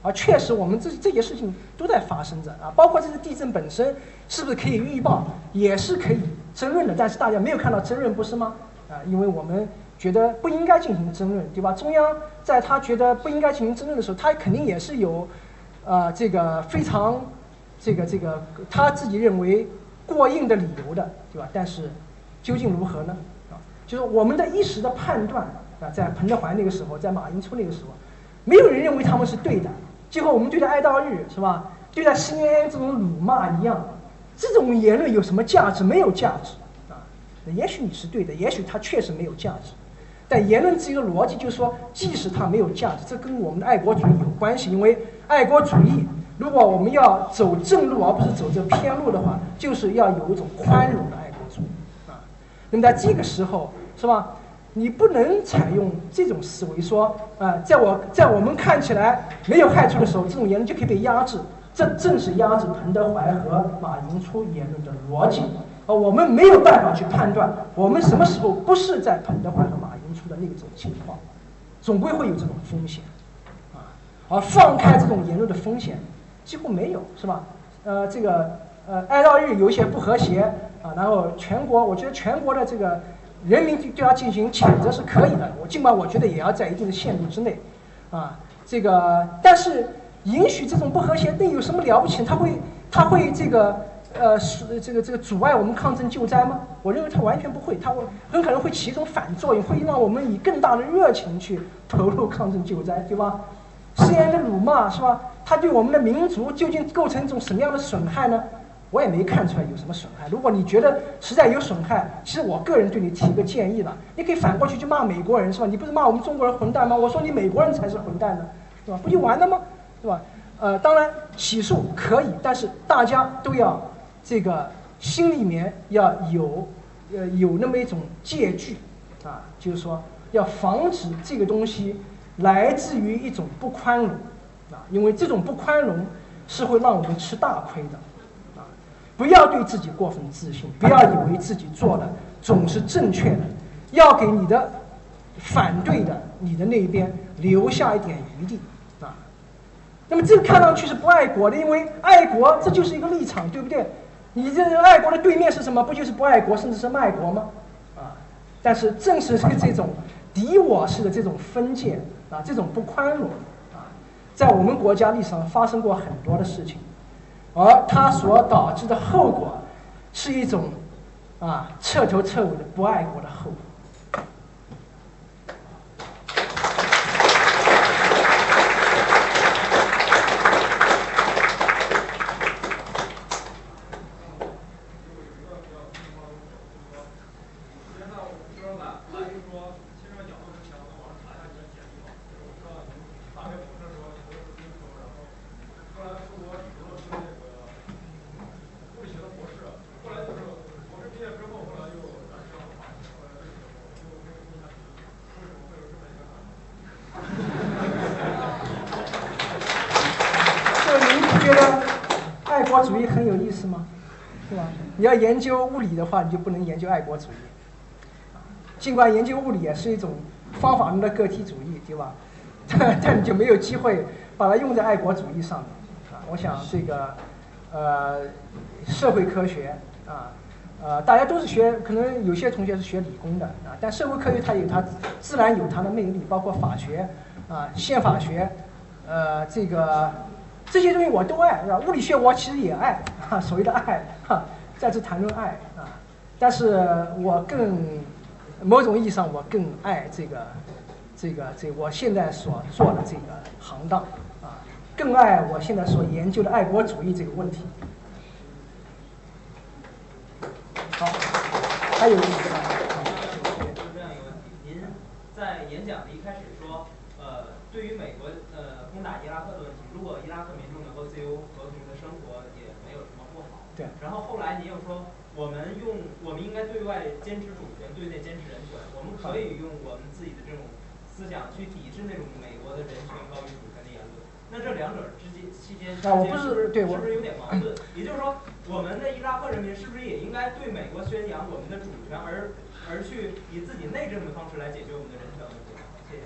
啊，确实我们这这些事情都在发生着啊，包括这次地震本身是不是可以预报，也是可以争论的，但是大家没有看到争论，不是吗？啊，因为我们觉得不应该进行争论，对吧？中央在他觉得不应该进行争论的时候，他肯定也是有，呃，这个非常，这个这个他自己认为过硬的理由的，对吧？但是究竟如何呢？就是我们的一时的判断啊，在彭德怀那个时候，在马云初那个时候，没有人认为他们是对的。最后我们对待哀悼日是吧？对待 CNN 这种辱骂一样，这种言论有什么价值？没有价值啊。也许你是对的，也许他确实没有价值，但言论自由的逻辑就是说，即使它没有价值，这跟我们的爱国主义有关系。因为爱国主义，如果我们要走正路而不是走这偏路的话，就是要有一种宽容。那么在这个时候，是吧？你不能采用这种思维，说啊，在我在我们看起来没有害处的时候，这种言论就可以被压制。这正是压制彭德怀和马云初言论的逻辑。呃，我们没有办法去判断，我们什么时候不是在彭德怀和马云出的那种情况，总归会有这种风险，啊，而放开这种言论的风险几乎没有，是吧？呃，这个呃哀悼日有一些不和谐啊，然后全国，我觉得全国的这个人民对他进行谴责是可以的，我尽管我觉得也要在一定的限度之内，啊，这个但是允许这种不和谐，那有什么了不起？他会他会这个。呃，是这个这个阻碍我们抗震救灾吗？我认为它完全不会，它会很可能会起一种反作用，会让我们以更大的热情去投入抗震救灾，对吧虽然的辱骂是吧？它对我们的民族究竟构成一种什么样的损害呢？我也没看出来有什么损害。如果你觉得实在有损害，其实我个人对你提个建议了，你可以反过去就骂美国人是吧？你不是骂我们中国人混蛋吗？我说你美国人才是混蛋呢，是吧？不就完了吗？是吧？呃，当然起诉可以，但是大家都要这个心里面要有呃有那么一种戒惧啊，就是说要防止这个东西来自于一种不宽容啊，因为这种不宽容是会让我们吃大亏的。不要对自己过分自信，不要以为自己做的总是正确的，要给你的反对的你的那一边留下一点余地啊。那么这个看上去是不爱国的，因为爱国这就是一个立场，对不对？你这爱国的对面是什么？不就是不爱国，甚至是卖国吗？啊！但是正是这这种敌我式的这种分界啊，这种不宽容啊，在我们国家历史上发生过很多的事情，而它所导致的后果是一种啊彻头彻尾的不爱国的后果。主义很有意思吗？是吧？你要研究物理的话，你就不能研究爱国主义。尽管研究物理也是一种方法论的个体主义，对吧？但但你就没有机会把它用在爱国主义上面啊！我想这个呃，社会科学啊，呃，大家都是学，可能有些同学是学理工的啊，但社会科学它有它自然有它的魅力，包括法学啊、宪法学，呃，这个。这些东西我都爱，是吧？物理学我其实也爱，哈，所谓的爱，哈，再次谈论爱。但是我更某种意义上，我更爱这个，这个，这我现在所做的这个行当啊，更爱我现在所研究的爱国主义这个问题。好，还有一个，问题，您在演讲的一开始说，呃，对于美国呃攻打伊拉克的问题。如果伊拉克民众能够自由和平的生活，也没有什么不好。对。然后后来您又说，我们用我们应该对外坚持主权，对内坚持人权。我们可以用我们自己的这种思想去抵制那种美国的人权高于主权的言论。那这两者之间期间，啊，我不是对，是不是有点矛盾？也就是说，我们的伊拉克人民是不是也应该对美国宣扬我们的主权，而而去以自己内政的方式来解决我们的人权问题？谢谢。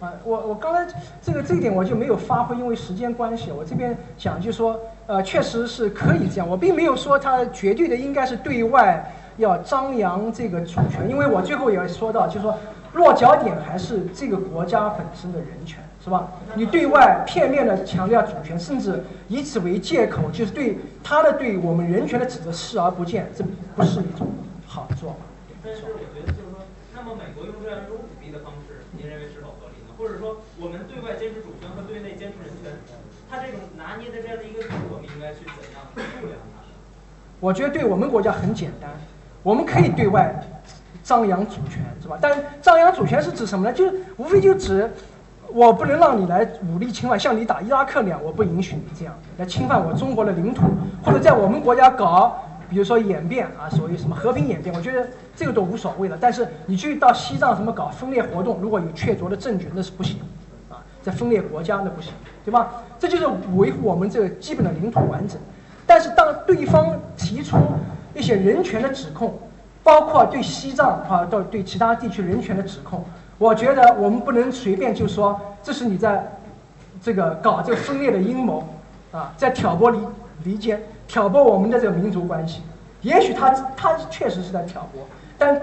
啊，我我刚才这个这一点我就没有发挥，因为时间关系。我这边讲就说，呃，确实是可以这样。我并没有说他绝对的应该是对外要张扬这个主权，因为我最后也要说到，就是说落脚点还是这个国家本身的人权，是吧？你对外片面的强调主权，甚至以此为借口，就是对他的对我们人权的指责视而不见，这不是一种好做法。但是我觉得就是说，那么美国用这样一种武力的方式，您认为是否？或者说，我们对外坚持主权和对内坚持人权，它这种拿捏的这样的一个度，我们应该去怎样度量它？我觉得对我们国家很简单，我们可以对外张扬主权，是吧？但张扬主权是指什么呢？就是无非就指我不能让你来武力侵犯，像你打伊拉克那样，我不允许你这样来侵犯我中国的领土，或者在我们国家搞。比如说演变啊，所谓什么和平演变，我觉得这个都无所谓了。但是你去到西藏什么搞分裂活动，如果有确凿的证据，那是不行，在分裂国家那不行，对吧？这就是维护我们这个基本的领土完整。但是当对方提出一些人权的指控，包括对西藏啊，到对其他地区人权的指控，我觉得我们不能随便就说这是你在这个搞这个分裂的阴谋，啊，在挑拨离离间。挑拨我们的这个民族关系，也许他他确实是在挑拨，但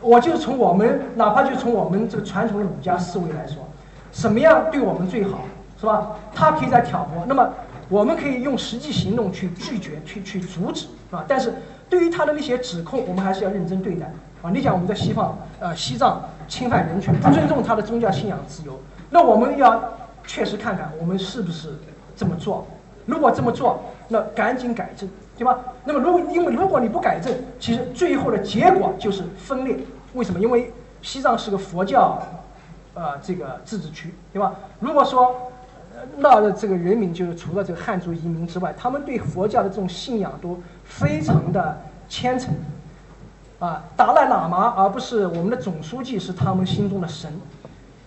我就从我们哪怕就从我们这个传统的儒家思维来说，什么样对我们最好，是吧？他可以在挑拨，那么我们可以用实际行动去拒绝、去去阻止，是吧？但是对于他的那些指控，我们还是要认真对待啊！你讲我们在西方，呃，西藏侵犯人权，不尊重他的宗教信仰自由，那我们要确实看看我们是不是这么做。如果这么做，那赶紧改正对吧？那么如果因为如果你不改正，其实最后的结果就是分裂。为什么？因为西藏是个佛教，呃，这个自治区，对吧？如果说那的这个人民就是除了这个汉族移民之外，他们对佛教的这种信仰都非常的虔诚。啊，达赖喇嘛而不是我们的总书记是他们心中的神。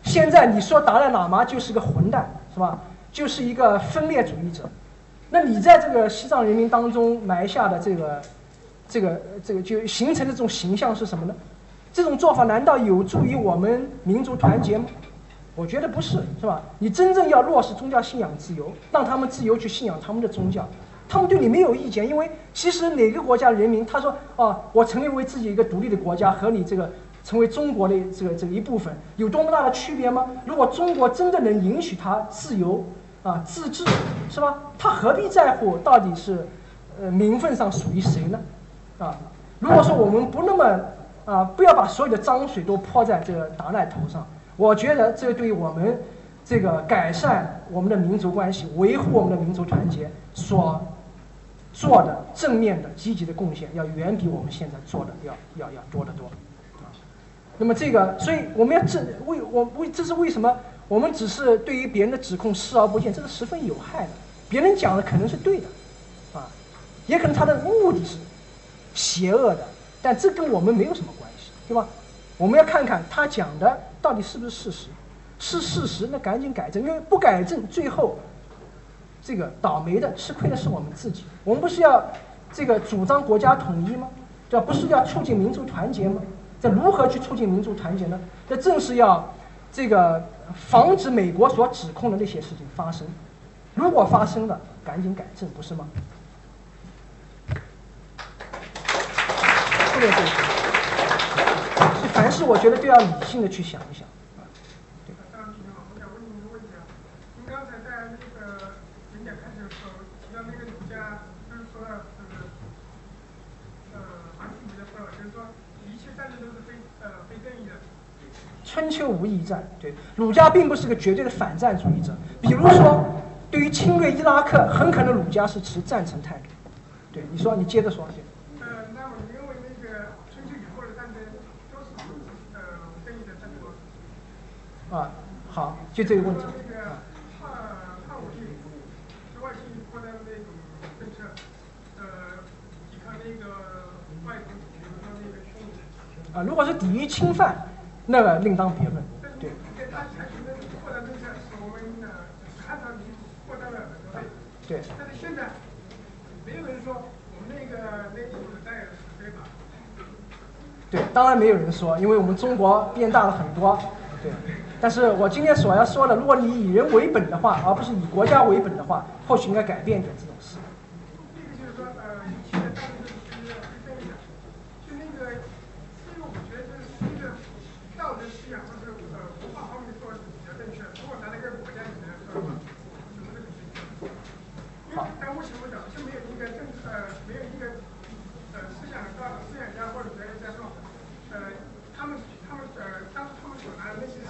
现在你说达赖喇嘛就是个混蛋，是吧？就是一个分裂主义者。那你在这个西藏人民当中埋下的这个、这个、这个就形成的这种形象是什么呢？这种做法难道有助于我们民族团结吗？我觉得不是，是吧？你真正要落实宗教信仰自由，让他们自由去信仰他们的宗教，他们对你没有意见，因为其实哪个国家人民他说啊，我成立为自己一个独立的国家，和你这个成为中国的这个这个一部分，有多么大的区别吗？如果中国真的能允许他自由啊自治，是吧？他何必在乎到底是呃名分上属于谁呢？啊，如果说我们不那么啊，不要把所有的脏水都泼在这个达赖头上。我觉得这对我们这个改善我们的民族关系、维护我们的民族团结所做的正面的、积极的贡献，要远比我们现在做的要要要多得多。啊，那么这个，所以我们要正为我为这是为什么？我们只是对于别人的指控视而不见，这是十分有害的。别人讲的可能是对的，啊，也可能他的目的是邪恶的，但这跟我们没有什么关系，对吧？我们要看看他讲的。到底是不是事实？是事实，那赶紧改正，因为不改正，最后这个倒霉的、吃亏的是我们自己。我们不是要这个主张国家统一吗？这不是要促进民族团结吗？这如何去促进民族团结呢？这正是要这个防止美国所指控的那些事情发生。如果发生了，赶紧改正，不是吗？后面这个。凡事我觉得都要理性的去想一想。对。我想问您一个问题啊，您刚才在那个演讲开始的时候提到那个儒家，就是说到这个，呃，马克思的说，就是说一切战争都是非呃非正义的。春秋无义战，对，儒家并不是个绝对的反战主义者。比如说，对于侵略伊拉克，很可能儒家是持赞成态度。对，你说，你接着说。啊，好，就这个问题。啊。啊，如果是抵御侵犯，那个另当别论，对。对。但是现在，没有人说我们那个那个带非法。对，当然没有人说，因为我们中国变大了很多，对。但是我今天所要说的，如果你以人为本的话，而不是以国家为本的话，或许应该改变一点这种事。这个就是说，呃，以前的大部分是非正义的，就那个，这个我觉得是一个道德思想或者呃文化方面说是比较正确的。如果拿那个国家里面说的话，什么都可以。好。但目前为止，就没有一个政治呃，没有一个呃思想家、思想家或者哲学家说，呃，他们他们呃，当他们所拿的那些。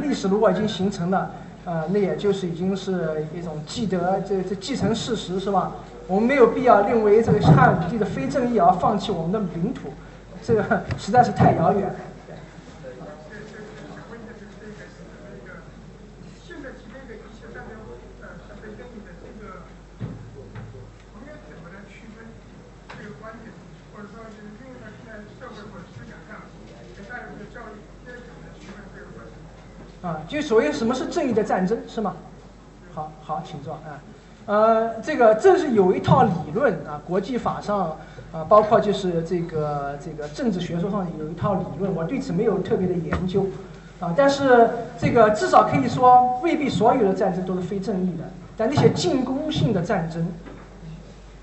历史如果已经形成了，呃，那也就是已经是一种既得这这既成事实，是吧？我们没有必要认为这个汉武帝的非正义而放弃我们的领土，这个实在是太遥远。啊，就所谓什么是正义的战争，是吗？好好，请坐啊。呃，这个这是有一套理论啊，国际法上啊，包括就是这个这个政治学说上有一套理论，我对此没有特别的研究啊。但是这个至少可以说，未必所有的战争都是非正义的。但那些进攻性的战争，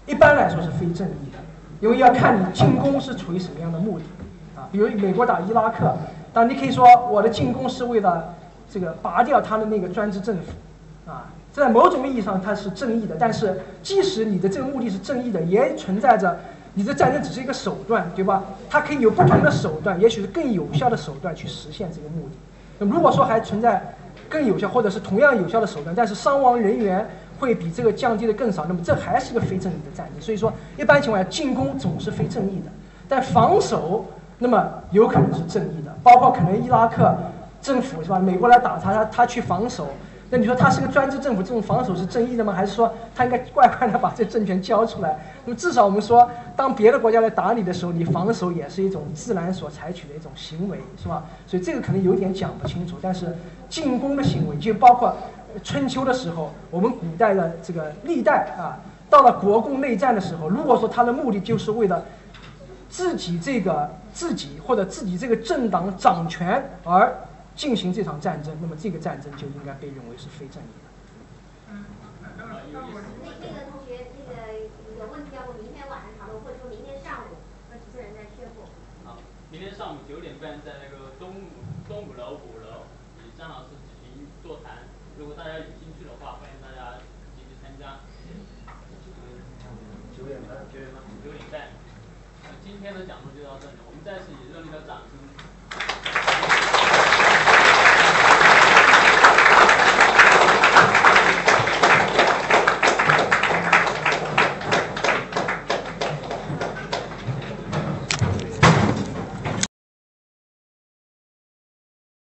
一般来说是非正义的，因为要看你进攻是出于什么样的目的啊。比如美国打伊拉克，但你可以说我的进攻是为了。这个拔掉他的那个专制政府，啊，在某种意义上它是正义的。但是，即使你的这个目的是正义的，也存在着你的战争只是一个手段，对吧？它可以有不同的手段，也许是更有效的手段去实现这个目的。那如果说还存在更有效，或者是同样有效的手段，但是伤亡人员会比这个降低的更少，那么这还是个非正义的战争。所以说，一般情况下，进攻总是非正义的，但防守那么有可能是正义的，包括可能伊拉克政府是吧？美国来打他，他他去防守。那你说他是个专制政府，这种防守是正义的吗？还是说他应该乖乖的把这政权交出来？那么至少我们说，当别的国家来打你的时候，你防守也是一种自然所采取的一种行为，是吧？所以这个可能有点讲不清楚。但是进攻的行为，就包括春秋的时候，我们古代的这个历代啊，到了国共内战的时候，如果说他的目的就是为了自己这个自己或者自己这个政党掌权而。进行这场战争，那么这个战争就应该被认为是非正义